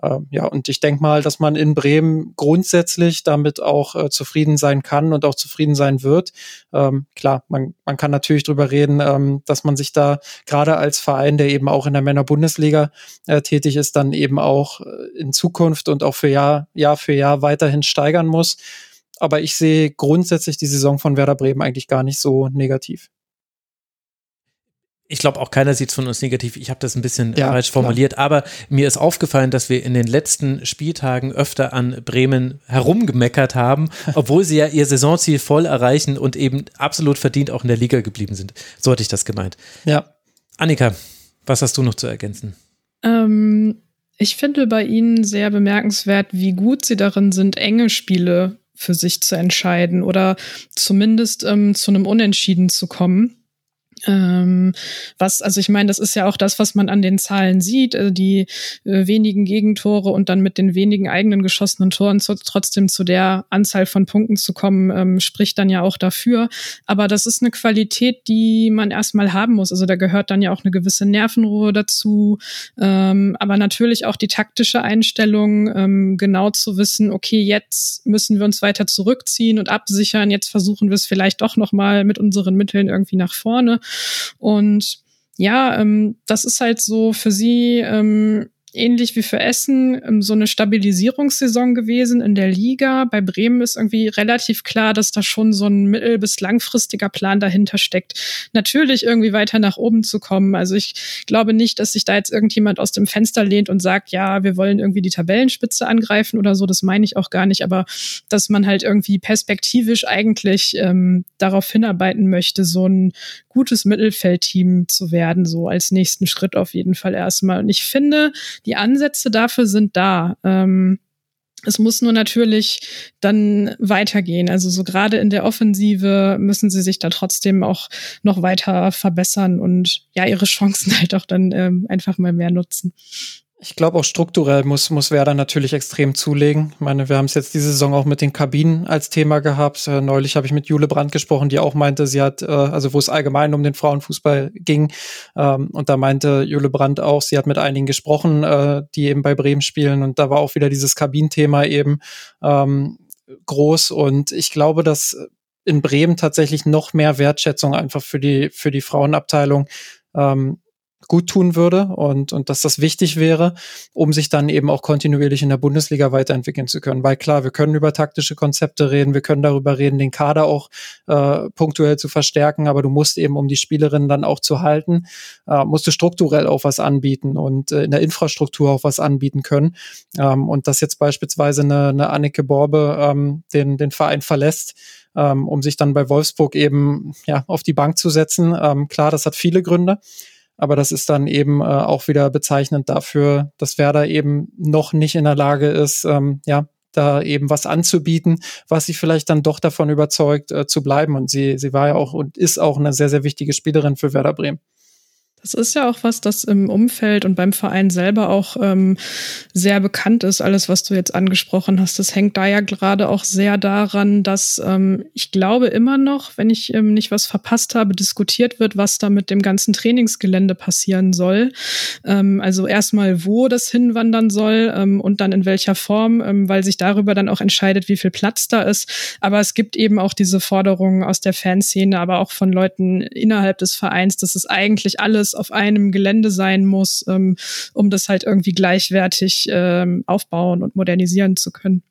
Äh, ja, und ich denke mal, dass man in Bremen grundsätzlich damit auch äh, zufrieden sein kann und auch zufrieden sein wird. Ähm, klar, man, man kann natürlich drüber reden, ähm, dass man sich da gerade als Verein, der eben auch in der Männerbundesliga äh, tätig ist, dann eben auch äh, in Zukunft und auch für Jahr, Jahr für Jahr weiterhin steigern muss. Aber ich sehe grundsätzlich die Saison von Werder Bremen eigentlich gar nicht so negativ ich glaube auch keiner sieht es von uns negativ. Ich habe das ein bisschen ja, falsch formuliert, klar. aber mir ist aufgefallen, dass wir in den letzten Spieltagen öfter an Bremen herumgemeckert haben, obwohl sie ja ihr Saisonziel voll erreichen und eben absolut verdient auch in der Liga geblieben sind. So hatte ich das gemeint. Ja. Annika, was hast du noch zu ergänzen? Ähm, ich finde bei ihnen sehr bemerkenswert, wie gut sie darin sind, enge Spiele für sich zu entscheiden oder zumindest ähm, zu einem Unentschieden zu kommen. Ähm, was, also ich meine, das ist ja auch das, was man an den Zahlen sieht, also die äh, wenigen Gegentore und dann mit den wenigen eigenen geschossenen Toren zu, trotzdem zu der Anzahl von Punkten zu kommen, ähm, spricht dann ja auch dafür. Aber das ist eine Qualität, die man erstmal haben muss. Also da gehört dann ja auch eine gewisse Nervenruhe dazu, ähm, aber natürlich auch die taktische Einstellung, ähm, genau zu wissen, okay, jetzt müssen wir uns weiter zurückziehen und absichern, jetzt versuchen wir es vielleicht doch nochmal mit unseren Mitteln irgendwie nach vorne. Und ja, ähm, das ist halt so für sie ähm, ähnlich wie für Essen ähm, so eine Stabilisierungssaison gewesen in der Liga. Bei Bremen ist irgendwie relativ klar, dass da schon so ein mittel- bis langfristiger Plan dahinter steckt. Natürlich irgendwie weiter nach oben zu kommen. Also ich glaube nicht, dass sich da jetzt irgendjemand aus dem Fenster lehnt und sagt, ja, wir wollen irgendwie die Tabellenspitze angreifen oder so. Das meine ich auch gar nicht. Aber dass man halt irgendwie perspektivisch eigentlich ähm, darauf hinarbeiten möchte, so ein gutes Mittelfeldteam zu werden, so als nächsten Schritt auf jeden Fall erstmal. Und ich finde, die Ansätze dafür sind da. Ähm, es muss nur natürlich dann weitergehen. Also so gerade in der Offensive müssen sie sich da trotzdem auch noch weiter verbessern und ja, ihre Chancen halt auch dann ähm, einfach mal mehr nutzen. Ich glaube auch strukturell muss, muss Werder natürlich extrem zulegen. Ich meine, wir haben es jetzt diese Saison auch mit den Kabinen als Thema gehabt. Äh, neulich habe ich mit Jule Brandt gesprochen, die auch meinte, sie hat, äh, also wo es allgemein um den Frauenfußball ging. Ähm, und da meinte Jule Brandt auch, sie hat mit einigen gesprochen, äh, die eben bei Bremen spielen. Und da war auch wieder dieses Kabinenthema eben ähm, groß. Und ich glaube, dass in Bremen tatsächlich noch mehr Wertschätzung einfach für die, für die Frauenabteilung ähm, gut tun würde und, und dass das wichtig wäre, um sich dann eben auch kontinuierlich in der Bundesliga weiterentwickeln zu können. Weil klar, wir können über taktische Konzepte reden, wir können darüber reden, den Kader auch äh, punktuell zu verstärken, aber du musst eben, um die Spielerinnen dann auch zu halten, äh, musst du strukturell auch was anbieten und äh, in der Infrastruktur auch was anbieten können. Ähm, und dass jetzt beispielsweise eine, eine Anneke Borbe ähm, den, den Verein verlässt, ähm, um sich dann bei Wolfsburg eben ja, auf die Bank zu setzen. Ähm, klar, das hat viele Gründe. Aber das ist dann eben äh, auch wieder bezeichnend dafür, dass Werder eben noch nicht in der Lage ist, ähm, ja, da eben was anzubieten, was sie vielleicht dann doch davon überzeugt äh, zu bleiben. Und sie, sie war ja auch und ist auch eine sehr, sehr wichtige Spielerin für Werder Bremen. Das ist ja auch was, das im Umfeld und beim Verein selber auch ähm, sehr bekannt ist. Alles, was du jetzt angesprochen hast, das hängt da ja gerade auch sehr daran, dass ähm, ich glaube immer noch, wenn ich ähm, nicht was verpasst habe, diskutiert wird, was da mit dem ganzen Trainingsgelände passieren soll. Ähm, also erstmal, wo das hinwandern soll ähm, und dann in welcher Form, ähm, weil sich darüber dann auch entscheidet, wie viel Platz da ist. Aber es gibt eben auch diese Forderungen aus der Fanszene, aber auch von Leuten innerhalb des Vereins, dass es eigentlich alles auf einem Gelände sein muss, ähm, um das halt irgendwie gleichwertig ähm, aufbauen und modernisieren zu können.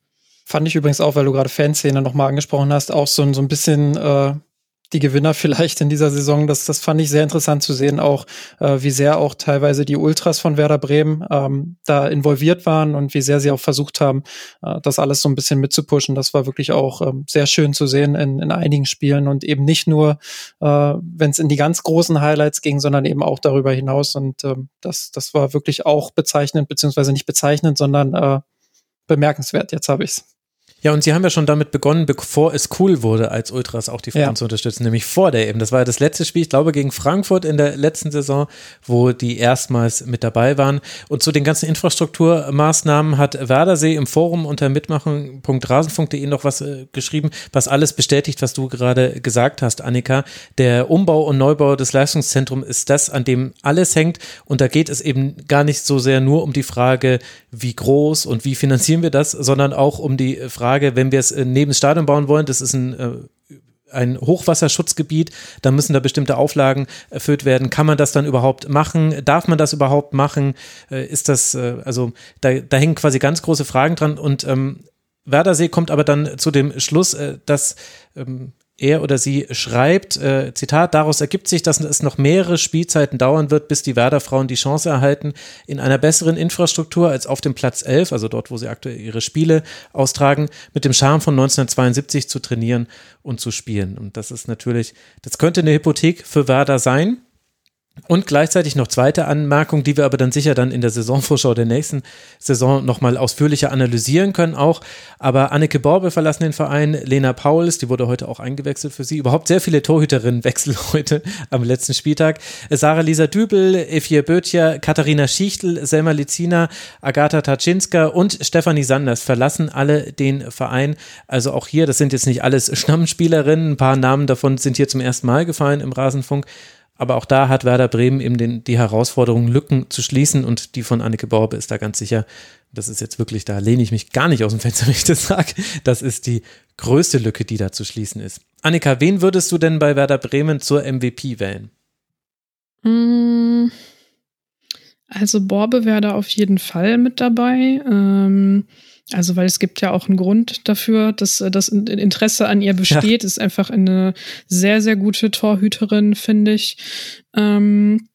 Fand ich übrigens auch, weil du gerade Fanszene nochmal angesprochen hast, auch so, so ein bisschen äh, die Gewinner vielleicht in dieser Saison. Das, das fand ich sehr interessant zu sehen, auch äh, wie sehr auch teilweise die Ultras von Werder Bremen ähm, da involviert waren und wie sehr sie auch versucht haben, äh, das alles so ein bisschen mitzupushen. Das war wirklich auch ähm, sehr schön zu sehen in, in einigen Spielen und eben nicht nur, äh, wenn es in die ganz großen Highlights ging, sondern eben auch darüber hinaus. Und ähm, das, das war wirklich auch bezeichnend, beziehungsweise nicht bezeichnend, sondern äh, bemerkenswert. Jetzt habe ich's. Ja, und sie haben ja schon damit begonnen, bevor es cool wurde, als Ultras auch die Frauen ja. zu unterstützen, nämlich vor der eben. Das war ja das letzte Spiel, ich glaube, gegen Frankfurt in der letzten Saison, wo die erstmals mit dabei waren. Und zu den ganzen Infrastrukturmaßnahmen hat Werdersee im Forum unter mitmachen.rasen.de noch was äh, geschrieben, was alles bestätigt, was du gerade gesagt hast, Annika. Der Umbau und Neubau des Leistungszentrums ist das, an dem alles hängt. Und da geht es eben gar nicht so sehr nur um die Frage, wie groß und wie finanzieren wir das, sondern auch um die Frage, Frage, wenn wir es äh, neben das Stadion bauen wollen, das ist ein äh, ein Hochwasserschutzgebiet, da müssen da bestimmte Auflagen erfüllt werden. Kann man das dann überhaupt machen? Darf man das überhaupt machen? Äh, ist das, also da, da hängen quasi ganz große Fragen dran und ähm, Werdersee kommt aber dann zu dem Schluss, dass ähm, er oder sie schreibt, äh, Zitat, daraus ergibt sich, dass es noch mehrere Spielzeiten dauern wird, bis die Werder-Frauen die Chance erhalten, in einer besseren Infrastruktur als auf dem Platz 11, also dort, wo sie aktuell ihre Spiele austragen, mit dem Charme von 1972 zu trainieren und zu spielen. Und das ist natürlich, das könnte eine Hypothek für Werder sein. Und gleichzeitig noch zweite Anmerkung, die wir aber dann sicher dann in der Saisonvorschau der nächsten Saison nochmal ausführlicher analysieren können auch. Aber Anneke Borbe verlassen den Verein, Lena Pauls, die wurde heute auch eingewechselt für sie. Überhaupt sehr viele Torhüterinnen wechseln heute am letzten Spieltag. Sarah Lisa Dübel, Efie Böttcher, Katharina Schichtel, Selma Lizina, Agatha Taczynska und Stefanie Sanders verlassen alle den Verein. Also auch hier, das sind jetzt nicht alles Stammspielerinnen, ein paar Namen davon sind hier zum ersten Mal gefallen im Rasenfunk. Aber auch da hat Werder Bremen eben den, die Herausforderung, Lücken zu schließen und die von Anneke Borbe ist da ganz sicher. Das ist jetzt wirklich, da lehne ich mich gar nicht aus dem Fenster, wenn ich das sage. Das ist die größte Lücke, die da zu schließen ist. Annika, wen würdest du denn bei Werder Bremen zur MVP wählen? Mm, also Borbe wäre da auf jeden Fall mit dabei. Ähm, also, weil es gibt ja auch einen Grund dafür, dass äh, das Interesse an ihr besteht. Ja. Ist einfach eine sehr, sehr gute Torhüterin, finde ich. Ähm,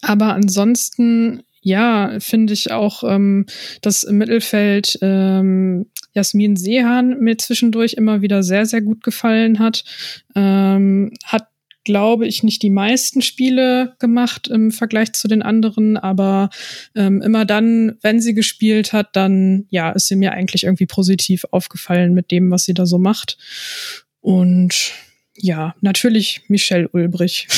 aber ansonsten, ja, finde ich auch, ähm, dass im Mittelfeld ähm, Jasmin Sehan mir zwischendurch immer wieder sehr, sehr gut gefallen hat. Ähm, hat glaube ich, nicht die meisten Spiele gemacht im Vergleich zu den anderen, aber ähm, immer dann, wenn sie gespielt hat, dann ja, ist sie mir eigentlich irgendwie positiv aufgefallen mit dem, was sie da so macht. Und ja, natürlich Michelle Ulbrich.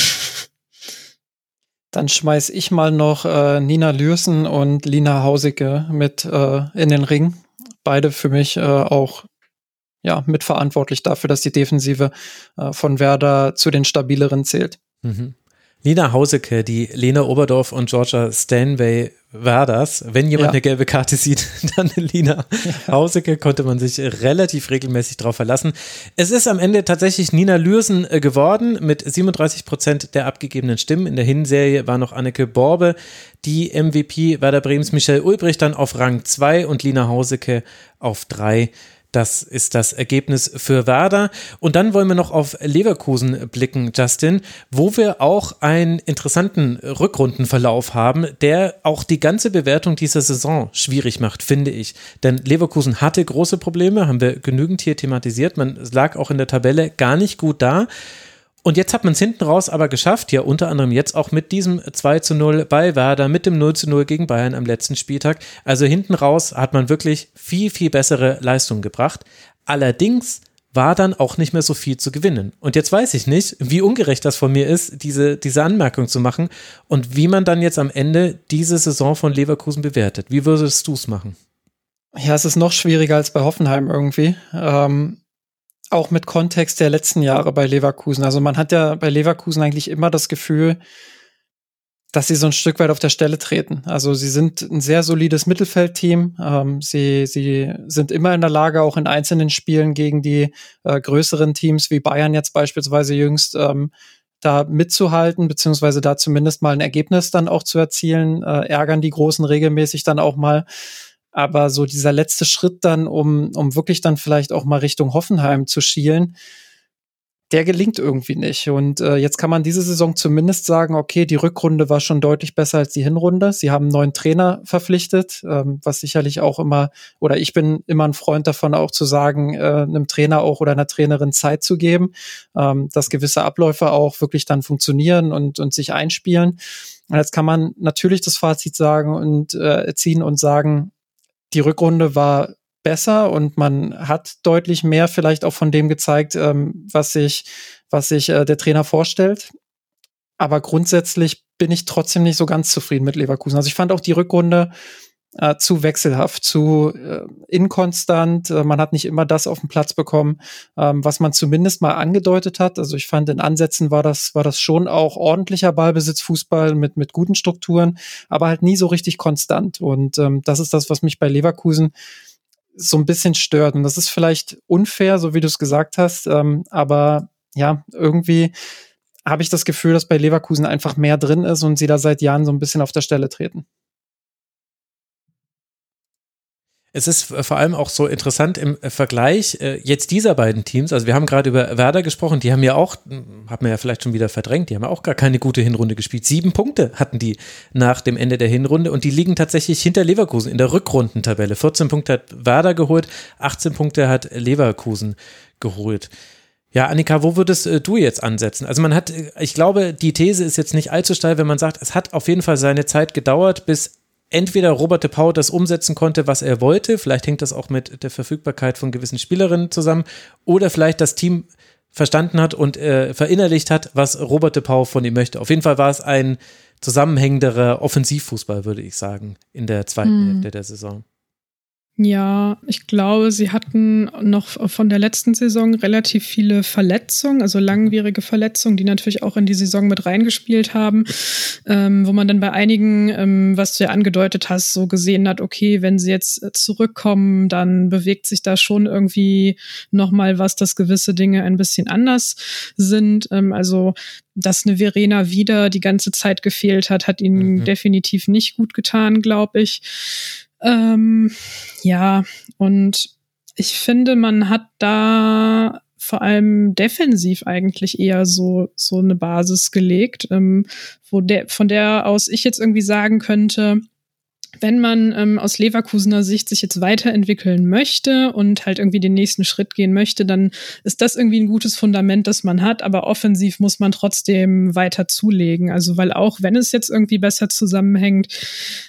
Dann schmeiß ich mal noch äh, Nina Lürsen und Lina Hausicke mit äh, in den Ring. Beide für mich äh, auch ja, mitverantwortlich dafür, dass die Defensive äh, von Werder zu den stabileren zählt. Mhm. Lina Hauseke, die Lena Oberdorf und Georgia Stanway war das. Wenn jemand ja. eine gelbe Karte sieht, dann Lina Hauseke konnte man sich relativ regelmäßig darauf verlassen. Es ist am Ende tatsächlich Nina Lürsen äh, geworden mit 37 Prozent der abgegebenen Stimmen. In der Hinserie war noch Anneke Borbe die MVP Werder Bremens, Michelle Ulbricht dann auf Rang 2 und Lina Hauseke auf 3. Das ist das Ergebnis für Werder. Und dann wollen wir noch auf Leverkusen blicken, Justin, wo wir auch einen interessanten Rückrundenverlauf haben, der auch die ganze Bewertung dieser Saison schwierig macht, finde ich. Denn Leverkusen hatte große Probleme, haben wir genügend hier thematisiert. Man lag auch in der Tabelle gar nicht gut da. Und jetzt hat man es hinten raus aber geschafft, ja unter anderem jetzt auch mit diesem 2 zu 0 bei Werder, mit dem 0 zu 0 gegen Bayern am letzten Spieltag. Also hinten raus hat man wirklich viel, viel bessere Leistungen gebracht. Allerdings war dann auch nicht mehr so viel zu gewinnen. Und jetzt weiß ich nicht, wie ungerecht das von mir ist, diese, diese Anmerkung zu machen und wie man dann jetzt am Ende diese Saison von Leverkusen bewertet. Wie würdest du es machen? Ja, es ist noch schwieriger als bei Hoffenheim irgendwie. Ähm, auch mit Kontext der letzten Jahre bei Leverkusen. Also man hat ja bei Leverkusen eigentlich immer das Gefühl, dass sie so ein Stück weit auf der Stelle treten. Also sie sind ein sehr solides Mittelfeldteam. Ähm, sie, sie sind immer in der Lage, auch in einzelnen Spielen gegen die äh, größeren Teams wie Bayern jetzt beispielsweise jüngst ähm, da mitzuhalten, beziehungsweise da zumindest mal ein Ergebnis dann auch zu erzielen, äh, ärgern die Großen regelmäßig dann auch mal. Aber so dieser letzte Schritt dann, um, um wirklich dann vielleicht auch mal Richtung Hoffenheim zu schielen, der gelingt irgendwie nicht. Und äh, jetzt kann man diese Saison zumindest sagen, okay, die Rückrunde war schon deutlich besser als die Hinrunde. Sie haben einen neuen Trainer verpflichtet, ähm, was sicherlich auch immer, oder ich bin immer ein Freund davon, auch zu sagen, äh, einem Trainer auch oder einer Trainerin Zeit zu geben, ähm, dass gewisse Abläufe auch wirklich dann funktionieren und, und sich einspielen. Und jetzt kann man natürlich das Fazit sagen und äh, ziehen und sagen, die Rückrunde war besser und man hat deutlich mehr vielleicht auch von dem gezeigt, ähm, was sich, was sich äh, der Trainer vorstellt. Aber grundsätzlich bin ich trotzdem nicht so ganz zufrieden mit Leverkusen. Also ich fand auch die Rückrunde äh, zu wechselhaft, zu äh, inkonstant. Äh, man hat nicht immer das auf den Platz bekommen, ähm, was man zumindest mal angedeutet hat. Also ich fand in Ansätzen war das war das schon auch ordentlicher Ballbesitzfußball mit mit guten Strukturen, aber halt nie so richtig konstant. Und ähm, das ist das, was mich bei Leverkusen so ein bisschen stört. Und das ist vielleicht unfair, so wie du es gesagt hast, ähm, aber ja, irgendwie habe ich das Gefühl, dass bei Leverkusen einfach mehr drin ist und sie da seit Jahren so ein bisschen auf der Stelle treten. Es ist vor allem auch so interessant im Vergleich äh, jetzt dieser beiden Teams. Also wir haben gerade über Werder gesprochen, die haben ja auch, hm, hat man ja vielleicht schon wieder verdrängt, die haben ja auch gar keine gute Hinrunde gespielt. Sieben Punkte hatten die nach dem Ende der Hinrunde und die liegen tatsächlich hinter Leverkusen in der Rückrundentabelle. 14 Punkte hat Werder geholt, 18 Punkte hat Leverkusen geholt. Ja, Annika, wo würdest äh, du jetzt ansetzen? Also man hat, äh, ich glaube, die These ist jetzt nicht allzu steil, wenn man sagt, es hat auf jeden Fall seine Zeit gedauert, bis entweder Robert de Pau das umsetzen konnte, was er wollte, vielleicht hängt das auch mit der Verfügbarkeit von gewissen Spielerinnen zusammen, oder vielleicht das Team verstanden hat und äh, verinnerlicht hat, was Robert de Pau von ihm möchte. Auf jeden Fall war es ein zusammenhängenderer Offensivfußball, würde ich sagen, in der zweiten mhm. Hälfte der Saison. Ja, ich glaube, sie hatten noch von der letzten Saison relativ viele Verletzungen, also langwierige Verletzungen, die natürlich auch in die Saison mit reingespielt haben, ähm, wo man dann bei einigen, ähm, was du ja angedeutet hast, so gesehen hat, okay, wenn sie jetzt zurückkommen, dann bewegt sich da schon irgendwie nochmal was, dass gewisse Dinge ein bisschen anders sind. Ähm, also dass eine Verena wieder die ganze Zeit gefehlt hat, hat ihnen mhm. definitiv nicht gut getan, glaube ich. Ähm, ja, und ich finde, man hat da vor allem defensiv eigentlich eher so, so eine Basis gelegt, ähm, wo der, von der aus ich jetzt irgendwie sagen könnte, wenn man ähm, aus Leverkusener Sicht sich jetzt weiterentwickeln möchte und halt irgendwie den nächsten Schritt gehen möchte, dann ist das irgendwie ein gutes Fundament, das man hat. Aber offensiv muss man trotzdem weiter zulegen. Also, weil auch wenn es jetzt irgendwie besser zusammenhängt,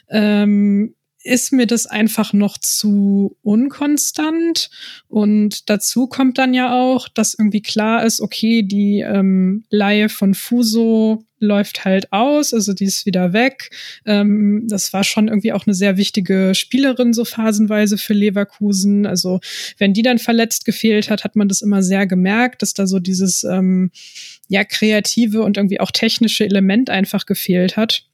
ähm, ist mir das einfach noch zu unkonstant. Und dazu kommt dann ja auch, dass irgendwie klar ist, okay, die ähm, Laie von Fuso läuft halt aus, also die ist wieder weg. Ähm, das war schon irgendwie auch eine sehr wichtige Spielerin so phasenweise für Leverkusen. Also wenn die dann verletzt gefehlt hat, hat man das immer sehr gemerkt, dass da so dieses ähm, ja kreative und irgendwie auch technische Element einfach gefehlt hat.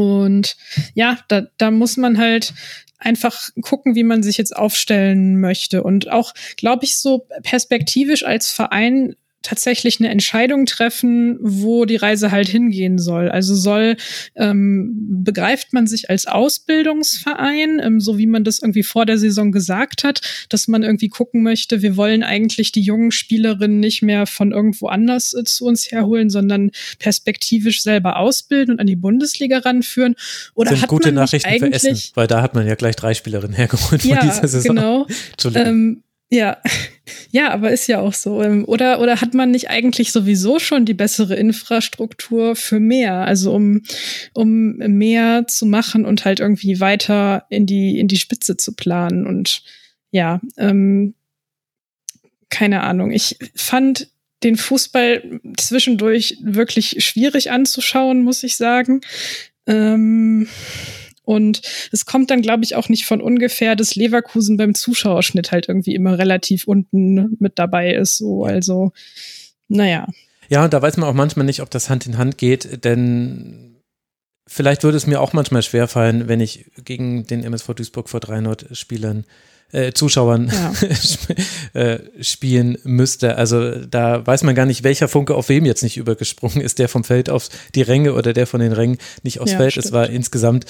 Und ja, da, da muss man halt einfach gucken, wie man sich jetzt aufstellen möchte. Und auch, glaube ich, so perspektivisch als Verein tatsächlich eine Entscheidung treffen, wo die Reise halt hingehen soll. Also soll, ähm, begreift man sich als Ausbildungsverein, ähm, so wie man das irgendwie vor der Saison gesagt hat, dass man irgendwie gucken möchte, wir wollen eigentlich die jungen Spielerinnen nicht mehr von irgendwo anders äh, zu uns herholen, sondern perspektivisch selber ausbilden und an die Bundesliga ranführen. Oder Sind hat gute man Nachrichten für Essen, weil da hat man ja gleich drei Spielerinnen hergeholt ja, von dieser Saison. Genau. Entschuldigung. Ähm, ja, ja, aber ist ja auch so. Ähm, Oder, oder hat man nicht eigentlich sowieso schon die bessere Infrastruktur für mehr? Also um, um mehr zu machen und halt irgendwie weiter in die, in die Spitze zu planen. Und ja, ähm, keine Ahnung. Ich fand den Fußball zwischendurch wirklich schwierig anzuschauen, muss ich sagen. Ähm, und es kommt dann, glaube ich, auch nicht von ungefähr, dass Leverkusen beim Zuschauerschnitt halt irgendwie immer relativ unten mit dabei ist. So, also, naja. Ja, und da weiß man auch manchmal nicht, ob das Hand in Hand geht, denn vielleicht würde es mir auch manchmal schwerfallen, wenn ich gegen den MSV Duisburg vor 300 Spielern äh, Zuschauern Ja. äh, spielen müsste. Also da weiß man gar nicht, welcher Funke auf wem jetzt nicht übergesprungen ist, der vom Feld auf die Ränge oder der von den Rängen nicht aufs Ja, Feld. stimmt. Es war insgesamt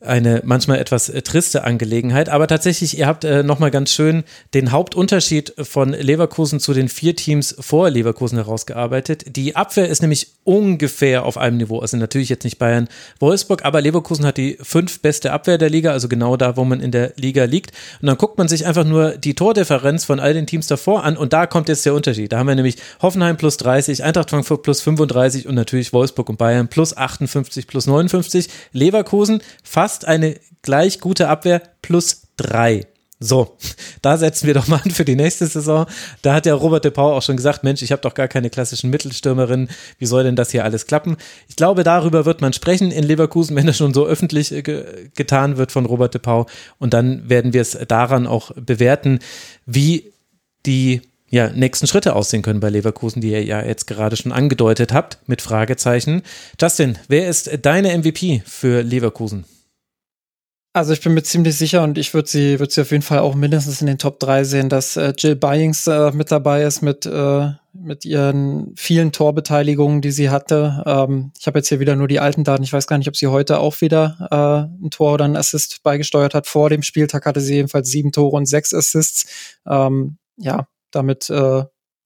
eine manchmal etwas äh, triste Angelegenheit. Aber tatsächlich, ihr habt äh, nochmal ganz schön den Hauptunterschied von Leverkusen zu den vier Teams vor Leverkusen herausgearbeitet. Die Abwehr ist nämlich ungefähr auf einem Niveau. Also natürlich jetzt nicht Bayern, Wolfsburg, aber Leverkusen hat die fünf beste Abwehr der Liga, also genau da, wo man in der Liga liegt. Und dann guckt man sich einfach nur die Tordifferenz von all den Teams davor an und da kommt jetzt der Unterschied. Da haben wir nämlich Hoffenheim plus 30, Eintracht Frankfurt plus 35 und natürlich Wolfsburg und Bayern plus 58, plus 59. Leverkusen fast eine gleich gute Abwehr plus drei. So, da setzen wir doch mal an für die nächste Saison. Da hat ja Robert de Pau auch schon gesagt, Mensch, ich habe doch gar keine klassischen Mittelstürmerinnen. Wie soll denn das hier alles klappen? Ich glaube, darüber wird man sprechen in Leverkusen, wenn das schon so öffentlich äh, ge getan wird von Robert de Pau. Und dann werden wir es daran auch bewerten, wie die ja, nächsten Schritte aussehen können bei Leverkusen, die ihr ja jetzt gerade schon angedeutet habt, mit Fragezeichen. Justin, wer ist deine MVP für Leverkusen? Also ich bin mir ziemlich sicher und ich würde sie, würd sie auf jeden Fall auch mindestens in den Top 3 sehen, dass äh, Jill Byings äh, mit dabei ist mit, äh, mit ihren vielen Torbeteiligungen, die sie hatte. Ähm, ich habe jetzt hier wieder nur die alten Daten. Ich weiß gar nicht, ob sie heute auch wieder äh, ein Tor oder ein Assist beigesteuert hat. Vor dem Spieltag hatte sie jedenfalls sieben Tore und sechs Assists. Ähm, ja, damit äh,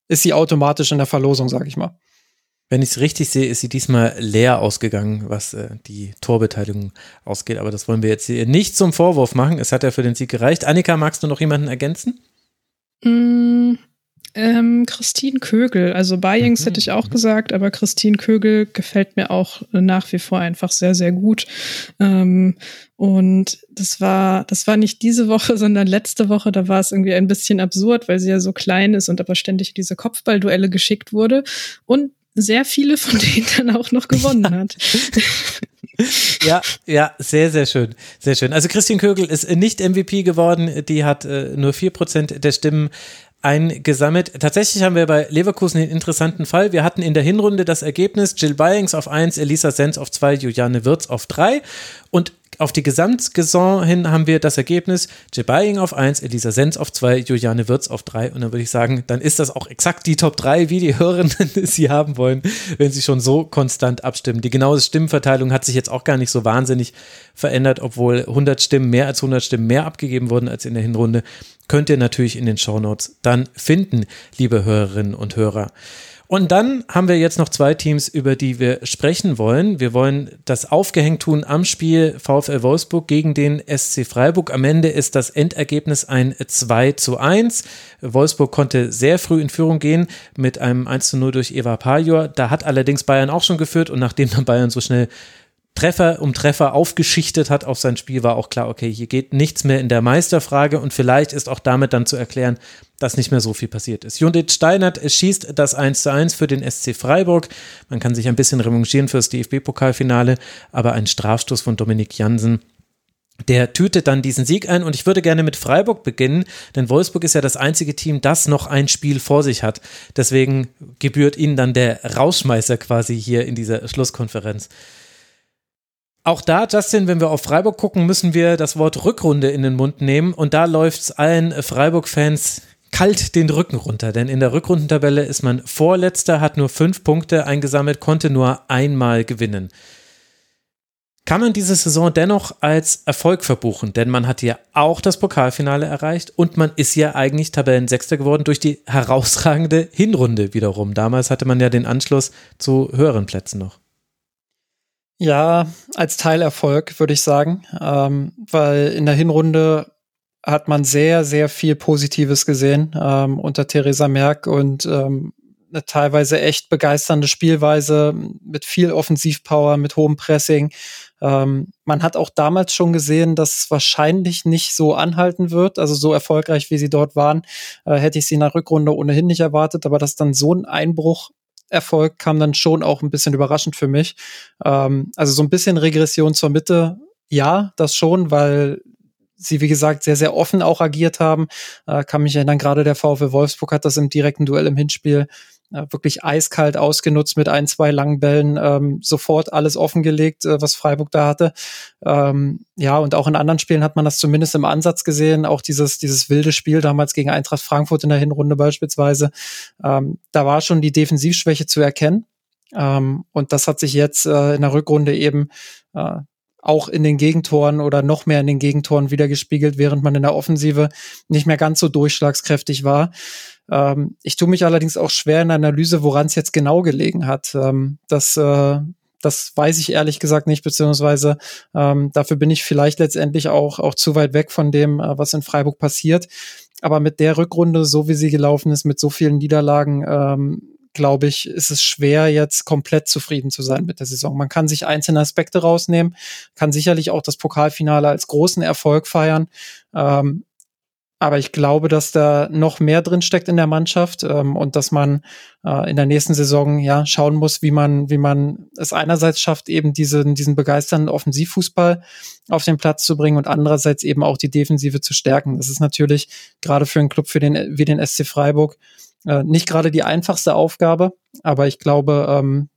ist sie automatisch in der Verlosung, sag ich mal. Wenn ich es richtig sehe, ist sie diesmal leer ausgegangen, was äh, die Torbeteiligung ausgeht. Aber das wollen wir jetzt hier nicht zum Vorwurf machen. Es hat ja für den Sieg gereicht. Annika, magst du noch jemanden ergänzen? Mm, ähm, Christine Kögel, also Bayings Mhm, hätte ich auch gesagt, aber Christine Kögel gefällt mir auch nach wie vor einfach sehr, sehr gut. Ähm, und das war, das war nicht diese Woche, sondern letzte Woche, da war es irgendwie ein bisschen absurd, weil sie ja so klein ist und aber ständig in diese Kopfballduelle geschickt wurde und sehr viele von denen dann auch noch gewonnen hat. Ja, ja, sehr, sehr schön. Sehr schön. Also Christian Kögel ist nicht MVP geworden. Die hat äh, nur 4% der Stimmen eingesammelt. Tatsächlich haben wir bei Leverkusen den interessanten Fall. Wir hatten in der Hinrunde das Ergebnis Jill Byings auf 1, Elisa Sens auf 2, Juliane Wirz auf 3 und auf die Gesamtsaison hin haben wir das Ergebnis Jill Bying auf 1, Elisa Sens auf 2, Juliane Wirz auf 3 und dann würde ich sagen, dann ist das auch exakt die Top 3, wie die Hörerinnen sie haben wollen, wenn sie schon so konstant abstimmen. Die genaue Stimmenverteilung hat sich jetzt auch gar nicht so wahnsinnig verändert, obwohl 100 Stimmen mehr als 100 Stimmen mehr abgegeben wurden als in der Hinrunde. Könnt ihr natürlich in den Shownotes dann finden, liebe Hörerinnen und Hörer. Und dann haben wir jetzt noch zwei Teams, über die wir sprechen wollen. Wir wollen das aufgehängt tun am Spiel VfL Wolfsburg gegen den SC Freiburg. Am Ende ist das Endergebnis ein 2 zu 1. Wolfsburg konnte sehr früh in Führung gehen mit einem 1 zu 0 durch Eva Pajor. Da hat allerdings Bayern auch schon geführt und nachdem dann Bayern so schnell Treffer um Treffer aufgeschichtet hat auf sein Spiel, war auch klar, okay, hier geht nichts mehr in der Meisterfrage und vielleicht ist auch damit dann zu erklären, dass nicht mehr so viel passiert ist. Judith Steinert schießt das 1 zu 1 für den SC Freiburg. Man kann sich ein bisschen revanchieren fürs DFB-Pokalfinale, aber ein Strafstoß von Dominik Jansen der tütet dann diesen Sieg ein und ich würde gerne mit Freiburg beginnen, denn Wolfsburg ist ja das einzige Team, das noch ein Spiel vor sich hat. Deswegen gebührt ihnen dann der Rausschmeißer quasi hier in dieser Schlusskonferenz. Auch da, Justin, wenn wir auf Freiburg gucken, müssen wir das Wort Rückrunde in den Mund nehmen und da läuft es allen Freiburg-Fans kalt den Rücken runter, denn in der Rückrundentabelle ist man Vorletzter, hat nur fünf Punkte eingesammelt, konnte nur einmal gewinnen kann man diese Saison dennoch als Erfolg verbuchen, denn man hat ja auch das Pokalfinale erreicht und man ist ja eigentlich Tabellensechster geworden durch die herausragende Hinrunde wiederum. Damals hatte man ja den Anschluss zu höheren Plätzen noch. Ja, als Teilerfolg würde ich sagen, ähm, weil in der Hinrunde hat man sehr, sehr viel Positives gesehen ähm, unter Theresa Merck und ähm, eine teilweise echt begeisternde Spielweise mit viel Offensivpower, mit hohem Pressing. Ähm, man hat auch damals schon gesehen, dass es wahrscheinlich nicht so anhalten wird. Also so erfolgreich, wie sie dort waren, äh, hätte ich sie der Rückrunde ohnehin nicht erwartet. Aber dass dann so ein Einbruch erfolgt, kam dann schon auch ein bisschen überraschend für mich. Ähm, also so ein bisschen Regression zur Mitte, ja, das schon, weil sie, wie gesagt, sehr, sehr offen auch agiert haben. Äh, kann mich erinnern, gerade der VfL Wolfsburg hat das im direkten Duell im Hinspiel wirklich eiskalt ausgenutzt mit ein, zwei langen Bällen, ähm, sofort alles offengelegt, äh, was Freiburg da hatte. Ähm, ja, und auch in anderen Spielen hat man das zumindest im Ansatz gesehen, auch dieses, dieses wilde Spiel damals gegen Eintracht Frankfurt in der Hinrunde beispielsweise. Ähm, da war schon die Defensivschwäche zu erkennen. Ähm, und das hat sich jetzt äh, in der Rückrunde eben äh, auch in den Gegentoren oder noch mehr in den Gegentoren wiedergespiegelt, während man in der Offensive nicht mehr ganz so durchschlagskräftig war. Ähm, ich tue mich allerdings auch schwer in der Analyse, woran es jetzt genau gelegen hat. Ähm, das, äh, das weiß ich ehrlich gesagt nicht, beziehungsweise ähm, dafür bin ich vielleicht letztendlich auch, auch zu weit weg von dem, äh, was in Freiburg passiert. Aber mit der Rückrunde, so wie sie gelaufen ist, mit so vielen Niederlagen, ähm, glaube ich, ist es schwer, jetzt komplett zufrieden zu sein mit der Saison. Man kann sich einzelne Aspekte rausnehmen, kann sicherlich auch das Pokalfinale als großen Erfolg feiern. Ähm, aber ich glaube, dass da noch mehr drin steckt in der Mannschaft ähm, und dass man äh, in der nächsten Saison ja schauen muss, wie man, wie man es einerseits schafft, eben diesen, diesen begeisternden Offensivfußball auf den Platz zu bringen und andererseits eben auch die Defensive zu stärken. Das ist natürlich gerade für einen Club für den, wie den SC Freiburg äh, nicht gerade die einfachste Aufgabe, aber ich glaube, ähm,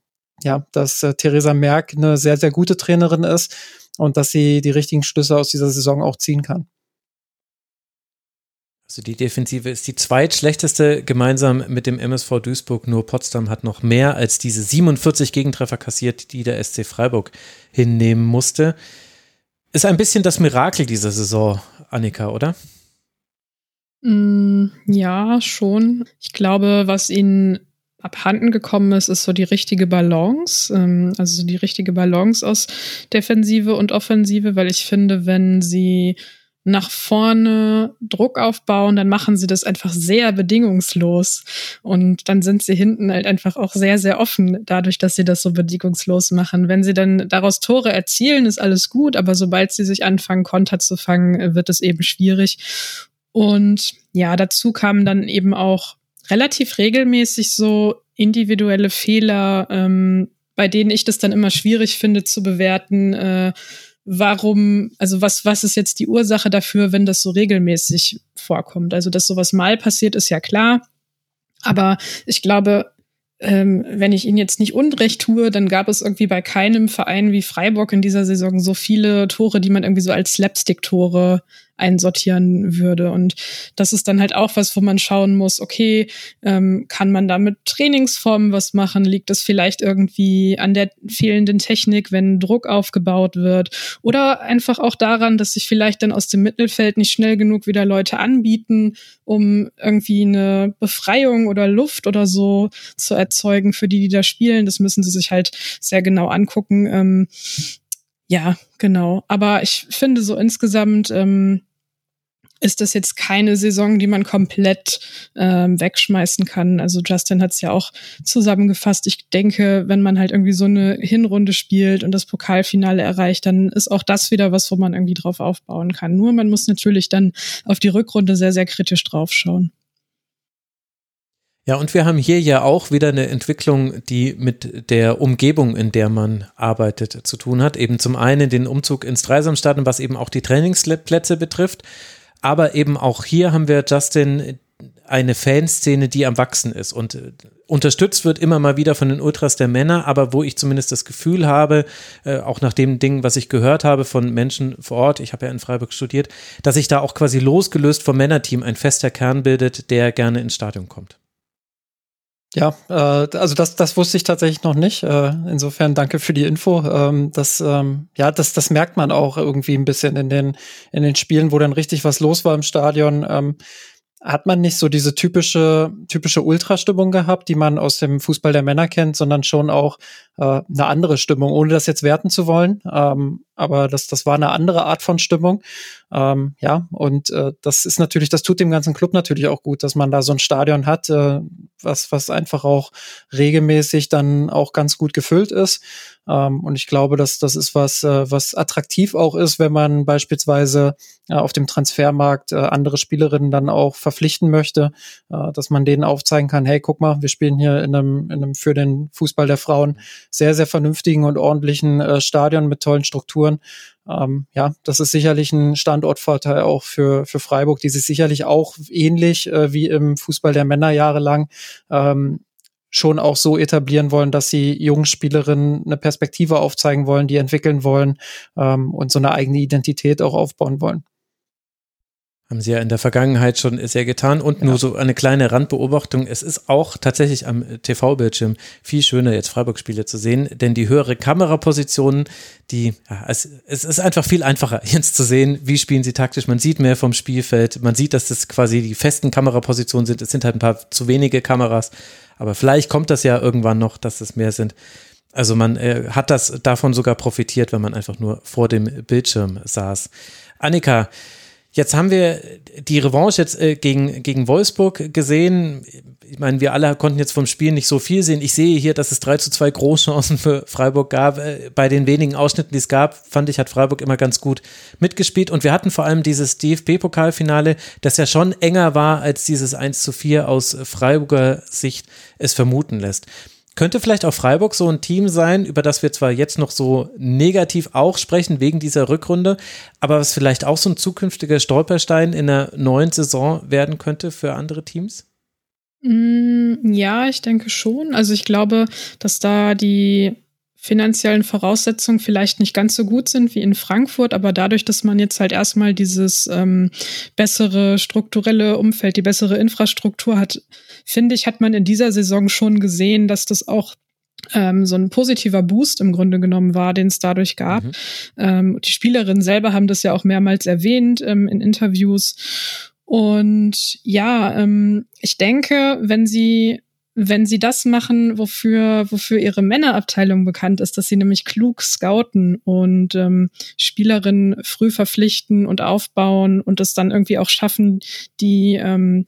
ja, dass äh, Theresa Merck eine sehr, sehr gute Trainerin ist und dass sie die richtigen Schlüsse aus dieser Saison auch ziehen kann. Also die Defensive ist die zweitschlechteste gemeinsam mit dem MSV Duisburg. Nur Potsdam hat noch mehr als diese 47 Gegentreffer kassiert, die der SC Freiburg hinnehmen musste. Ist ein bisschen das Mirakel dieser Saison, Annika, oder? Mm, ja, schon. Ich glaube, was ihnen abhanden gekommen ist, ist so die richtige Balance, ähm, also so die richtige Balance aus Defensive und Offensive, weil ich finde, wenn sie nach vorne Druck aufbauen, dann machen sie das einfach sehr bedingungslos. Und dann sind sie hinten halt einfach auch sehr, sehr offen, dadurch, dass sie das so bedingungslos machen. Wenn sie dann daraus Tore erzielen, ist alles gut, aber sobald sie sich anfangen, Konter zu fangen, wird es eben schwierig. Und ja, dazu kamen dann eben auch relativ regelmäßig so individuelle Fehler, ähm, bei denen ich das dann immer schwierig finde zu bewerten. Äh, warum, also was, was ist jetzt die Ursache dafür, wenn das so regelmäßig vorkommt? Also, dass sowas mal passiert, ist ja klar. Aber ich glaube, ähm, wenn ich Ihnen jetzt nicht Unrecht tue, dann gab es irgendwie bei keinem Verein wie Freiburg in dieser Saison so viele Tore, die man irgendwie so als Slapstick-Tore einsortieren würde. Und das ist dann halt auch was, wo man schauen muss, okay, ähm, kann man da mit Trainingsformen was machen? Liegt das vielleicht irgendwie an der fehlenden Technik, wenn Druck aufgebaut wird? Oder einfach auch daran, dass sich vielleicht dann aus dem Mittelfeld nicht schnell genug wieder Leute anbieten, um irgendwie eine Befreiung oder Luft oder so zu erzeugen für die, die da spielen. Das müssen sie sich halt sehr genau angucken. Ähm, ja, genau. Aber ich finde so insgesamt, ähm, ist das jetzt keine Saison, die man komplett ähm, wegschmeißen kann. Also Justin hat es ja auch zusammengefasst. Ich denke, wenn man halt irgendwie so eine Hinrunde spielt und das Pokalfinale erreicht, dann ist auch das wieder was, wo man irgendwie drauf aufbauen kann. Nur man muss natürlich dann auf die Rückrunde sehr, sehr kritisch draufschauen. Ja, und wir haben hier ja auch wieder eine Entwicklung, die mit der Umgebung, in der man arbeitet, zu tun hat. Eben zum einen den Umzug ins Dreisamstadion, was eben auch die Trainingsplätze betrifft. Aber eben auch hier haben wir Justin eine Fanszene, die am Wachsen ist und äh, unterstützt wird immer mal wieder von den Ultras der Männer, aber wo ich zumindest das Gefühl habe, äh, auch nach dem Ding, was ich gehört habe von Menschen vor Ort, ich habe ja in Freiburg studiert, dass sich da auch quasi losgelöst vom Männerteam ein fester Kern bildet, der gerne ins Stadion kommt. Ja, äh, also das, das wusste ich tatsächlich noch nicht. Äh, insofern danke für die Info. Ähm, das, ähm, ja, das, das merkt man auch irgendwie ein bisschen in den, in den Spielen, wo dann richtig was los war im Stadion. Ähm, hat man nicht so diese typische, typische Ultrastimmung gehabt, die man aus dem Fußball der Männer kennt, sondern schon auch äh, eine andere Stimmung, ohne das jetzt werten zu wollen. Ähm, aber das, das war eine andere Art von Stimmung. Ähm, ja, und äh, das ist natürlich, das tut dem ganzen Club natürlich auch gut, dass man da so ein Stadion hat, äh, was, was einfach auch regelmäßig dann auch ganz gut gefüllt ist. Ähm, und ich glaube, dass das ist was, äh, was attraktiv auch ist, wenn man beispielsweise äh, auf dem Transfermarkt äh, andere Spielerinnen dann auch verpflichten möchte, äh, dass man denen aufzeigen kann, hey, guck mal, wir spielen hier in einem, in einem für den Fußball der Frauen sehr, sehr vernünftigen und ordentlichen äh, Stadion mit tollen Strukturen. Ähm, ja, das ist sicherlich ein Standortvorteil auch für, für Freiburg, die sich sicherlich auch ähnlich äh, wie im Fußball der Männer jahrelang ähm, schon auch so etablieren wollen, dass sie jungen Spielerinnen eine Perspektive aufzeigen wollen, die entwickeln wollen ähm, und so eine eigene Identität auch aufbauen wollen. Haben sie ja in der Vergangenheit schon sehr getan. Und ja. nur so eine kleine Randbeobachtung. Es ist auch tatsächlich am TV-Bildschirm viel schöner, jetzt Freiburg-Spiele zu sehen, denn die höhere Kamerapositionen, die, ja, es, es ist einfach viel einfacher, jetzt zu sehen, wie spielen sie taktisch. Man sieht mehr vom Spielfeld. Man sieht, dass das quasi die festen Kamerapositionen sind. Es sind halt ein paar zu wenige Kameras. Aber vielleicht kommt das ja irgendwann noch, dass es mehr sind. Also man äh, hat das davon sogar profitiert, wenn man einfach nur vor dem Bildschirm saß. Annika, Jetzt haben wir die Revanche jetzt äh, gegen, gegen Wolfsburg gesehen. Ich meine, wir alle konnten jetzt vom Spiel nicht so viel sehen. Ich sehe hier, dass es 3 zu 2 Großchancen für Freiburg gab. Äh, bei den wenigen Ausschnitten, die es gab, fand ich, hat Freiburg immer ganz gut mitgespielt. Und wir hatten vor allem dieses DFB-Pokalfinale, das ja schon enger war, als dieses 1 zu 4 aus Freiburger Sicht es vermuten lässt. Könnte vielleicht auch Freiburg so ein Team sein, über das wir zwar jetzt noch so negativ auch sprechen wegen dieser Rückrunde, aber was vielleicht auch so ein zukünftiger Stolperstein in der neuen Saison werden könnte für andere Teams? Mm, ja, ich denke schon. Also ich glaube, dass da die finanziellen Voraussetzungen vielleicht nicht ganz so gut sind wie in Frankfurt, aber dadurch, dass man jetzt halt erstmal dieses ähm, bessere strukturelle Umfeld, die bessere Infrastruktur hat, finde ich, hat man in dieser Saison schon gesehen, dass das auch ähm, so ein positiver Boost im Grunde genommen war, den es dadurch gab. Mhm. Ähm, die Spielerinnen selber haben das ja auch mehrmals erwähnt ähm, in Interviews. Und ja, ähm, ich denke, wenn sie wenn sie das machen, wofür, wofür ihre Männerabteilung bekannt ist, dass sie nämlich klug scouten und ähm, Spielerinnen früh verpflichten und aufbauen und es dann irgendwie auch schaffen, die ähm,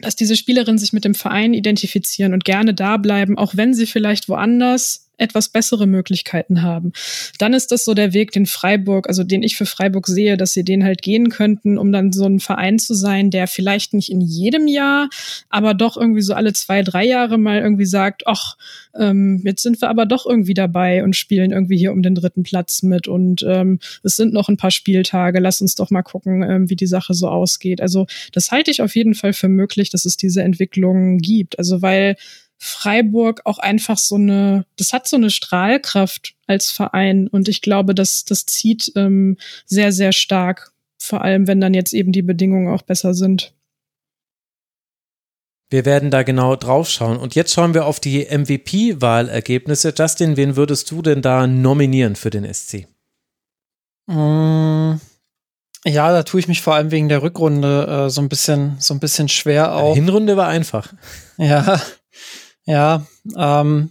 dass diese Spielerinnen sich mit dem Verein identifizieren und gerne da bleiben, auch wenn sie vielleicht woanders etwas bessere Möglichkeiten haben. Dann ist das so der Weg, den Freiburg, also den ich für Freiburg sehe, dass sie den halt gehen könnten, um dann so ein Verein zu sein, der vielleicht nicht in jedem Jahr, aber doch irgendwie so alle zwei, drei Jahre mal irgendwie sagt, ach, ähm, jetzt sind wir aber doch irgendwie dabei und spielen irgendwie hier um den dritten Platz mit und ähm, es sind noch ein paar Spieltage, lass uns doch mal gucken, ähm, wie die Sache so ausgeht. Also das halte ich auf jeden Fall für möglich, dass es diese Entwicklung gibt. Also weil Freiburg auch einfach so eine, das hat so eine Strahlkraft als Verein und ich glaube, das, das zieht ähm, sehr, sehr stark, vor allem wenn dann jetzt eben die Bedingungen auch besser sind. Wir werden da genau drauf schauen. Und jetzt schauen wir auf die MVP-Wahlergebnisse. Justin, wen würdest du denn da nominieren für den SC? Mm, ja, da tue ich mich vor allem wegen der Rückrunde äh, so ein bisschen, so ein bisschen schwer auf. Die Hinrunde war einfach. Ja, ja, ähm,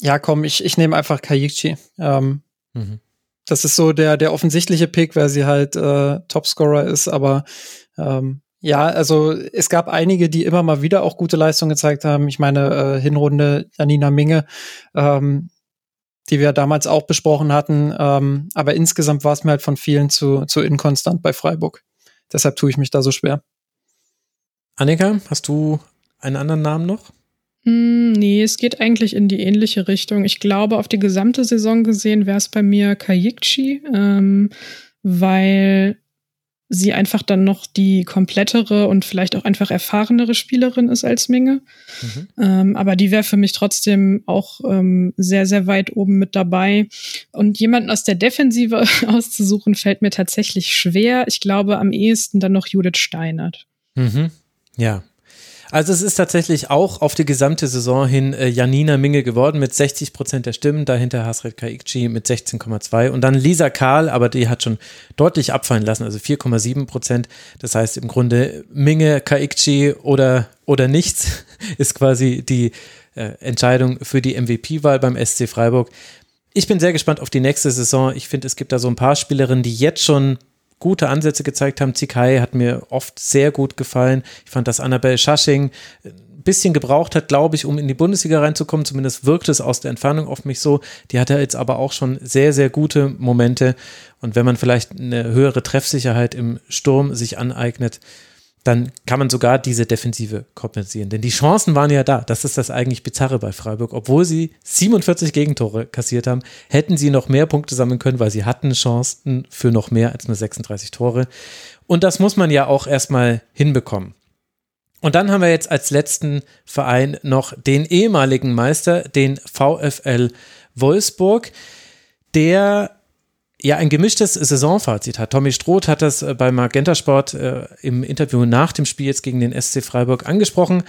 ja, komm, ich, ich nehme einfach Kaiichi. Ähm, mhm. das ist so der, der offensichtliche Pick, weil sie halt äh, Topscorer ist, aber ähm, ja, also es gab einige, die immer mal wieder auch gute Leistungen gezeigt haben. Ich meine, äh, Hinrunde Janina Minge, ähm, die wir damals auch besprochen hatten. Ähm, aber insgesamt war es mir halt von vielen zu, zu inkonstant bei Freiburg. Deshalb tue ich mich da so schwer. Annika, hast du einen anderen Namen noch? Mm, nee, es geht eigentlich in die ähnliche Richtung. Ich glaube, auf die gesamte Saison gesehen wäre es bei mir Kayikchi, ähm, weil sie einfach dann noch die komplettere und vielleicht auch einfach erfahrenere Spielerin ist als Minge. Mhm. Ähm, aber die wäre für mich trotzdem auch ähm, sehr, sehr weit oben mit dabei. Und jemanden aus der Defensive auszusuchen, fällt mir tatsächlich schwer. Ich glaube am ehesten dann noch Judith Steinert. Mhm. Ja, also es ist tatsächlich auch auf die gesamte Saison hin äh, Janina Minge geworden mit 60 Prozent der Stimmen, dahinter Hasret Kaikci mit 16,2 und dann Lisa Karl, aber die hat schon deutlich abfallen lassen, also 4,7 Prozent. Das heißt im Grunde Minge, Kaikci oder, oder nichts ist quasi die äh, Entscheidung für die MVP-Wahl beim SC Freiburg. Ich bin sehr gespannt auf die nächste Saison. Ich finde, es gibt da so ein paar Spielerinnen, die jetzt schon gute Ansätze gezeigt haben. Zikai hat mir oft sehr gut gefallen. Ich fand, dass Annabelle Schasching ein bisschen gebraucht hat, glaube ich, um in die Bundesliga reinzukommen. Zumindest wirkt es aus der Entfernung auf mich so. Die hat ja jetzt aber auch schon sehr, sehr gute Momente. Und wenn man vielleicht eine höhere Treffsicherheit im Sturm sich aneignet, dann kann man sogar diese Defensive kompensieren. Denn die Chancen waren ja da. Das ist das eigentlich Bizarre bei Freiburg. Obwohl sie 47 Gegentore kassiert haben, hätten sie noch mehr Punkte sammeln können, weil sie hatten Chancen für noch mehr als nur 36 Tore. Und das muss man ja auch erstmal hinbekommen. Und dann haben wir jetzt als letzten Verein noch den ehemaligen Meister, den VfL Wolfsburg, der ja ein gemischtes Saisonfazit hat. Tommy Stroth hat das äh, bei Magenta Sport äh, im Interview nach dem Spiel jetzt gegen den SC Freiburg angesprochen,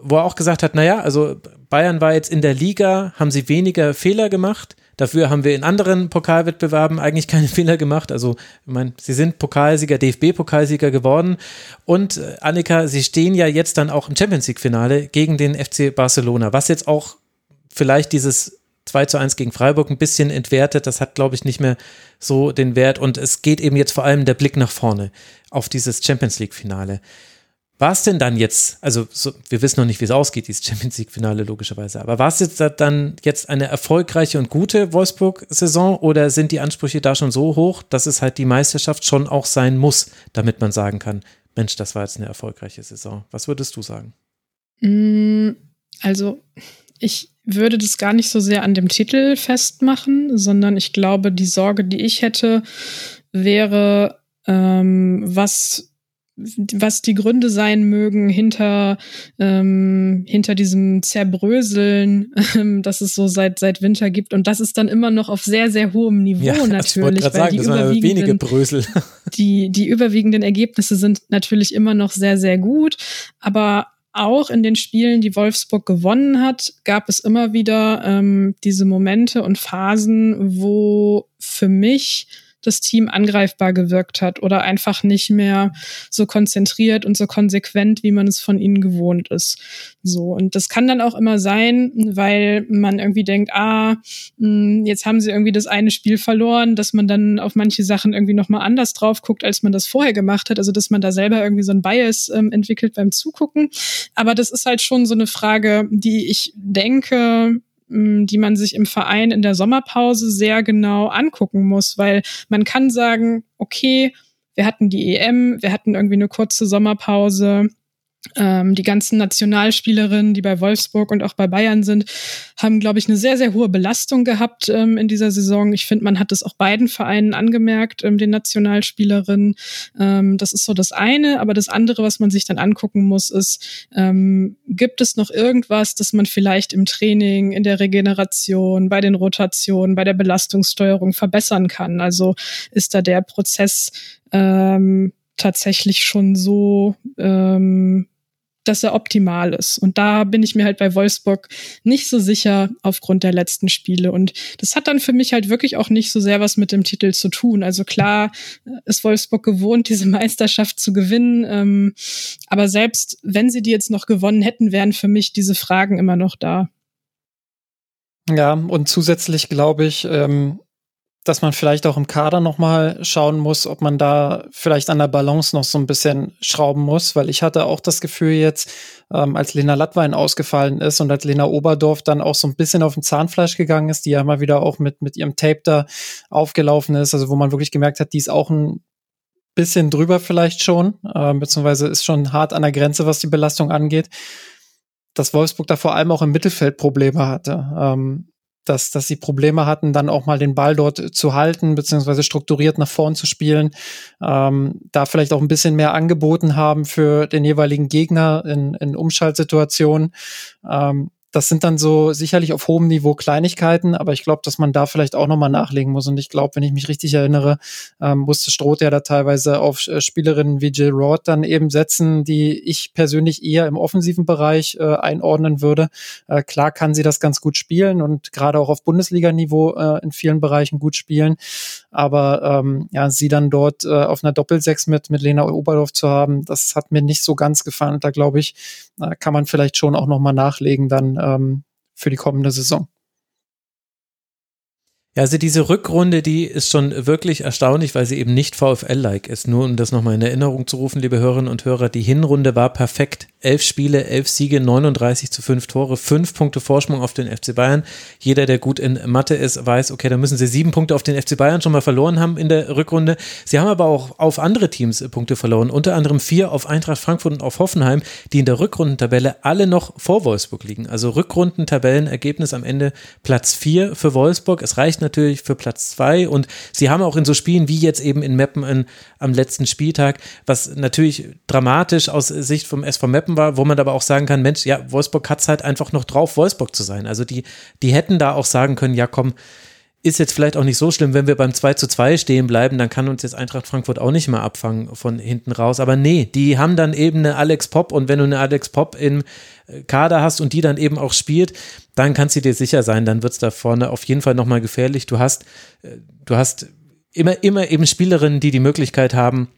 wo er auch gesagt hat, naja, also Bayern war jetzt in der Liga, haben sie weniger Fehler gemacht. Dafür haben wir in anderen Pokalwettbewerben eigentlich keine Fehler gemacht. Also, ich meine, sie sind Pokalsieger, DFB-Pokalsieger geworden. Und äh, Annika, sie stehen ja jetzt dann auch im Champions League-Finale gegen den FC Barcelona, was jetzt auch vielleicht dieses 2 zu 1 gegen Freiburg ein bisschen entwertet. Das hat, glaube ich, nicht mehr so den Wert. Und es geht eben jetzt vor allem der Blick nach vorne auf dieses Champions League-Finale. War es denn dann jetzt, also so, wir wissen noch nicht, wie es ausgeht, dieses Champions League-Finale logischerweise, aber war es jetzt dann jetzt eine erfolgreiche und gute Wolfsburg-Saison oder sind die Ansprüche da schon so hoch, dass es halt die Meisterschaft schon auch sein muss, damit man sagen kann, Mensch, das war jetzt eine erfolgreiche Saison. Was würdest du sagen? Mm, also ich würde das gar nicht so sehr an dem Titel festmachen, sondern ich glaube, die Sorge, die ich hätte, wäre, ähm, was was die Gründe sein mögen hinter ähm, hinter diesem Zerbröseln, ähm, das es so seit seit Winter gibt und das ist dann immer noch auf sehr sehr hohem Niveau ja, natürlich, weil sagen, die überwiegenden Brösel. die die überwiegenden Ergebnisse sind natürlich immer noch sehr sehr gut, aber auch in den Spielen, die Wolfsburg gewonnen hat, gab es immer wieder ähm, diese Momente und Phasen, wo für mich das Team angreifbar gewirkt hat oder einfach nicht mehr so konzentriert und so konsequent, wie man es von ihnen gewohnt ist. So. Und das kann dann auch immer sein, weil man irgendwie denkt, ah, hm, jetzt haben sie irgendwie das eine Spiel verloren, dass man dann auf manche Sachen irgendwie nochmal anders drauf guckt, als man das vorher gemacht hat. Also, dass man da selber irgendwie so ein Bias ähm, entwickelt beim Zugucken. Aber das ist halt schon so eine Frage, die ich denke, die man sich im Verein in der Sommerpause sehr genau angucken muss, weil man kann sagen, okay, wir hatten die EM, wir hatten irgendwie eine kurze Sommerpause, ähm, die ganzen Nationalspielerinnen, die bei Wolfsburg und auch bei Bayern sind, haben, glaube ich, eine sehr, sehr hohe Belastung gehabt ähm, in dieser Saison. Ich finde, man hat es auch beiden Vereinen angemerkt, ähm, den Nationalspielerinnen. Ähm, das ist so das eine. Aber das andere, was man sich dann angucken muss, ist, ähm, gibt es noch irgendwas, das man vielleicht im Training, in der Regeneration, bei den Rotationen, bei der Belastungssteuerung verbessern kann? Also ist da der Prozess ähm, tatsächlich schon so ähm, dass er optimal ist. Und da bin ich mir halt bei Wolfsburg nicht so sicher aufgrund der letzten Spiele. Und das hat dann für mich halt wirklich auch nicht so sehr was mit dem Titel zu tun. Also klar ist Wolfsburg gewohnt, diese Meisterschaft zu gewinnen. Ähm, aber selbst wenn sie die jetzt noch gewonnen hätten, wären für mich diese Fragen immer noch da. Ja, und zusätzlich glaube ich, ähm, dass man vielleicht auch im Kader noch mal schauen muss, ob man da vielleicht an der Balance noch so ein bisschen schrauben muss, weil ich hatte auch das Gefühl jetzt, ähm, als Lena Lattwein ausgefallen ist und als Lena Oberdorf dann auch so ein bisschen auf den Zahnfleisch gegangen ist, die ja mal wieder auch mit, mit ihrem Tape da aufgelaufen ist, also wo man wirklich gemerkt hat, die ist auch ein bisschen drüber vielleicht schon, äh, beziehungsweise ist schon hart an der Grenze, was die Belastung angeht, dass Wolfsburg da vor allem auch im Mittelfeld Probleme hatte. Ähm, dass, dass sie Probleme hatten, dann auch mal den Ball dort zu halten, beziehungsweise strukturiert nach vorn zu spielen, ähm, da vielleicht auch ein bisschen mehr angeboten haben für den jeweiligen Gegner in, in Umschaltsituationen. Ähm, das sind dann so sicherlich auf hohem Niveau Kleinigkeiten, aber ich glaube, dass man da vielleicht auch nochmal nachlegen muss. Und ich glaube, wenn ich mich richtig erinnere, ähm, musste Stroth ja da teilweise auf äh, Spielerinnen wie Jill Roth dann eben setzen, die ich persönlich eher im offensiven Bereich äh, einordnen würde. Äh, klar kann sie das ganz gut spielen und gerade auch auf Bundesliga-Niveau äh, in vielen Bereichen gut spielen. Aber ähm, ja, sie dann dort äh, auf einer Doppelsechs mit, mit Lena Oberdorf zu haben, das hat mir nicht so ganz gefallen. Da glaube ich, kann man vielleicht schon auch nochmal nachlegen dann ähm, für die kommende Saison. Ja, also diese Rückrunde, die ist schon wirklich erstaunlich, weil sie eben nicht VfL-like ist. Nur um das nochmal in Erinnerung zu rufen, liebe Hörerinnen und Hörer, die Hinrunde war perfekt. Elf Spiele, elf Siege, 39 zu fünf Tore, fünf Punkte Vorsprung auf den FC Bayern. Jeder, der gut in Mathe ist, weiß, okay, da müssen sie sieben Punkte auf den FC Bayern schon mal verloren haben in der Rückrunde. Sie haben aber auch auf andere Teams Punkte verloren, unter anderem vier auf Eintracht Frankfurt und auf Hoffenheim, die in der Rückrundentabelle alle noch vor Wolfsburg liegen. Also Rückrundentabellenergebnis am Ende Platz vier für Wolfsburg. Es reicht natürlich für Platz zwei. Und sie haben auch in so Spielen wie jetzt eben in Meppen in, am letzten Spieltag, was natürlich dramatisch aus Sicht vom SV Meppen war, wo man aber auch sagen kann, Mensch, ja, Wolfsburg hat es halt einfach noch drauf, Wolfsburg zu sein. Also die, die hätten da auch sagen können, ja komm, ist jetzt vielleicht auch nicht so schlimm, wenn wir beim 2 zu 2 stehen bleiben, dann kann uns jetzt Eintracht Frankfurt auch nicht mehr abfangen von hinten raus. Aber nee, die haben dann eben eine Alex Pop und wenn du eine Alex Pop im Kader hast und die dann eben auch spielt, dann kannst du dir sicher sein, dann wird es da vorne auf jeden Fall nochmal gefährlich. Du hast, äh, du hast immer, immer eben Spielerinnen, die die Möglichkeit haben,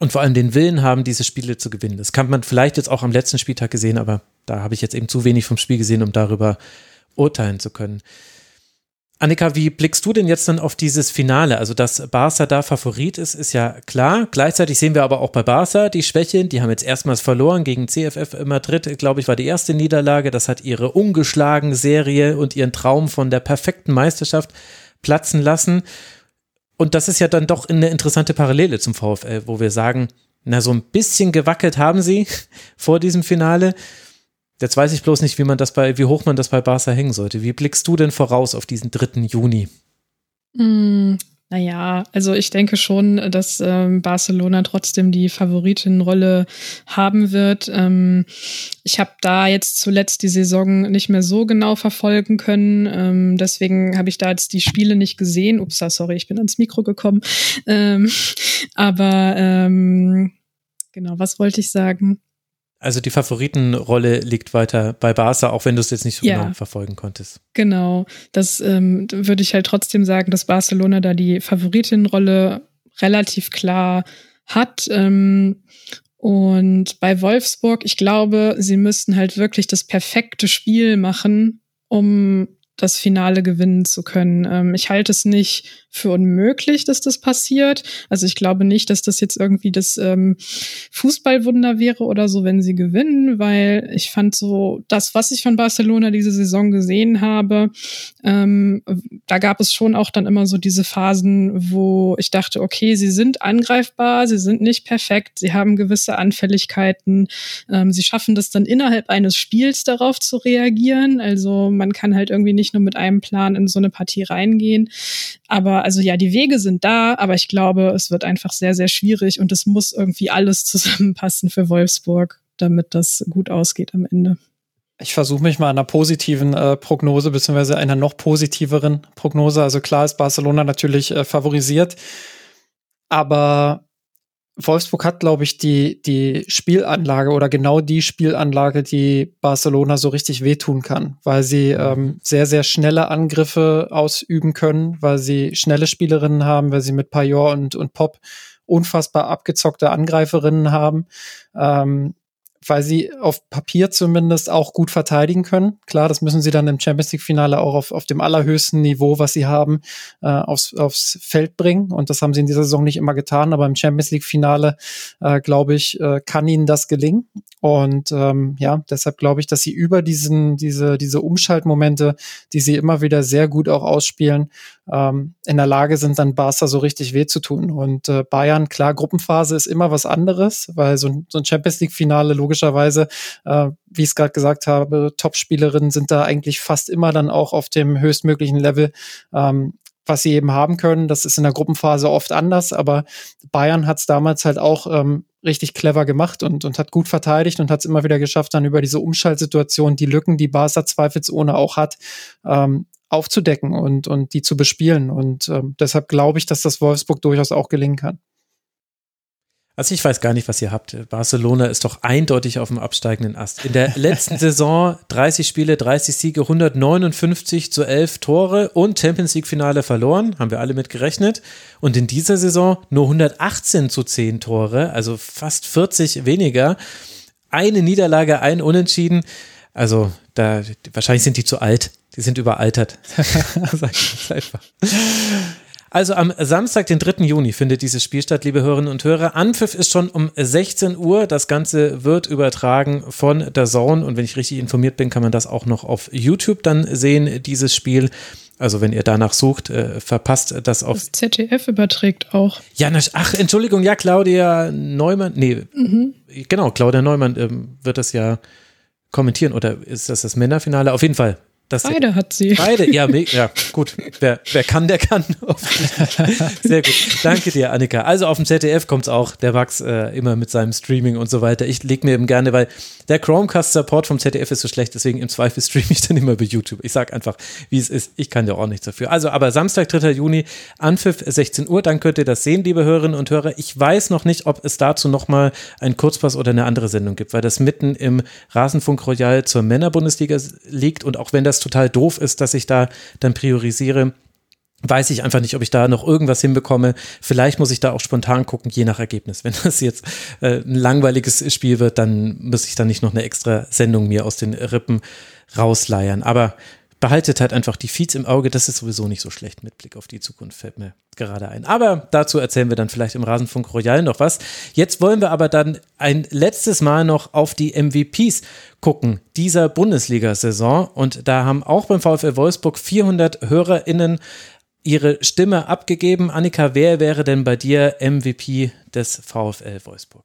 und vor allem den Willen haben, diese Spiele zu gewinnen. Das kann man vielleicht jetzt auch am letzten Spieltag gesehen, aber da habe ich jetzt eben zu wenig vom Spiel gesehen, um darüber urteilen zu können. Annika, wie blickst du denn jetzt dann auf dieses Finale? Also, dass Barca da Favorit ist, ist ja klar. Gleichzeitig sehen wir aber auch bei Barca die Schwäche. Die haben jetzt erstmals verloren gegen CFF Madrid, glaube ich, war die erste Niederlage. Das hat ihre ungeschlagen Serie und ihren Traum von der perfekten Meisterschaft platzen lassen. Und das ist ja dann doch eine interessante Parallele zum VfL, wo wir sagen, na, so ein bisschen gewackelt haben sie vor diesem Finale. Jetzt weiß ich bloß nicht, wie man das bei, wie hoch man das bei Barca hängen sollte. Wie blickst du denn voraus auf diesen 3. Juni? Mm, naja, also ich denke schon, dass ähm, Barcelona trotzdem die Favoritenrolle haben wird. Ähm, ich habe da jetzt zuletzt die Saison nicht mehr so genau verfolgen können. Ähm, deswegen habe ich da jetzt die Spiele nicht gesehen. Ups, sorry, ich bin ans Mikro gekommen. Ähm, aber ähm, genau, was wollte ich sagen? Also die Favoritenrolle liegt weiter bei Barca, auch wenn du es jetzt nicht so ja, genau verfolgen konntest. Genau, das ähm, würde ich halt trotzdem sagen, dass Barcelona da die Favoritenrolle relativ klar hat. Ähm, und bei Wolfsburg, ich glaube, sie müssten halt wirklich das perfekte Spiel machen, um das Finale gewinnen zu können. Ähm, ich halte es nicht für unmöglich, dass das passiert. Also ich glaube nicht, dass das jetzt irgendwie das ähm, Fußballwunder wäre oder so, wenn sie gewinnen, weil ich fand so das, was ich von Barcelona diese Saison gesehen habe, ähm, da gab es schon auch dann immer so diese Phasen, wo ich dachte, okay, sie sind angreifbar, sie sind nicht perfekt, sie haben gewisse Anfälligkeiten, ähm, sie schaffen das dann innerhalb eines Spiels darauf zu reagieren. Also man kann halt irgendwie nicht nur mit einem Plan in so eine Partie reingehen. Aber also ja, die Wege sind da, aber ich glaube, es wird einfach sehr, sehr schwierig und es muss irgendwie alles zusammenpassen für Wolfsburg, damit das gut ausgeht am Ende. Ich versuche mich mal einer positiven äh, Prognose beziehungsweise einer noch positiveren Prognose. Also klar ist Barcelona natürlich äh, favorisiert, aber Wolfsburg hat, glaube ich, die, die Spielanlage oder genau die Spielanlage, die Barcelona so richtig wehtun kann, weil sie ähm, sehr, sehr schnelle Angriffe ausüben können, weil sie schnelle Spielerinnen haben, weil sie mit Payor und, und Pop unfassbar abgezockte Angreiferinnen haben. Ähm, weil sie auf Papier zumindest auch gut verteidigen können. Klar, das müssen sie dann im Champions League-Finale auch auf, auf dem allerhöchsten Niveau, was sie haben, äh, aufs, aufs Feld bringen. Und das haben sie in dieser Saison nicht immer getan. Aber im Champions League-Finale, äh, glaube ich, äh, kann ihnen das gelingen. Und ähm, ja, deshalb glaube ich, dass sie über diesen, diese, diese Umschaltmomente, die sie immer wieder sehr gut auch ausspielen, ähm, in der Lage sind, dann Barca so richtig weh zu tun. Und äh, Bayern, klar, Gruppenphase ist immer was anderes, weil so, so ein Champions League-Finale logischerweise, äh, wie ich es gerade gesagt habe, Top-Spielerinnen sind da eigentlich fast immer dann auch auf dem höchstmöglichen Level. Ähm, was sie eben haben können. Das ist in der Gruppenphase oft anders, aber Bayern hat es damals halt auch ähm, richtig clever gemacht und, und hat gut verteidigt und hat es immer wieder geschafft, dann über diese Umschaltsituation die Lücken, die Barca zweifelsohne auch hat, ähm, aufzudecken und, und die zu bespielen. Und ähm, deshalb glaube ich, dass das Wolfsburg durchaus auch gelingen kann. Also ich weiß gar nicht, was ihr habt. Barcelona ist doch eindeutig auf dem absteigenden Ast. In der letzten Saison 30 Spiele, 30 Siege, 159 zu 11 Tore und Champions League Finale verloren, haben wir alle mit gerechnet. Und in dieser Saison nur 118 zu 10 Tore, also fast 40 weniger. Eine Niederlage, ein Unentschieden. Also da wahrscheinlich sind die zu alt. Die sind überaltert. Sag ich einfach. Also am Samstag, den 3. Juni, findet dieses Spiel statt, liebe Hörerinnen und Hörer. Anpfiff ist schon um 16 Uhr. Das Ganze wird übertragen von der Zone. Und wenn ich richtig informiert bin, kann man das auch noch auf YouTube dann sehen, dieses Spiel. Also wenn ihr danach sucht, äh, verpasst das auf. Das ZDF überträgt auch. Ja, ach, Entschuldigung, ja, Claudia Neumann, nee, mhm. genau, Claudia Neumann ähm, wird das ja kommentieren. Oder ist das das Männerfinale? Auf jeden Fall Beide hat sie. Beide, ja, ja gut. Wer, wer kann, der kann. Sehr gut. Danke dir, Annika. Also auf dem ZDF kommt es auch, der Wachs äh, immer mit seinem Streaming und so weiter. Ich lege mir eben gerne, weil der Chromecast-Support vom ZDF ist so schlecht, deswegen im Zweifel streame ich dann immer bei YouTube. Ich sage einfach, wie es ist. Ich kann ja auch nichts dafür. Also, aber Samstag, 3. Juni, Anpfiff 16 Uhr, dann könnt ihr das sehen, liebe Hörerinnen und Hörer. Ich weiß noch nicht, ob es dazu nochmal einen Kurzpass oder eine andere Sendung gibt, weil das mitten im Rasenfunk Royal zur Männerbundesliga liegt und auch wenn das total doof ist, dass ich da dann priorisiere, weiß ich einfach nicht, ob ich da noch irgendwas hinbekomme. Vielleicht muss ich da auch spontan gucken, je nach Ergebnis. Wenn das jetzt äh, ein langweiliges Spiel wird, dann muss ich da nicht noch eine extra Sendung mir aus den Rippen rausleiern. Aber behaltet halt einfach die Feeds im Auge. Das ist sowieso nicht so schlecht mit Blick auf die Zukunft, fällt mir gerade ein. Aber dazu erzählen wir dann vielleicht im Rasenfunk Royal noch was. Jetzt wollen wir aber dann ein letztes Mal noch auf die MVPs gucken dieser Bundesliga-Saison. Und da haben auch beim VfL Wolfsburg 400 HörerInnen ihre Stimme abgegeben. Annika, wer wäre denn bei dir MVP des VfL Wolfsburg?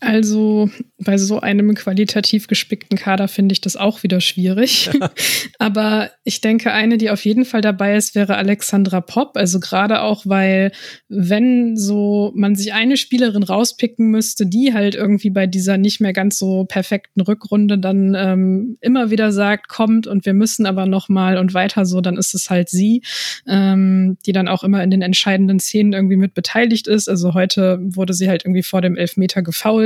Also bei so einem qualitativ gespickten Kader finde ich das auch wieder schwierig. Aber ich denke, eine, die auf jeden Fall dabei ist, wäre Alexandra Popp. Also gerade auch, weil wenn so man sich eine Spielerin rauspicken müsste, die halt irgendwie bei dieser nicht mehr ganz so perfekten Rückrunde dann ähm, immer wieder sagt, kommt und wir müssen aber noch mal und weiter so, dann ist es halt sie, ähm, die dann auch immer in den entscheidenden Szenen irgendwie mit beteiligt ist. Also heute wurde sie halt irgendwie vor dem Elfmeter gefault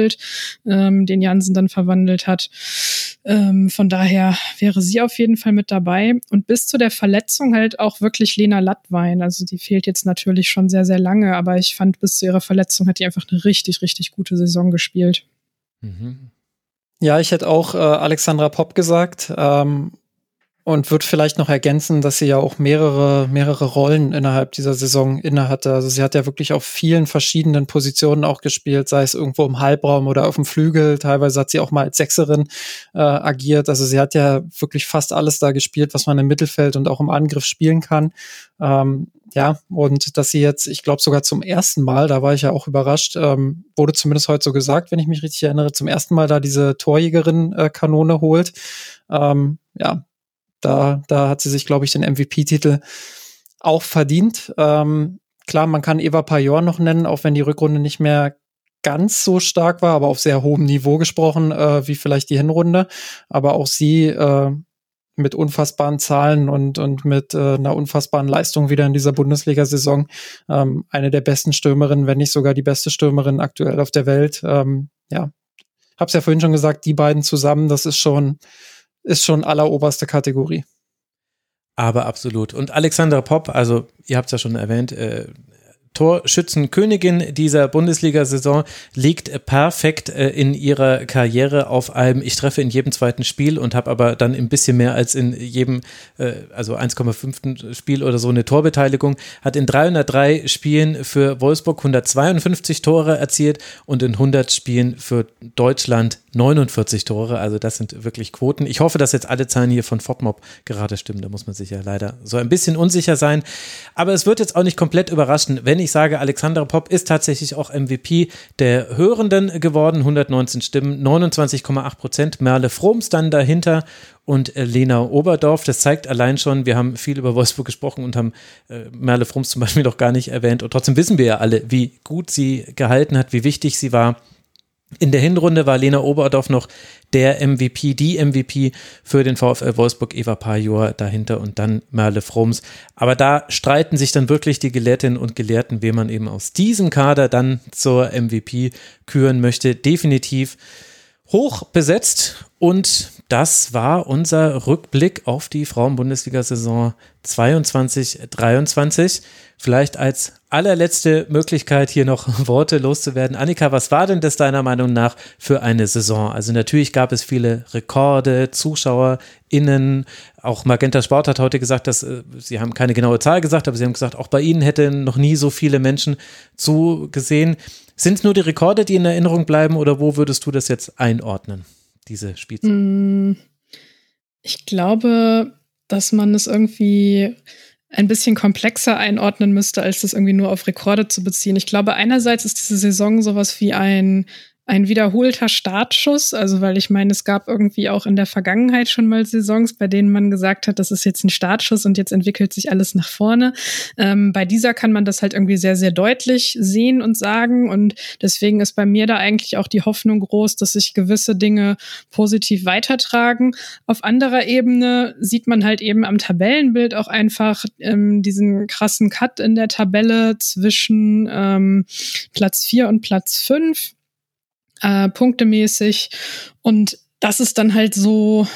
ähm, den Jansen dann verwandelt hat. Ähm, von daher wäre sie auf jeden Fall mit dabei. Und bis zu der Verletzung halt auch wirklich Lena Lattwein. Also die fehlt jetzt natürlich schon sehr, sehr lange, aber ich fand, bis zu ihrer Verletzung hat die einfach eine richtig, richtig gute Saison gespielt. Mhm. Ja, ich hätte auch äh, Alexandra Popp gesagt. Ähm, und wird vielleicht noch ergänzen, dass sie ja auch mehrere, mehrere Rollen innerhalb dieser Saison innehatte. Also sie hat ja wirklich auf vielen verschiedenen Positionen auch gespielt, sei es irgendwo im Halbraum oder auf dem Flügel. Teilweise hat sie auch mal als Sechserin äh, agiert. Also sie hat ja wirklich fast alles da gespielt, was man im Mittelfeld und auch im Angriff spielen kann. Ähm, ja, und dass sie jetzt, ich glaube sogar zum ersten Mal, da war ich ja auch überrascht, ähm, wurde zumindest heute so gesagt, wenn ich mich richtig erinnere, zum ersten Mal da diese Torjägerin-Kanone äh, holt. Ähm, ja, da, da hat sie sich, glaube ich, den MVP-Titel auch verdient. Ähm, klar, man kann Eva Pajor noch nennen, auch wenn die Rückrunde nicht mehr ganz so stark war, aber auf sehr hohem Niveau gesprochen, äh, wie vielleicht die Hinrunde. Aber auch sie äh, mit unfassbaren Zahlen und, und mit äh, einer unfassbaren Leistung wieder in dieser Bundesliga-Saison. Ähm, eine der besten Stürmerinnen, wenn nicht sogar die beste Stürmerin aktuell auf der Welt. Ähm, ja, hab's ja vorhin schon gesagt, die beiden zusammen, das ist schon ist schon alleroberste Kategorie. Aber absolut. Und Alexandra Popp, also ihr habt es ja schon erwähnt, äh, Torschützenkönigin dieser Bundesliga-Saison, liegt perfekt äh, in ihrer Karriere auf einem, ich treffe in jedem zweiten Spiel und habe aber dann ein bisschen mehr als in jedem, äh, also 1,5. Spiel oder so eine Torbeteiligung, hat in 303 Spielen für Wolfsburg 152 Tore erzielt und in 100 Spielen für Deutschland 49 Tore. Also das sind wirklich Quoten. Ich hoffe, dass jetzt alle Zahlen hier von FOPMOB gerade stimmen. Da muss man sich ja leider so ein bisschen unsicher sein. Aber es wird jetzt auch nicht komplett überraschen, wenn ich sage, Alexandra Popp ist tatsächlich auch MVP der Hörenden geworden. 119 Stimmen, 29,8 Prozent. Merle Froms dann dahinter und Lena Oberdorf. Das zeigt allein schon, wir haben viel über Wolfsburg gesprochen und haben äh, Merle Froms zum Beispiel noch gar nicht erwähnt. Und trotzdem wissen wir ja alle, wie gut sie gehalten hat, wie wichtig sie war. In der Hinrunde war Lena Oberdorf noch der MVP, die MVP für den VfL Wolfsburg, Eva Pajor dahinter und dann Merle Froms. Aber da streiten sich dann wirklich die Gelehrtinnen und Gelehrten, wen man eben aus diesem Kader dann zur MVP küren möchte. Definitiv hoch besetzt und das war unser Rückblick auf die Frauen-Bundesliga-Saison 22-23. Vielleicht als allerletzte Möglichkeit hier noch Worte loszuwerden. Annika, was war denn das deiner Meinung nach für eine Saison? Also natürlich gab es viele Rekorde, ZuschauerInnen. Auch Magenta Sport hat heute gesagt, dass äh, sie haben keine genaue Zahl gesagt, aber sie haben gesagt, auch bei ihnen hätten noch nie so viele Menschen zugesehen. Sind es nur die Rekorde, die in Erinnerung bleiben oder wo würdest du das jetzt einordnen? Diese Spielzeit? Mm, ich glaube, dass man es irgendwie ein bisschen komplexer einordnen müsste, als das irgendwie nur auf Rekorde zu beziehen. Ich glaube, einerseits ist diese Saison sowas wie ein ein wiederholter Startschuss. Also, weil ich meine, es gab irgendwie auch in der Vergangenheit schon mal Saisons, bei denen man gesagt hat, das ist jetzt ein Startschuss und jetzt entwickelt sich alles nach vorne. Ähm, bei dieser kann man das halt irgendwie sehr, sehr deutlich sehen und sagen. Und deswegen ist bei mir da eigentlich auch die Hoffnung groß, dass sich gewisse Dinge positiv weitertragen. Auf anderer Ebene sieht man halt eben am Tabellenbild auch einfach ähm, diesen krassen Cut in der Tabelle zwischen ähm, Platz vier und Platz fünf äh, punktemäßig. Und das ist dann halt so,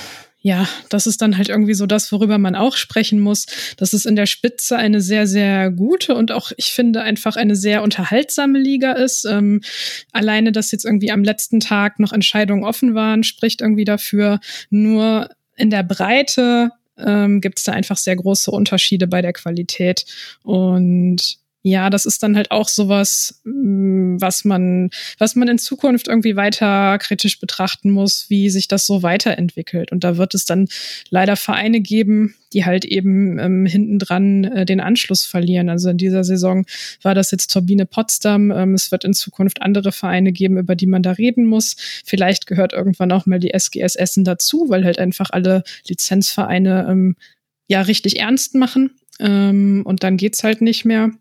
ja, das ist dann halt irgendwie so das, worüber man auch sprechen muss, dass es in der Spitze eine sehr, sehr gute und auch, ich finde, einfach eine sehr unterhaltsame Liga ist. Ähm, alleine, dass jetzt irgendwie am letzten Tag noch Entscheidungen offen waren, spricht irgendwie dafür. Nur in der Breite ähm, gibt es da einfach sehr große Unterschiede bei der Qualität. Und ja, das ist dann halt auch sowas, mm, was man, was man in Zukunft irgendwie weiter kritisch betrachten muss, wie sich das so weiterentwickelt. Und da wird es dann leider Vereine geben, die halt eben ähm, hintendran äh, den Anschluss verlieren. Also in dieser Saison war das jetzt Turbine Potsdam. Ähm, es wird in Zukunft andere Vereine geben, über die man da reden muss. Vielleicht gehört irgendwann auch mal die SGS Essen dazu, weil halt einfach alle Lizenzvereine ähm, ja richtig ernst machen. Ähm, und dann geht's halt nicht mehr.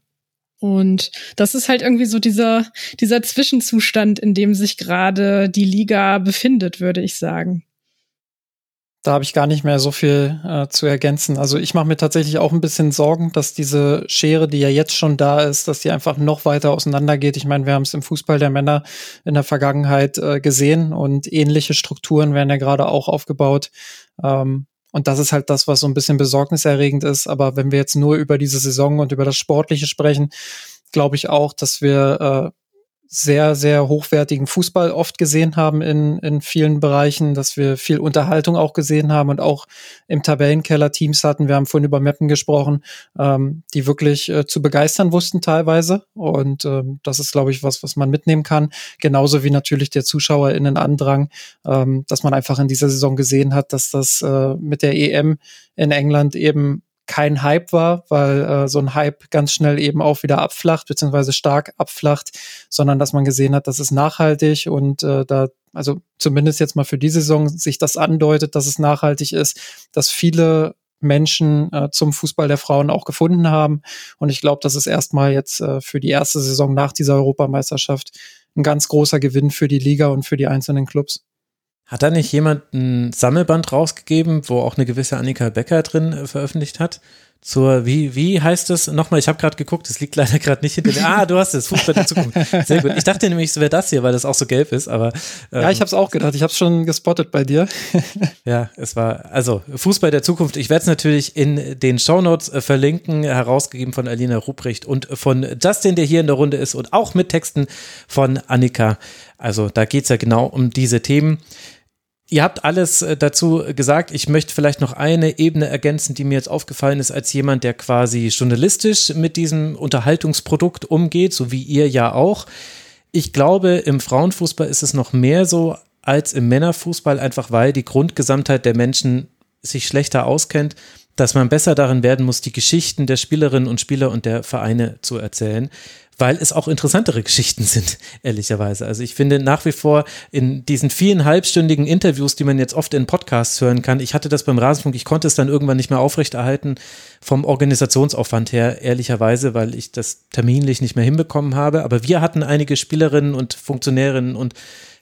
Und das ist halt irgendwie so dieser, dieser Zwischenzustand, in dem sich gerade die Liga befindet, würde ich sagen. Da habe ich gar nicht mehr so viel äh, zu ergänzen. Also ich mache mir tatsächlich auch ein bisschen Sorgen, dass diese Schere, die ja jetzt schon da ist, dass die einfach noch weiter auseinandergeht. Ich meine, wir haben es im Fußball der Männer in der Vergangenheit äh, gesehen und ähnliche Strukturen werden ja gerade auch aufgebaut. Ähm, und das ist halt das, was so ein bisschen besorgniserregend ist. Aber wenn wir jetzt nur über diese Saison und über das Sportliche sprechen, glaube ich auch, dass wir äh, sehr, sehr hochwertigen Fußball oft gesehen haben in, in vielen Bereichen, dass wir viel Unterhaltung auch gesehen haben und auch im Tabellenkeller Teams hatten. Wir haben vorhin über Mappen gesprochen, ähm, die wirklich äh, zu begeistern wussten teilweise. Und ähm, das ist, glaube ich, was, was man mitnehmen kann. Genauso wie natürlich der ZuschauerInnen-Andrang, ähm, dass man einfach in dieser Saison gesehen hat, dass das äh, mit der EM in England eben kein Hype war, weil äh, so ein Hype ganz schnell eben auch wieder abflacht, beziehungsweise stark abflacht, sondern dass man gesehen hat, dass es nachhaltig und äh, da, also zumindest jetzt mal für die Saison sich das andeutet, dass es nachhaltig ist, dass viele Menschen äh, zum Fußball der Frauen auch gefunden haben. Und ich glaube, das ist erstmal jetzt äh, für die erste Saison nach dieser Europameisterschaft ein ganz großer Gewinn für die Liga und für die einzelnen Clubs. Hat da nicht jemand ein Sammelband rausgegeben, wo auch eine gewisse Annika Becker drin äh, veröffentlicht hat? zur, wie, wie heißt es nochmal? Ich habe gerade geguckt, es liegt leider gerade nicht hinter mir. Ah, du hast es, Fußball der Zukunft. Sehr gut. Ich dachte nämlich, es wäre das hier, weil das auch so gelb ist, aber. Ähm, ja, ich habe es auch gedacht. Ich habe es schon gespottet bei dir. ja, es war, also Fußball der Zukunft. Ich werde es natürlich in den Shownotes äh, verlinken, herausgegeben von Alina Ruprecht und von Justin, der hier in der Runde ist und auch mit Texten von Annika. Also da geht es ja genau um diese Themen. Ihr habt alles äh, dazu gesagt. Ich möchte vielleicht noch eine Ebene ergänzen, die mir jetzt aufgefallen ist, als jemand, der quasi journalistisch mit diesem Unterhaltungsprodukt umgeht, so wie ihr ja auch. Ich glaube, im Frauenfußball ist es noch mehr so als im Männerfußball, einfach weil die Grundgesamtheit der Menschen sich schlechter auskennt, dass man besser darin werden muss, die Geschichten der Spielerinnen und Spieler und der Vereine zu erzählen weil es auch interessantere Geschichten sind, ehrlicherweise. Also ich finde nach wie vor in diesen vielen halbstündigen Interviews, die man jetzt oft in Podcasts hören kann, ich hatte das beim Rasenfunk, ich konnte es dann irgendwann nicht mehr aufrechterhalten vom Organisationsaufwand her, ehrlicherweise, weil ich das terminlich nicht mehr hinbekommen habe. Aber wir hatten einige Spielerinnen und Funktionärinnen und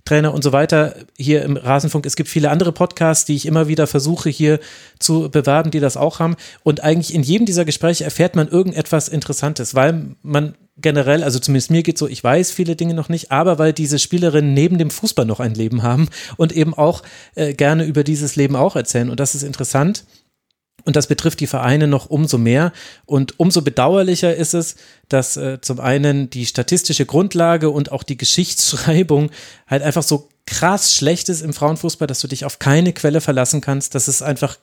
Trainer und so weiter hier im Rasenfunk. Es gibt viele andere Podcasts, die ich immer wieder versuche hier zu bewerben, die das auch haben. Und eigentlich in jedem dieser Gespräche erfährt man irgendetwas Interessantes, weil man generell, also zumindest mir geht so, ich weiß viele Dinge noch nicht, aber weil diese Spielerinnen neben dem Fußball noch ein Leben haben und eben auch äh, gerne über dieses Leben auch erzählen. Und das ist interessant. Und das betrifft die Vereine noch umso mehr. Und umso bedauerlicher ist es, dass äh, zum einen die statistische Grundlage und auch die Geschichtsschreibung halt einfach so krass schlecht ist im Frauenfußball, dass du dich auf keine Quelle verlassen kannst. Das ist einfach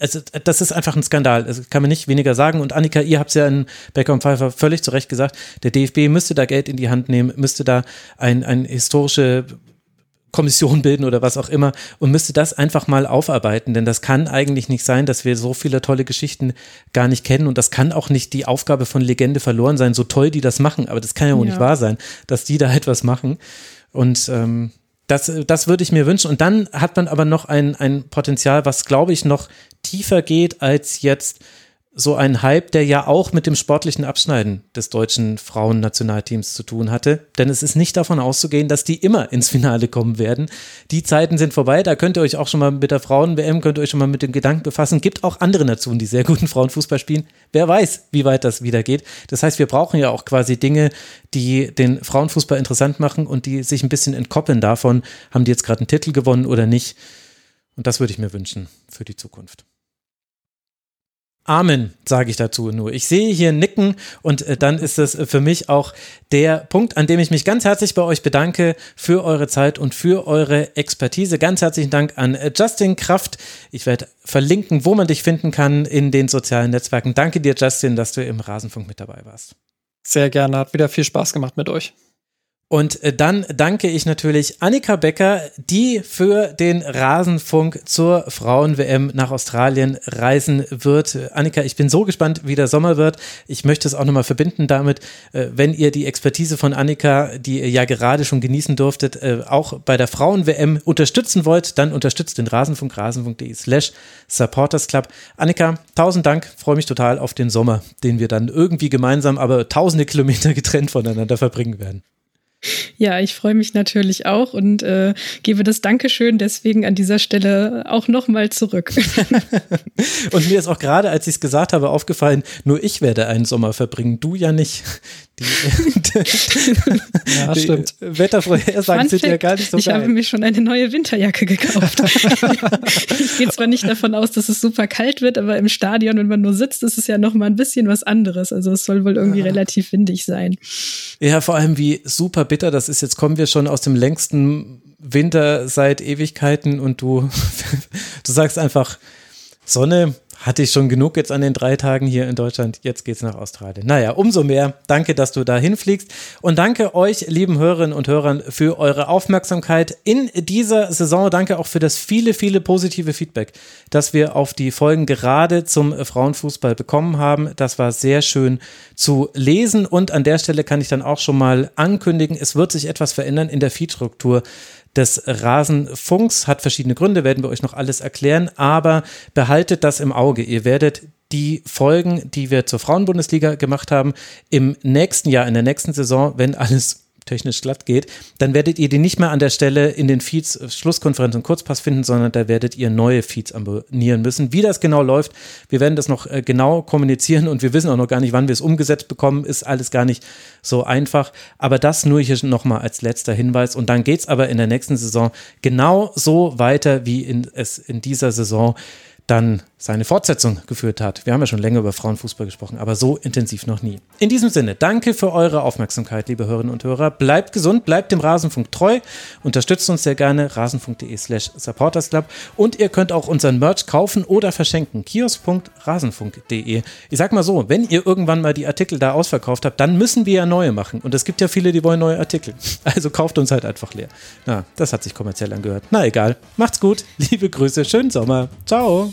also, das ist einfach ein Skandal. Das kann man nicht weniger sagen. Und Annika, ihr habt es ja in Becker und Pfeiffer völlig zu Recht gesagt, der DFB müsste da Geld in die Hand nehmen, müsste da ein, ein historische Kommission bilden oder was auch immer und müsste das einfach mal aufarbeiten, denn das kann eigentlich nicht sein, dass wir so viele tolle Geschichten gar nicht kennen und das kann auch nicht die Aufgabe von Legende verloren sein, so toll die das machen, aber das kann ja wohl ja. nicht wahr sein, dass die da etwas machen und ähm, das, das würde ich mir wünschen. Und dann hat man aber noch ein, ein Potenzial, was, glaube ich, noch tiefer geht als jetzt so ein Hype, der ja auch mit dem sportlichen Abschneiden des deutschen Frauennationalteams zu tun hatte. Denn es ist nicht davon auszugehen, dass die immer ins Finale kommen werden. Die Zeiten sind vorbei. Da könnt ihr euch auch schon mal mit der Frauen-WM, könnt ihr euch schon mal mit dem Gedanken befassen. Gibt auch andere Nationen, die sehr guten Frauenfußball spielen. Wer weiß, wie weit das wieder geht. Das heißt, wir brauchen ja auch quasi Dinge, die den Frauenfußball interessant machen und die sich ein bisschen entkoppeln davon, haben die jetzt gerade einen Titel gewonnen oder nicht. Und das würde ich mir wünschen für die Zukunft. Amen, sage ich dazu nur. Ich sehe hier Nicken und äh, dann ist es für mich auch der Punkt, an dem ich mich ganz herzlich bei euch bedanke für eure Zeit und für eure Expertise. Ganz herzlichen Dank an äh, Justin Kraft. Ich werde verlinken, wo man dich finden kann in den sozialen Netzwerken. Danke dir, Justin, dass du im Rasenfunk mit dabei warst. Sehr gerne, hat wieder viel Spaß gemacht mit euch. Und äh, dann danke ich natürlich Annika Becker, die für den Rasenfunk zur Frauen-WM nach Australien reisen wird. Annika, ich bin so gespannt, wie der Sommer wird. Ich möchte es auch nochmal verbinden damit, äh, wenn ihr die Expertise von Annika, die ihr ja gerade schon genießen durftet, äh, auch bei der Frauen-WM unterstützen wollt, dann unterstützt den Rasenfunk, rasenfunk.de slash supportersclub. Annika, tausend Dank, freue mich total auf den Sommer, den wir dann irgendwie gemeinsam, aber tausende Kilometer getrennt voneinander verbringen werden. Ja, ich freue mich natürlich auch und äh, gebe das Dankeschön deswegen an dieser Stelle auch nochmal zurück. und mir ist auch gerade, als ich es gesagt habe, aufgefallen, nur ich werde einen Sommer verbringen, du ja nicht. Die, ja, stimmt. Wettervorhersagen sind ja gar nicht so Ich geil. habe mir schon eine neue Winterjacke gekauft. ich gehe zwar nicht davon aus, dass es super kalt wird, aber im Stadion, wenn man nur sitzt, ist es ja noch mal ein bisschen was anderes. Also es soll wohl irgendwie ja. relativ windig sein. Ja, vor allem wie super bitter das ist. Jetzt kommen wir schon aus dem längsten Winter seit Ewigkeiten und du, du sagst einfach, Sonne, hatte ich schon genug jetzt an den drei Tagen hier in Deutschland. Jetzt geht's nach Australien. Naja, umso mehr. Danke, dass du da hinfliegst. Und danke euch, lieben Hörerinnen und Hörern, für eure Aufmerksamkeit in dieser Saison. Danke auch für das viele, viele positive Feedback, das wir auf die Folgen gerade zum Frauenfußball bekommen haben. Das war sehr schön zu lesen. Und an der Stelle kann ich dann auch schon mal ankündigen, es wird sich etwas verändern in der Feedstruktur des Rasenfunks. Hat verschiedene Gründe, werden wir euch noch alles erklären, aber behaltet das im Auge. Ihr werdet die Folgen, die wir zur Frauenbundesliga gemacht haben, im nächsten Jahr, in der nächsten Saison, wenn alles technisch glatt geht, dann werdet ihr die nicht mehr an der Stelle in den Feeds äh, Schlusskonferenz und Kurzpass finden, sondern da werdet ihr neue Feeds abonnieren müssen. Wie das genau läuft, wir werden das noch äh, genau kommunizieren und wir wissen auch noch gar nicht, wann wir es umgesetzt bekommen, ist alles gar nicht so einfach. Aber das nur hier nochmal als letzter Hinweis. Und dann geht es aber in der nächsten Saison genau so weiter, wie in, es in dieser Saison dann seine Fortsetzung geführt hat. Wir haben ja schon länger über Frauenfußball gesprochen, aber so intensiv noch nie. In diesem Sinne, danke für eure Aufmerksamkeit, liebe Hörerinnen und Hörer. Bleibt gesund, bleibt dem Rasenfunk treu, unterstützt uns sehr gerne, rasenfunk.de slash supportersclub und ihr könnt auch unseren Merch kaufen oder verschenken, kiosk.rasenfunk.de. Ich sag mal so, wenn ihr irgendwann mal die Artikel da ausverkauft habt, dann müssen wir ja neue machen und es gibt ja viele, die wollen neue Artikel. Also kauft uns halt einfach leer. Na, das hat sich kommerziell angehört. Na egal, macht's gut, liebe Grüße, schönen Sommer. Ciao.